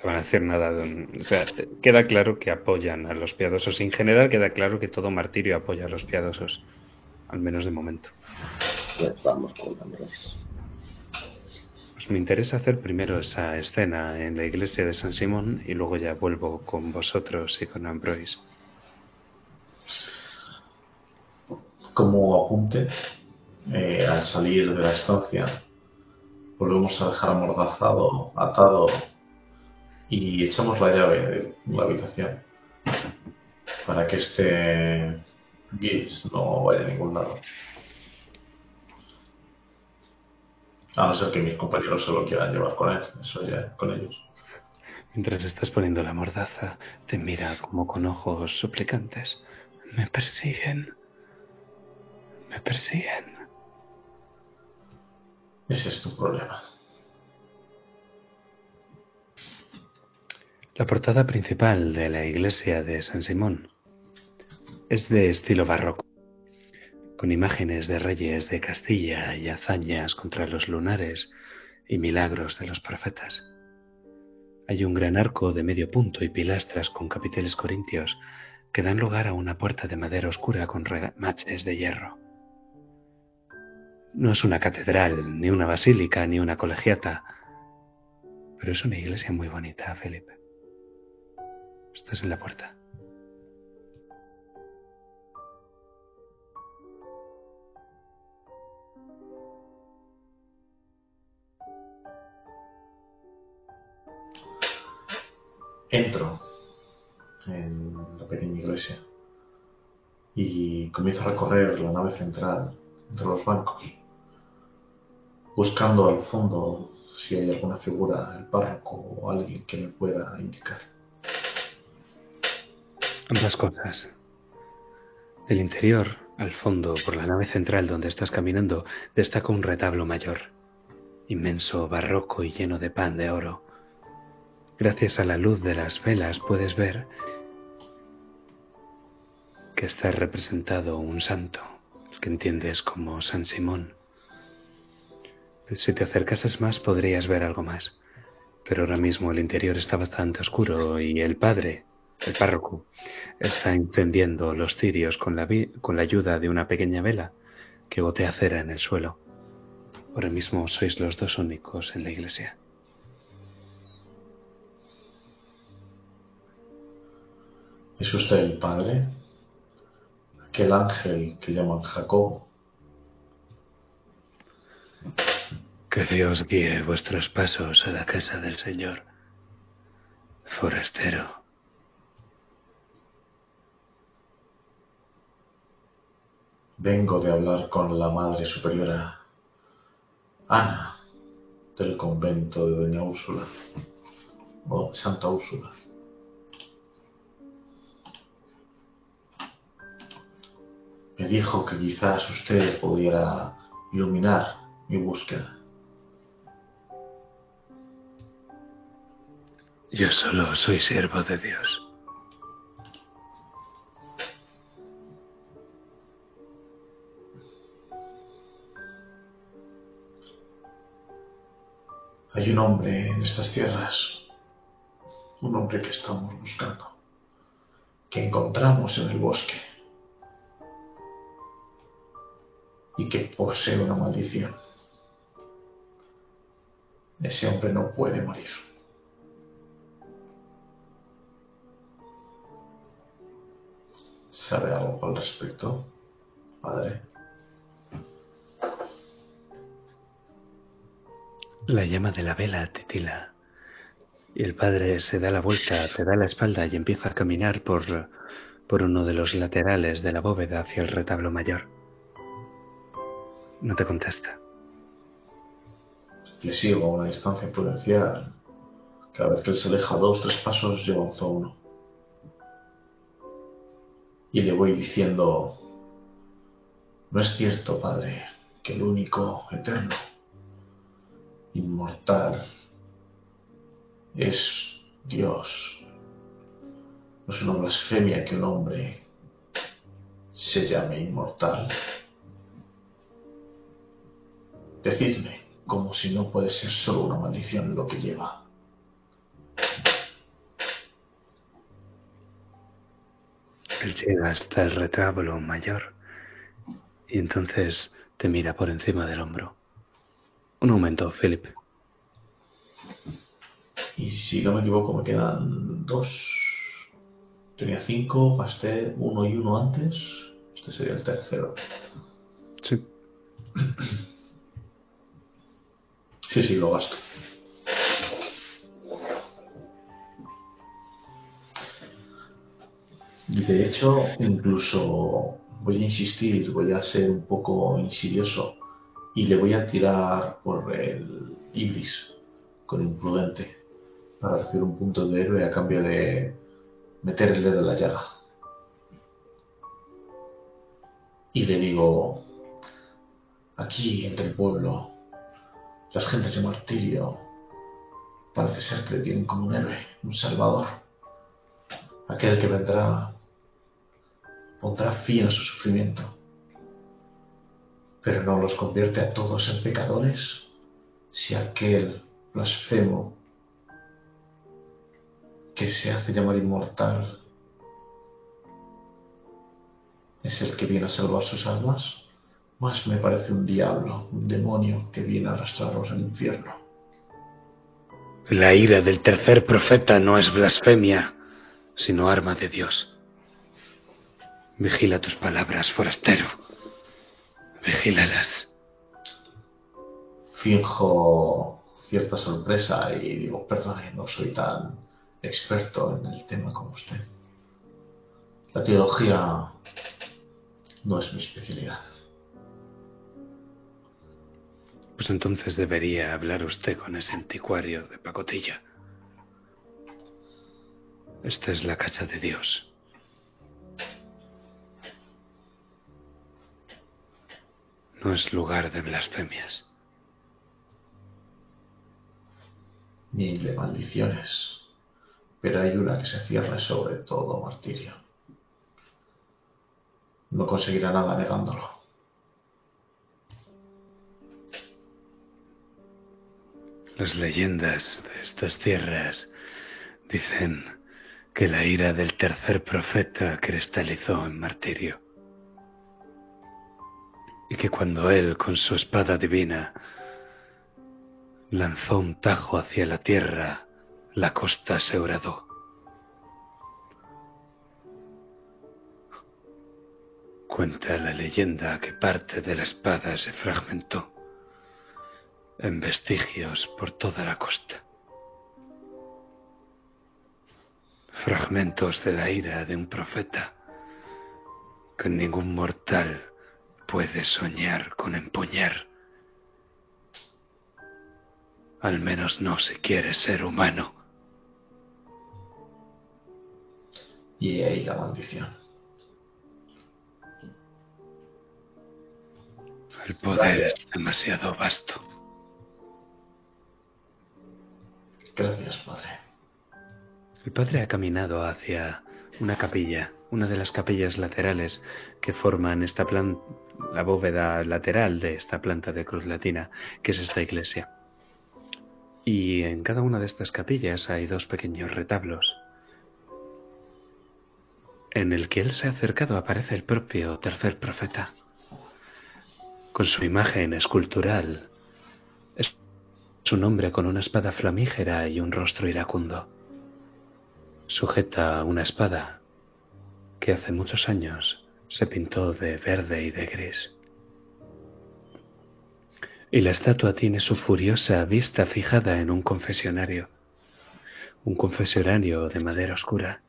te van a decir nada. de un- O sea, queda claro que apoyan a los piadosos. En general queda claro que todo martirio apoya a los piadosos. Al menos de momento. Pues vamos con Andrés. Pues me interesa hacer primero esa escena en la iglesia de San Simón y luego ya vuelvo con vosotros y con Ambroise. Como apunte, eh, al salir de la estancia, volvemos a dejar amordazado, atado y echamos la llave de la habitación para que este Gilles no vaya a ningún lado. A no ser que mis compañeros se lo quieran llevar con él, eso ya con ellos. Mientras estás poniendo la mordaza, te mira como con ojos suplicantes. Me persiguen. Me persiguen. Ese es tu problema. La portada principal de la iglesia de San Simón es de estilo barroco, con imágenes de reyes de Castilla y hazañas contra los lunares y milagros de los profetas. Hay un gran arco de medio punto y pilastras con capiteles corintios que dan lugar a una puerta de madera oscura con remaches de hierro. No es una catedral, ni una basílica, ni una colegiata, pero es una iglesia muy bonita, Felipe. Estás en la puerta. Entro en la pequeña iglesia y comienzo a recorrer la nave central entre los bancos, buscando al fondo si hay alguna figura, el párroco o alguien que me pueda indicar. Ambas cosas. Del interior, al fondo, por la nave central donde estás caminando, destaca un retablo mayor, inmenso, barroco y lleno de pan de oro. Gracias a la luz de las velas puedes ver que está representado un santo, el que entiendes como San Simón. Si te acercases más podrías ver algo más, pero ahora mismo el interior está bastante oscuro y el padre, el párroco, está encendiendo los cirios con la, con la ayuda de una pequeña vela que gotea cera en el suelo. Ahora mismo sois los dos únicos en la iglesia. ¿Es usted el padre? Aquel ángel que llaman Jacobo. Que Dios guíe vuestros pasos a la casa del Señor. Forastero. Vengo de hablar con la Madre Superiora Ana del convento de Doña Úrsula o Santa Úrsula. Me dijo que quizás usted pudiera iluminar mi búsqueda. Yo solo soy siervo de Dios. Hay un hombre en estas tierras, un hombre que estamos buscando, que encontramos en el bosque y que posee una maldición. Ese hombre no puede morir. ¿Sabe algo al respecto, padre? La llama de la vela titila y el padre se da la vuelta, te da la espalda y empieza a caminar por, por uno de los laterales de la bóveda hacia el retablo mayor. No te contesta. Le sigo a una distancia prudencial. Cada vez que él se aleja dos, tres pasos, yo avanzo uno. Y le voy diciendo, no es cierto, Padre, que el único eterno, inmortal, es Dios. No es una blasfemia que un hombre se llame inmortal. Decidme, como si no puede ser solo una maldición lo que lleva. Él llega hasta el retábulo mayor y entonces te mira por encima del hombro. Un momento, Philip. Y si no me equivoco, me quedan dos. Tenía cinco, gasté uno y uno antes. Este sería el tercero. Sí. Sí, sí, lo gasto. De hecho, incluso voy a insistir, voy a ser un poco insidioso y le voy a tirar por el Ibris con imprudente para recibir un punto de héroe a cambio de meter el dedo en la llaga. Y le digo, aquí entre el pueblo, las gentes de martirio parece ser que le tienen como un héroe, un salvador, aquel que vendrá, pondrá fin a su sufrimiento, pero no los convierte a todos en pecadores si aquel blasfemo que se hace llamar inmortal es el que viene a salvar sus almas. Más me parece un diablo, un demonio que viene a arrastrarlos al infierno. La ira del tercer profeta no es blasfemia, sino arma de Dios. Vigila tus palabras, forastero. Vigílalas. Finjo cierta sorpresa y digo, perdone, no soy tan experto en el tema como usted. La teología no es mi especialidad. Pues entonces debería hablar usted con ese anticuario de pacotilla. Esta es la casa de Dios. No es lugar de blasfemias. Ni de maldiciones. Pero hay una que se cierra sobre todo martirio. No conseguirá nada negándolo. Las leyendas de estas tierras dicen que la ira del tercer profeta cristalizó en martirio y que cuando él con su espada divina lanzó un tajo hacia la tierra, la costa se horadó. Cuenta la leyenda que parte de la espada se fragmentó en vestigios por toda la costa. Fragmentos de la ira de un profeta que ningún mortal puede soñar con empuñar. Al menos no si quiere ser humano. Y ahí la maldición. El poder es demasiado vasto. Gracias, padre. El padre ha caminado hacia una capilla, una de las capillas laterales que forman esta plan la bóveda lateral de esta planta de cruz latina, que es esta iglesia. Y en cada una de estas capillas hay dos pequeños retablos. En el que él se ha acercado aparece el propio tercer profeta, con su imagen escultural. Es un hombre con una espada flamígera y un rostro iracundo. Sujeta una espada que hace muchos años se pintó de verde y de gris. Y la estatua tiene su furiosa vista fijada en un confesionario, un confesionario de madera oscura.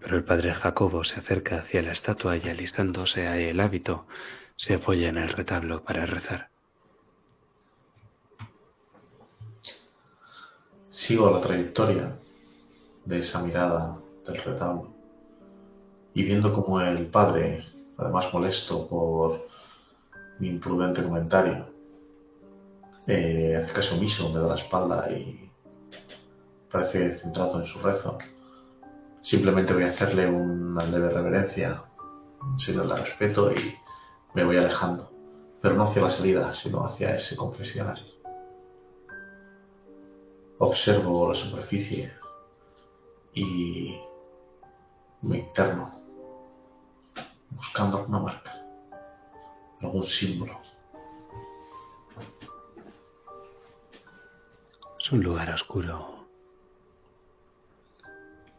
Pero el padre Jacobo se acerca hacia la estatua y alistándose a el hábito, se apoya en el retablo para rezar. Sigo la trayectoria de esa mirada del retablo y viendo como el padre, además molesto por mi imprudente comentario, eh, hace caso omiso, me da la espalda y parece centrado en su rezo. Simplemente voy a hacerle una leve reverencia, un signo de respeto y me voy alejando, pero no hacia la salida, sino hacia ese confesionario. Observo la superficie y me interno buscando alguna marca, algún símbolo. Es un lugar oscuro.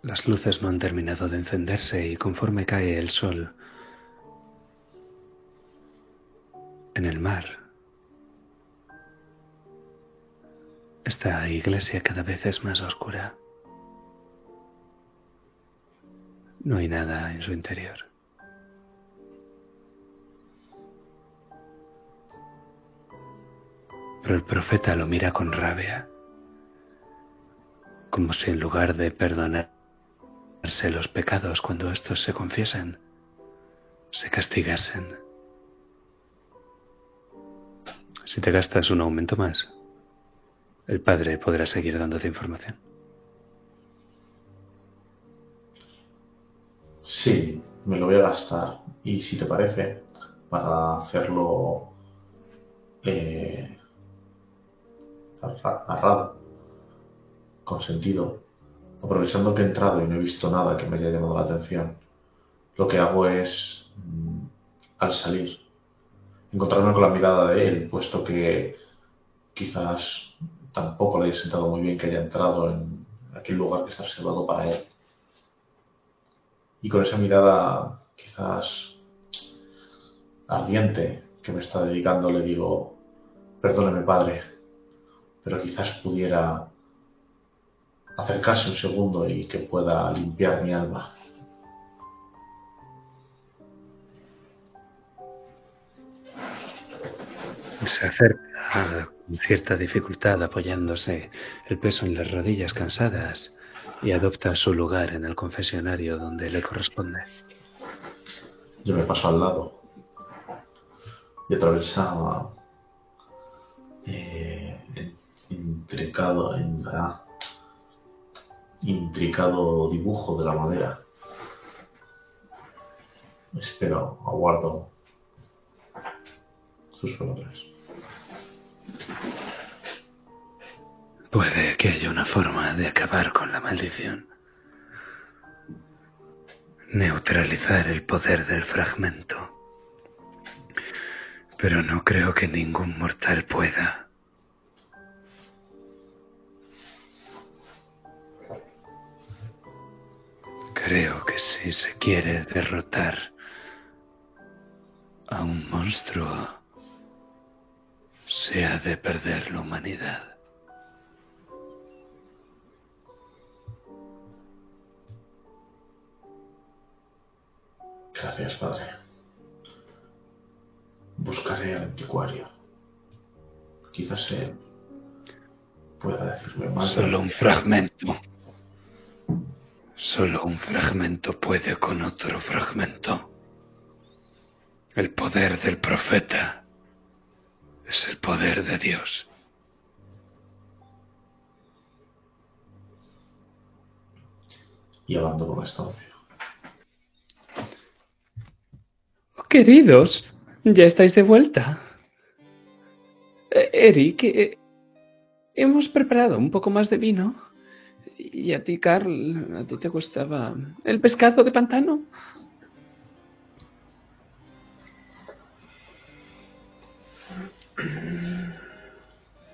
Las luces no han terminado de encenderse y conforme cae el sol en el mar, esta iglesia cada vez es más oscura. No hay nada en su interior. Pero el profeta lo mira con rabia, como si en lugar de perdonarse los pecados cuando estos se confiesan, se castigasen. Si te gastas un aumento más, el padre podrá seguir dándote información. Sí, me lo voy a gastar. Y si te parece, para hacerlo eh, narrado, con sentido, aprovechando que he entrado y no he visto nada que me haya llamado la atención, lo que hago es, mm, al salir, encontrarme con la mirada de él, puesto que quizás tampoco le haya sentado muy bien que haya entrado en aquel lugar que está reservado para él. Y con esa mirada quizás ardiente que me está dedicando le digo, perdóneme padre, pero quizás pudiera acercarse un segundo y que pueda limpiar mi alma. Se acerca con cierta dificultad apoyándose el peso en las rodillas cansadas y adopta su lugar en el confesionario donde le corresponde. Yo me paso al lado y atravesaba eh, intricado, en, ah, intricado dibujo de la madera. Espero, aguardo sus palabras. Puede que haya una forma de acabar con la maldición. Neutralizar el poder del fragmento. Pero no creo que ningún mortal pueda. Creo que si se quiere derrotar a un monstruo, se ha de perder la humanidad. Gracias, padre. Buscaré al anticuario. Quizás él pueda decirme más. Solo un fragmento. Solo un fragmento puede con otro fragmento. El poder del profeta es el poder de Dios. Y hablando por la estancia. Queridos, ya estáis de vuelta. Eh, Eric, eh, hemos preparado un poco más de vino. Y a ti, Carl, a ti te gustaba el pescado de pantano.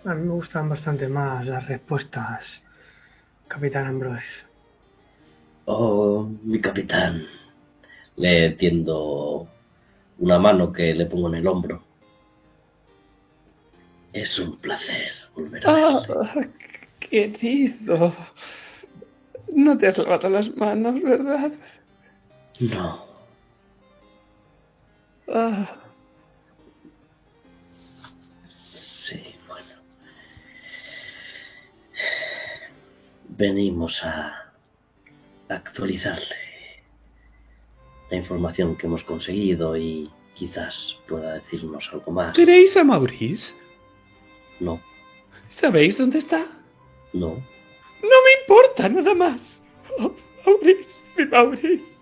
A mí me gustan bastante más las respuestas, Capitán Ambrose. Oh, mi capitán. Le tiendo una mano que le pongo en el hombro. Es un placer volver a Ah, verle. querido. No te has lavado las manos, ¿verdad? No, Ah, sí, bueno. Venimos a actualizarle la información que hemos conseguido y quizás pueda decirnos algo más. ¿Tenéis a Maurice? No, ¿Sabéis dónde está? no. No me importa nada más. Oh, Maurice, mi Maurice.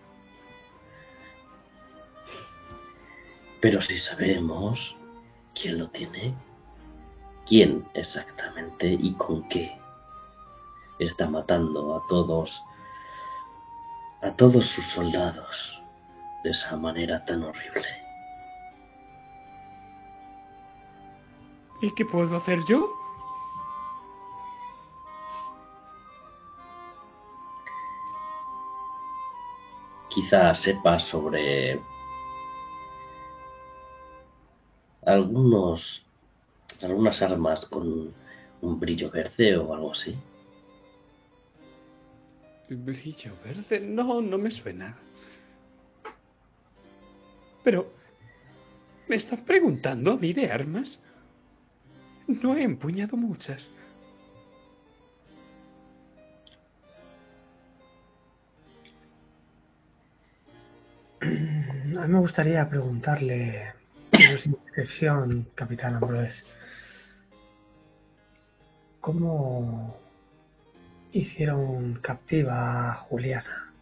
Pero si sabemos quién lo tiene, quién exactamente y con qué está matando a todos, a todos sus soldados de esa manera tan horrible. ¿Y qué puedo hacer yo? Quizá sepa sobre algunos algunas armas con un brillo verde o algo así. Brillo verde. No, no me suena. Pero... ¿Me están preguntando a mí de armas? No he empuñado muchas. Mí me gustaría preguntarle por su inscripción, Capitán Ambrose. ¿Cómo hicieron captiva a Juliana?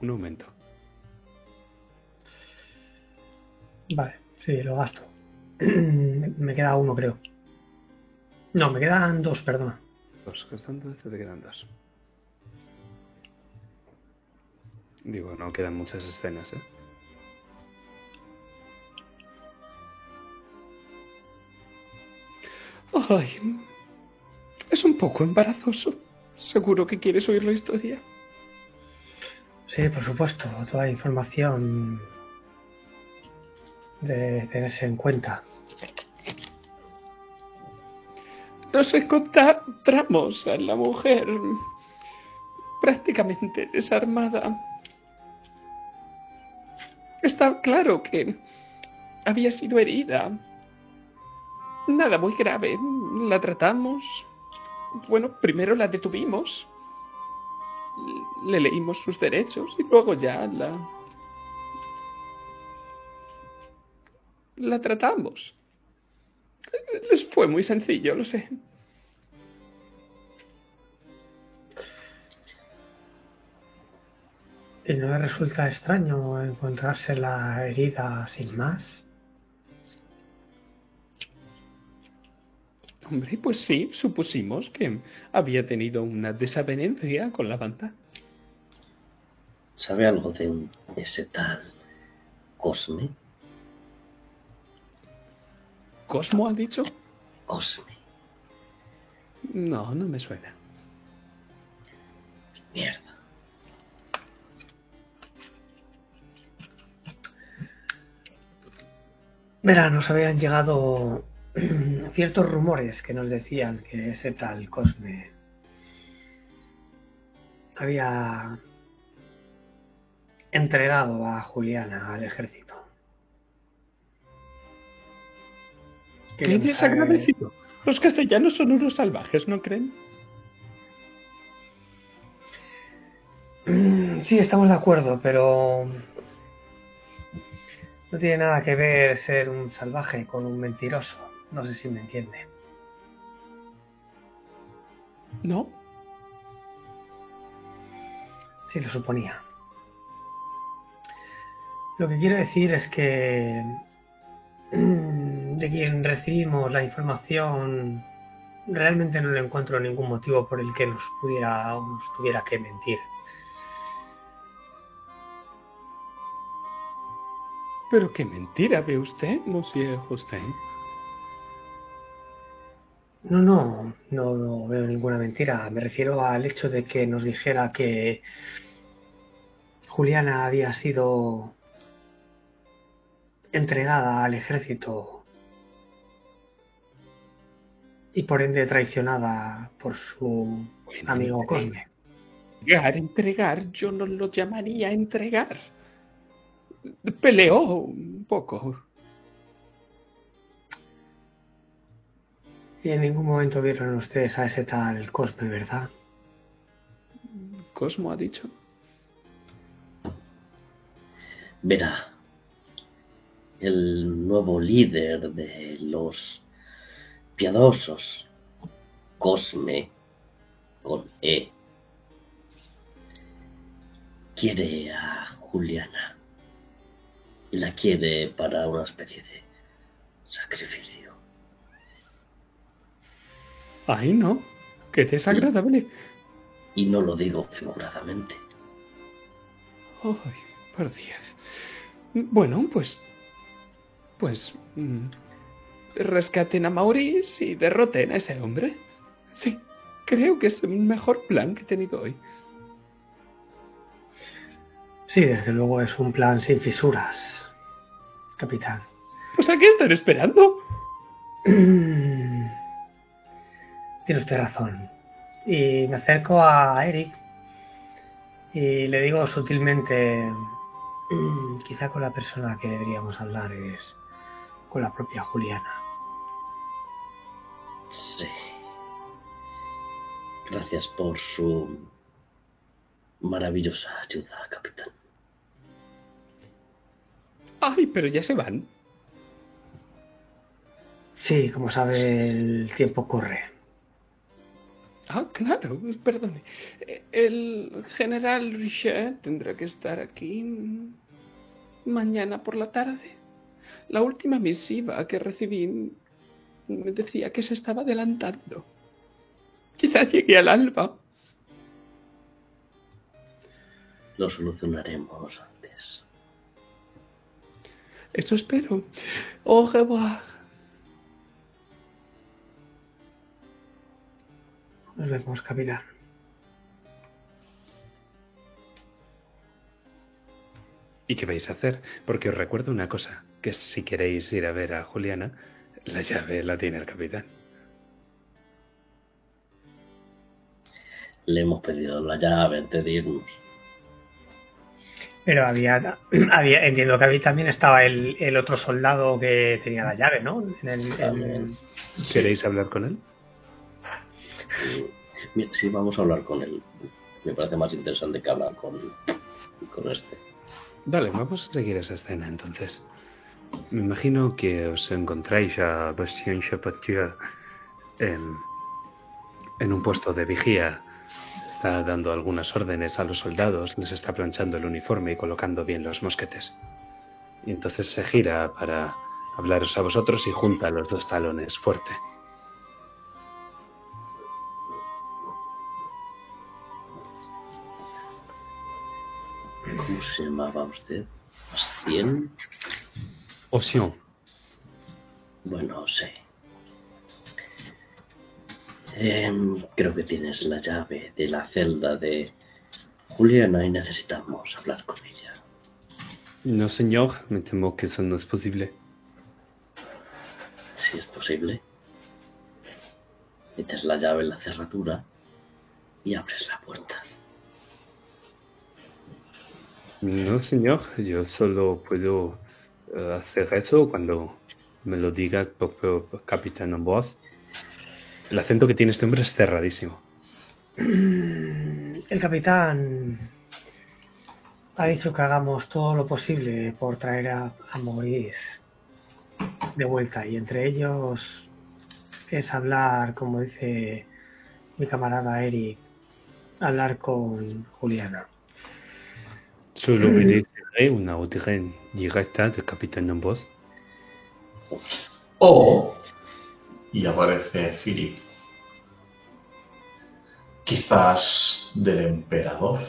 Un momento. Vale, sí, lo gasto. me queda uno, creo. No, me quedan dos, perdona. Dos, costando te quedan dos. Digo, no quedan muchas escenas, ¿eh? Ay, es un poco embarazoso. Seguro que quieres oír la historia. Sí, por supuesto, toda la información de tenerse en cuenta. Nos encontramos a la mujer prácticamente desarmada. Está claro que había sido herida. Nada muy grave. La tratamos. Bueno, primero la detuvimos. Le leímos sus derechos y luego ya la... La tratamos. Les fue muy sencillo, lo sé. ¿Y no le resulta extraño encontrarse la herida sin más? Hombre, pues sí, supusimos que había tenido una desavenencia con la banda. ¿Sabe algo de un- ese tal Cosme? ¿Cosmo ha dicho? Cosme. No, no me suena. Mierda. Verá, nos habían llegado ciertos rumores que nos decían que ese tal Cosme había entregado a Juliana al ejército. ¡Qué desagradecido! Los castellanos son unos salvajes, ¿no creen? Mm, Sí, estamos de acuerdo, pero no tiene nada que ver ser un salvaje con un mentiroso. No sé si me entiende. ¿No? Sí, lo suponía. Lo que quiero decir es que de quien recibimos la información realmente no le encuentro ningún motivo por el que nos pudiera o nos tuviera que mentir. Pero qué mentira ve usted, Monsieur Justin. No, no, no, no veo ninguna mentira. Me refiero al hecho de que nos dijera que Juliana había sido entregada al ejército y por ende traicionada por su Bueno, amigo Cosme. Entregar, entregar, yo no lo llamaría entregar. Peleó un poco. Y en ningún momento vieron ustedes a ese tal Cosme, ¿verdad? Cosmo ha dicho. Verá, el nuevo líder de los piadosos, Cosme, con E, quiere a Juliana la quiere para una especie de sacrificio. Ay, no. Qué desagradable. Y no lo digo figuradamente. Ay, por Dios. Bueno, pues. Pues. mm, rescaten a Maurice y derroten a ese hombre. Sí, creo que es el mejor plan que he tenido hoy. Sí, desde luego es un plan sin fisuras, capitán. Pues a qué están esperando. Tiene usted razón. Y me acerco a Eric y le digo sutilmente, "Mm, quizá con la persona que deberíamos hablar es con la propia Juliana. Sí. Gracias por su maravillosa ayuda, capitán. Ay, pero ya se van. Sí, como sabe, el tiempo corre. Ah, claro, perdone. El general Richet tendrá que estar aquí mañana por la tarde. La última misiva que recibí me decía que se estaba adelantando. Quizá llegue al alba. Lo solucionaremos antes. Eso espero. Au revoir. Nos vemos, capitán. ¿Y qué vais a hacer? Porque os recuerdo una cosa, que si queréis ir a ver a Juliana, la llave la tiene el capitán. Le hemos pedido la llave antes de irnos. Pero había, había entiendo que había, también estaba el, el otro soldado que tenía la llave, ¿no? En el- en- ¿Queréis hablar con él? Mira, Sí, vamos a hablar con él. Me parece más interesante que hablar con, con este. Vale, vamos a seguir esa escena entonces. Me imagino que os encontráis a Bastien Chapotier en, en un puesto de vigía. Está dando algunas órdenes a los soldados, les está planchando el uniforme y colocando bien los mosquetes. Y entonces se gira para hablaros a vosotros y junta los dos talones fuerte. ¿Cómo se llamaba usted? ¿Bastien? Oción. Bueno, sé. Em, creo que tienes la llave de la celda de Juliana y necesitamos hablar con ella. No, señor, me temo que eso no es posible. Si es posible. Metes la llave en la cerradura y abres la puerta. No, señor, yo solo puedo eh, hacer eso cuando me lo diga el propio capitán voz. El acento que tiene este hombre es cerradísimo. El capitán ha dicho que hagamos todo lo posible por traer a, a Maurice de vuelta y entre ellos es hablar, como dice mi camarada Eric, hablar con Juliana. Solo obedeceré una orden directa del capitán Ambos. O, y aparece Philip, quizás del emperador,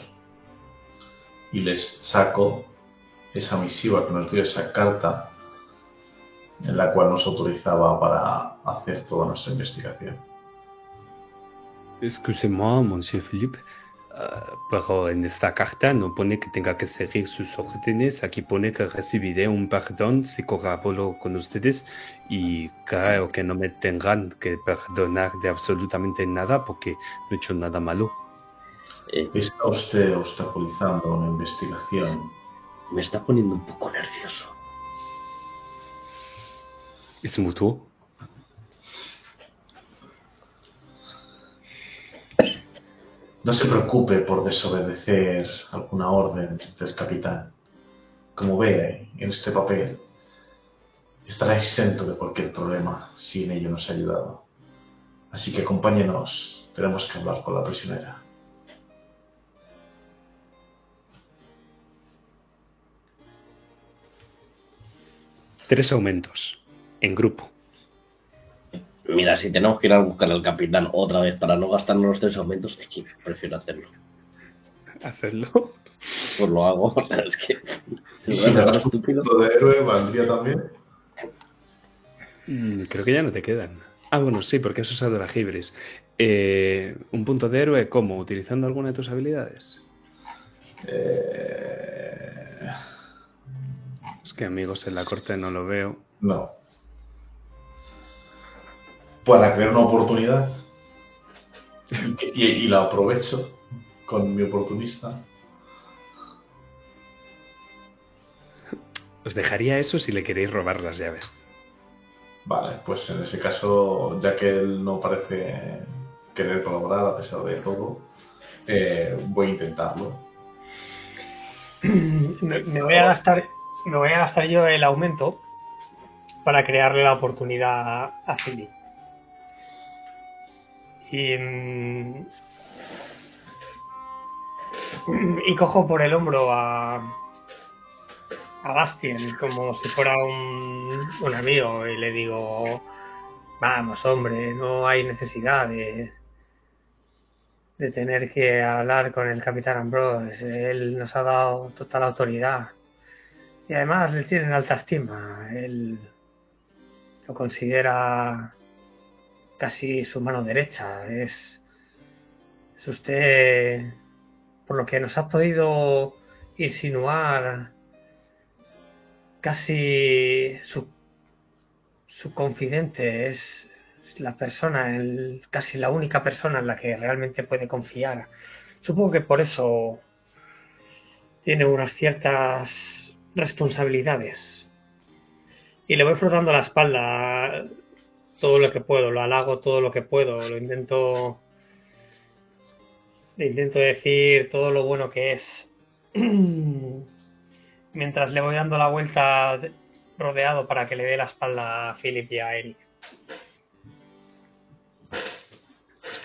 y les saco esa misiva que nos dio esa carta en la cual nos autorizaba para hacer toda nuestra investigación. Excusez-moi, monsieur Philippe, pero en esta carta no pone que tenga que seguir sus órdenes. Aquí pone que recibiré un perdón si colaboro con ustedes y creo que no me tendrán que perdonar de absolutamente nada porque no he hecho nada malo. Eh, Está usted obstaculizando una investigación. me está poniendo un poco nervioso. Es mutuo. No se preocupe por desobedecer alguna orden del capitán. Como ve en este papel, estará exento de cualquier problema si en ello nos ha ayudado. Así que acompáñenos, tenemos que hablar con la prisionera. Tres aumentos. En grupo. Mira, si tenemos que ir a buscar al capitán otra vez para no gastarnos los tres aumentos, es que prefiero hacerlo. Hacerlo. Pues lo hago, es que... Y si me das un punto de héroe, ¿valdría también? Mm, creo que ya no te quedan. Ah, bueno, sí, porque has usado la Gibris. Eh, ¿Un punto de héroe cómo? ¿Utilizando alguna de tus habilidades? Eh, Es que amigos en la corte no lo veo. no. Para crear una oportunidad. Y, y la aprovecho con mi oportunista. Os dejaría eso si le queréis robar las llaves. Vale, pues en ese caso, ya que él no parece querer colaborar a pesar de todo, eh, voy a intentarlo. Me, me voy a gastar, me voy a gastar yo el aumento para crearle la oportunidad a Philip. Y, y cojo por el hombro a, a Bastien como si fuera un, un amigo y le digo, vamos hombre, no hay necesidad de, de tener que hablar con el capitán Ambrose. Él nos ha dado total autoridad. Y además le tiene en alta estima. Él lo considera casi su mano derecha. Es, es usted, por lo que nos ha podido insinuar, casi su, su confidente. Es la persona, el, casi la única persona en la que realmente puede confiar. Supongo que por eso tiene unas ciertas responsabilidades. Y le voy frotando la espalda todo lo que puedo, lo halago todo lo que puedo, lo intento. Intento decir todo lo bueno que es. Mientras le voy dando la vuelta rodeado para que le dé la espalda a Philip y a Eric.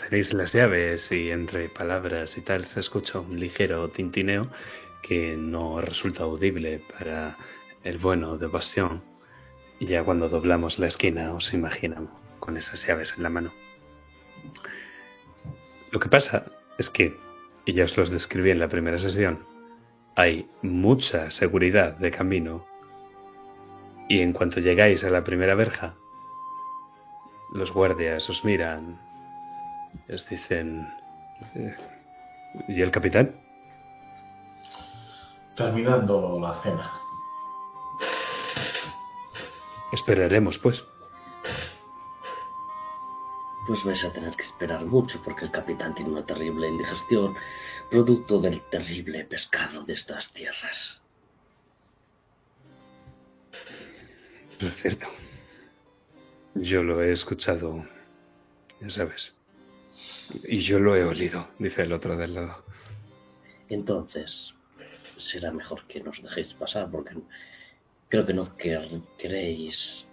Tenéis las llaves y entre palabras y tal se escucha un ligero tintineo que no resulta audible para el bueno de Bastión. Y ya cuando doblamos la esquina os imaginamos con esas llaves en la mano. Lo que pasa es que, y ya os los describí en la primera sesión, hay mucha seguridad de camino y en cuanto llegáis a la primera verja, los guardias os miran os dicen... "Eh, ¿Y el capitán? Terminando la cena. Esperaremos, pues. Pues vais a tener que esperar mucho porque el capitán tiene una terrible indigestión, producto del terrible pescado de estas tierras. Es cierto. Yo lo he escuchado, ya sabes. Y yo lo he olido, dice el otro del lado. Entonces, será mejor que nos dejéis pasar porque creo que no quer- queréis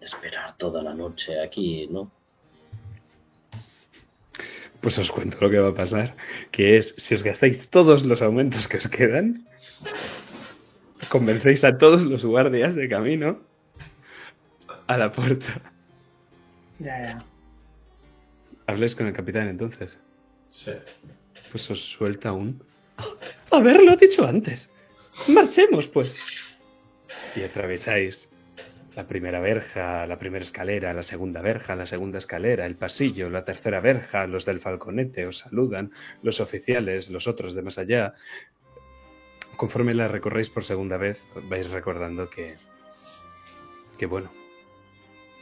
esperar toda la noche aquí, ¿no? Pues os cuento lo que va a pasar, que es, si os gastáis todos los aumentos que os quedan, convencéis a todos los guardias de camino a la puerta. Ya, ya. Habléis con el capitán entonces. Sí. Pues os suelta un... Haberlo dicho antes. Marchemos, pues. Y atravesáis la primera verja, la primera escalera, la segunda verja, la segunda escalera, el pasillo, la tercera verja, los del falconete os saludan, los oficiales, los otros de más allá. Conforme la recorréis por segunda vez, vais recordando que... que bueno...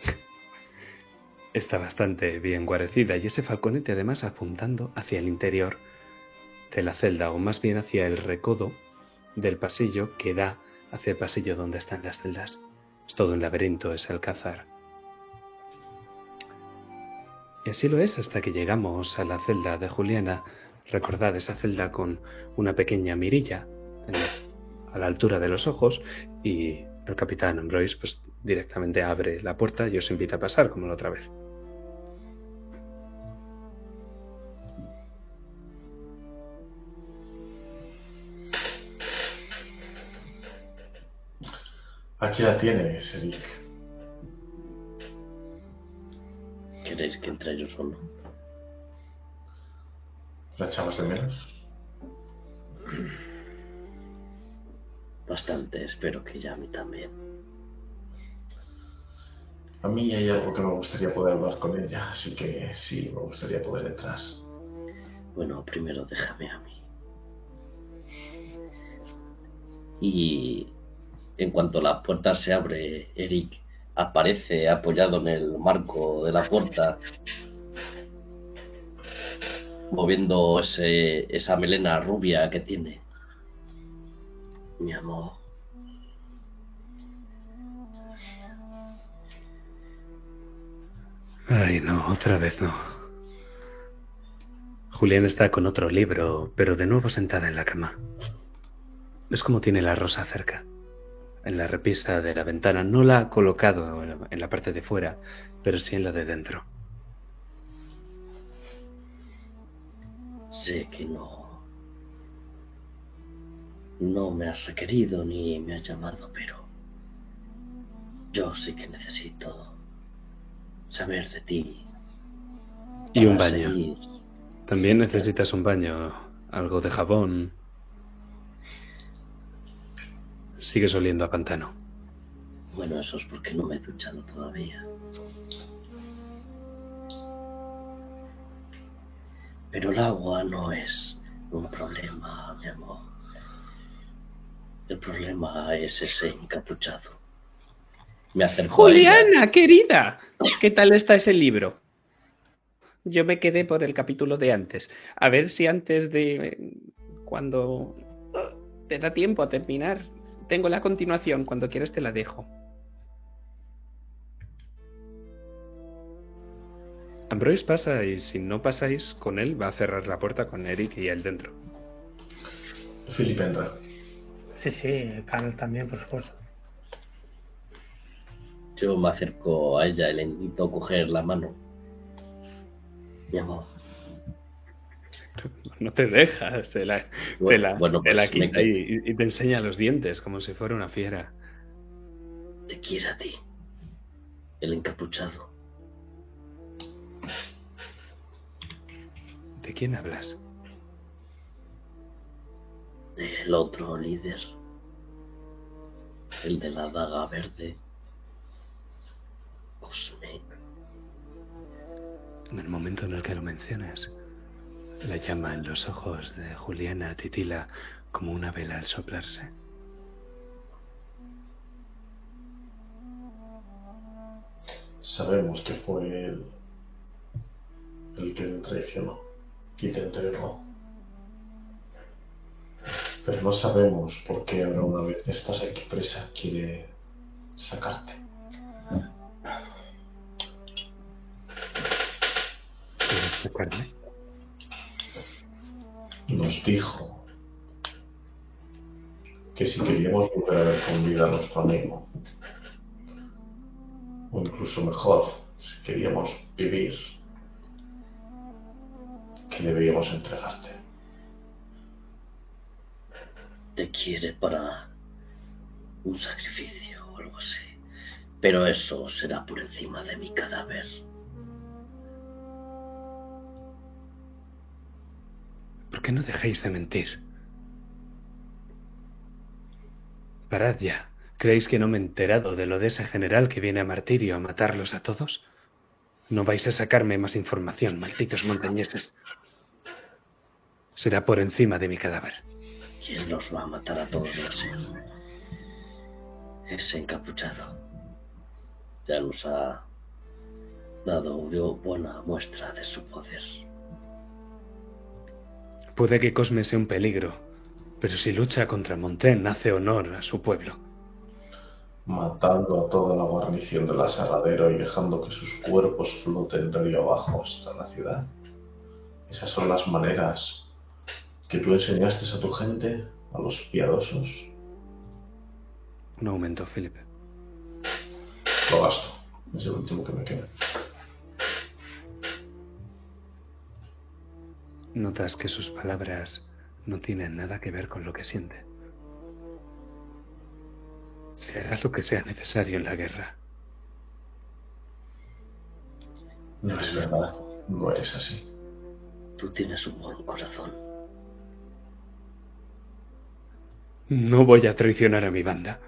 Está bastante bien guarecida y ese falconete además apuntando hacia el interior de la celda o más bien hacia el recodo del pasillo que da hacia el pasillo donde están las celdas. Es todo un laberinto, es alcázar. Y así lo es hasta que llegamos a la celda de Juliana. Recordad esa celda con una pequeña mirilla a la altura de los ojos y el capitán Ambroise pues directamente abre la puerta y os invita a pasar como la otra vez. Aquí la tienes, Eric. ¿Queréis que entre ellos o no? ¿La echabas de menos? Bastante, espero que ya a mí también. A mí hay algo que me gustaría poder hablar con ella, así que sí, me gustaría poder entrar. Bueno, primero déjame a mí. Y en cuanto la puerta se abre, Eric aparece apoyado en el marco de la puerta, moviendo esa melena rubia que tiene. Mi amor. Ay, no, otra vez no. Julián está con otro libro, pero de nuevo sentada en la cama. Es como tiene la rosa cerca, en la repisa de la ventana. No la ha colocado en la parte de fuera, pero sí en la de dentro. Sé que no. No me has requerido ni me has llamado, pero. Yo sí que necesito saber de ti. Y un baño. seguir. También necesitas un baño, algo de jabón. Sigues oliendo a pantano. Bueno, eso es porque no me he duchado todavía. Pero el agua no es un problema, mi amor. El problema es ese encapuchado. Me acerco a ella. Juliana, querida, ¿qué tal está ese libro? Yo me quedé por el capítulo de antes. A ver si antes de cuando te da tiempo a terminar, tengo la continuación. Cuando quieras te la dejo. Ambroise pasa y si no pasáis con él va a cerrar la puerta con Eric y él dentro. Philip entra. Sí, sí, Carl también, por supuesto. Yo me acerco a ella y le intento coger la mano. Mi amor. No te dejas, te la, te la- bueno, te la pues quita y, y te enseña los dientes como si fuera una fiera. Te quiere a ti. El encapuchado. ¿De quién hablas? El otro líder. El de la daga verde. Cosme. En el momento en el que lo mencionas, la llama en los ojos de Juliana titila como una vela al soplarse. Sabemos que fue él el que te traicionó y te entregó. Pero no sabemos por qué ahora una vez estás aquí presa quiere sacarte. ¿Quieres sacarme? Nos dijo que si queríamos volver a ver con vida a nuestro amigo, o incluso mejor, si queríamos vivir, que deberíamos entregarte. Te quiere para un sacrificio o algo así. Pero eso será por encima de mi cadáver. ¿Por qué no dejáis de mentir? Parad ya. ¿Creéis que no me he enterado de lo de ese general que viene a Martirio a matarlos a todos? No vais a sacarme más información, malditos montañeses. Será por encima de mi cadáver. ¿Quién los va a matar a todos Ese encapuchado. Ya nos ha dado buena muestra de su poder. Puede que Cosme sea un peligro, pero si lucha contra Montaigne hace honor a su pueblo. Matando a toda la guarnición del aserradero y dejando que sus cuerpos floten río abajo hasta la ciudad. Esas son las maneras que tú enseñaste a tu gente, a los piadosos. Un aumento, Felipe. Lo gasto. Es el último que me queda. Notas que sus palabras no tienen nada que ver con lo que siente. Se hará lo que sea necesario en la guerra. No es verdad, no eres así. Tú tienes un buen corazón. No voy a traicionar a mi banda.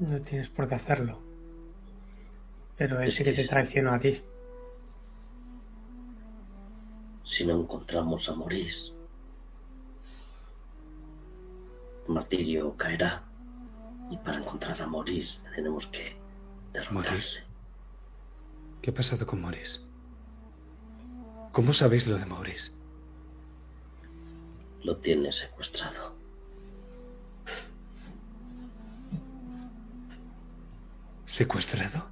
No tienes por qué hacerlo. Pero él sí que te traicionó a ti. Si no encontramos a Maurice, el martirio caerá. Y para encontrar a Maurice tenemos que derrotarse. ¿Qué ha pasado con Maurice? ¿Cómo sabéis lo de Maurice? Lo tiene secuestrado. ¿Secuestrado?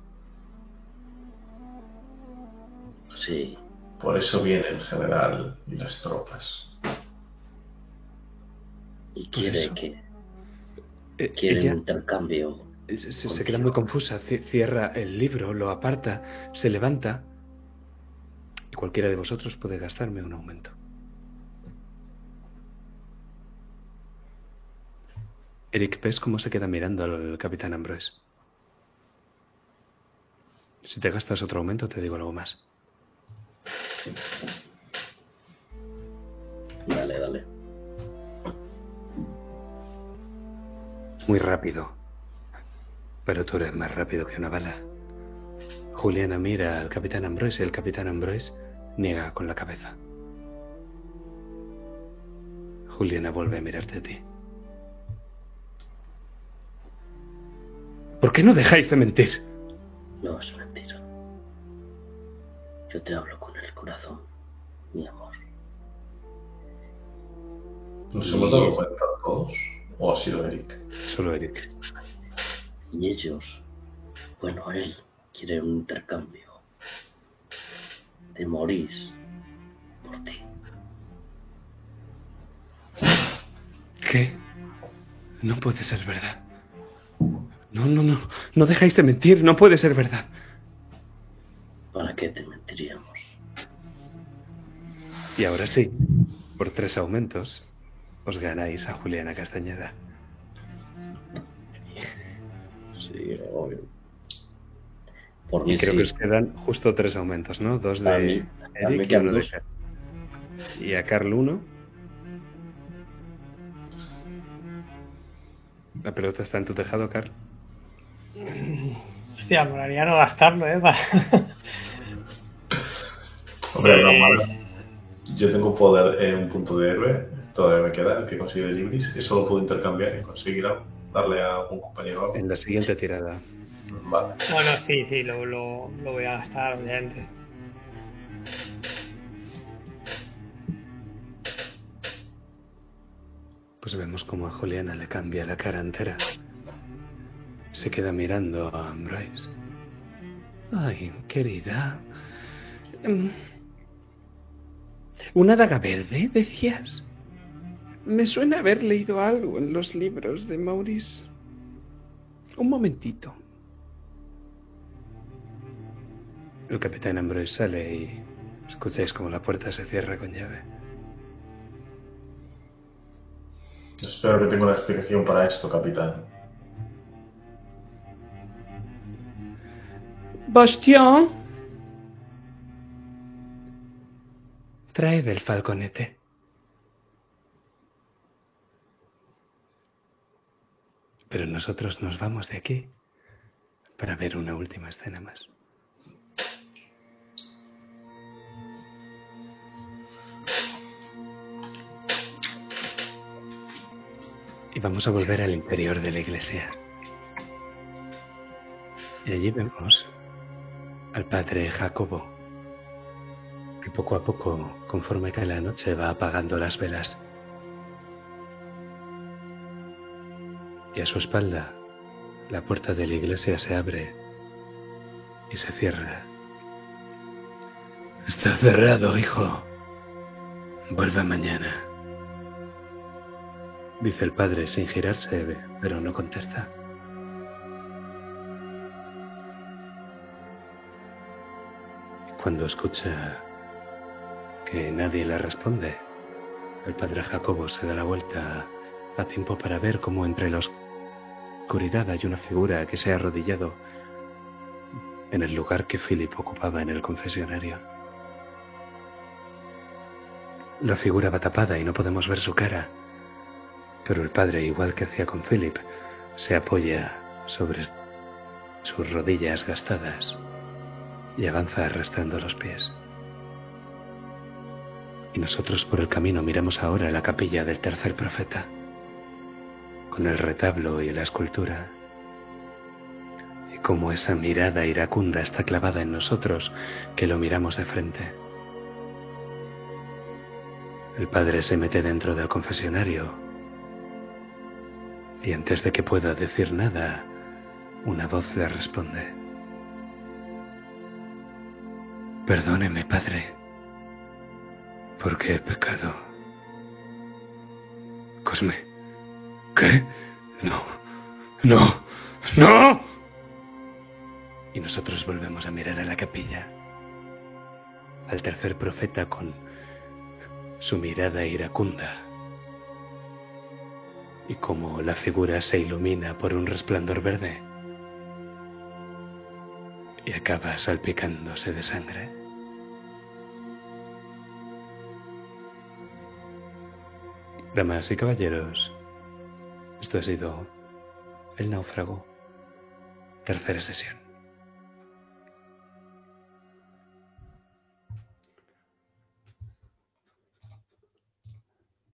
Sí. Por eso viene el general y las tropas. Y quiere que. Eh, quiere un intercambio. Se, se queda muy confusa. Cierra el libro, lo aparta, se levanta. Y cualquiera de vosotros puede gastarme un aumento. Eric, ¿ves cómo se queda mirando al capitán Ambrose? Si te gastas otro aumento, te digo algo más. Dale, dale. Muy rápido. Pero tú eres más rápido que una bala. Juliana mira al capitán Ambrose y el capitán Ambrose niega con la cabeza. Juliana vuelve a mirarte a ti. ¿Por qué no dejáis de mentir? No es mentira. Yo te hablo corazón, mi amor. ¿Nos hemos dado cuenta todos? ¿O ha sido Eric? Solo Eric. Y ellos, bueno, él quiere un intercambio de Maurice por ti. ¿Qué? No puede ser verdad. No, no, no. No dejáis de mentir. No puede ser verdad. ¿Para qué te mentiríamos? Y ahora sí, por tres aumentos, os ganáis a Juliana Castañeda. Sí, obvio. Por y creo que os quedan justo tres aumentos, ¿no? Dos de Eric y uno de Carl. Y a Carl uno. La pelota está en tu tejado, Carl. Hostia, molaría no gastarlo, ¿eh? Hombre, normal. Yo tengo poder en un punto de héroe, todavía me queda el que consigue el Ibris, eso lo puedo intercambiar y conseguir darle a un compañero En la siguiente tirada. Vale. Bueno, sí, sí, lo, lo, lo voy a gastar, obviamente. Pues vemos como a Juliana le cambia la cara entera. Se queda mirando a Ambrose. Ay, querida. ¿Una daga verde, decías? Me suena haber leído algo en los libros de Maurice. Un momentito. El capitán Ambrose sale y escucháis como la puerta se cierra con llave. Espero que tenga una explicación para esto, capitán. Bastión. Traed el falconete. Pero nosotros nos vamos de aquí para ver una última escena más. Y vamos a volver al interior de la iglesia. Y allí vemos al padre Jacobo, que poco a poco, conforme cae la noche, va apagando las velas. Y a su espalda, la puerta de la iglesia se abre y se cierra. Está cerrado, hijo. Vuelve mañana. Dice el padre sin girarse, pero no contesta. Cuando escucha que nadie le responde, el padre Jacobo se da la vuelta a tiempo para ver cómo entre la oscuridad hay una figura que se ha arrodillado en el lugar que Philip ocupaba en el confesionario. La figura va tapada y no podemos ver su cara, pero el padre, igual que hacía con Philip, se apoya sobre sus rodillas gastadas y avanza arrastrando los pies. Nosotros por el camino miramos ahora la capilla del tercer profeta, con el retablo y la escultura, y cómo esa mirada iracunda está clavada en nosotros que lo miramos de frente. El padre se mete dentro del confesionario y antes de que pueda decir nada, una voz le responde. Perdóneme, Padre, porque he pecado. Cosme. ¿Qué? No, no, no. Y nosotros volvemos a mirar a la capilla, al tercer profeta con su mirada iracunda, y como la figura se ilumina por un resplandor verde y acaba salpicándose de sangre. Damas y caballeros, esto ha sido El náufrago, tercera sesión.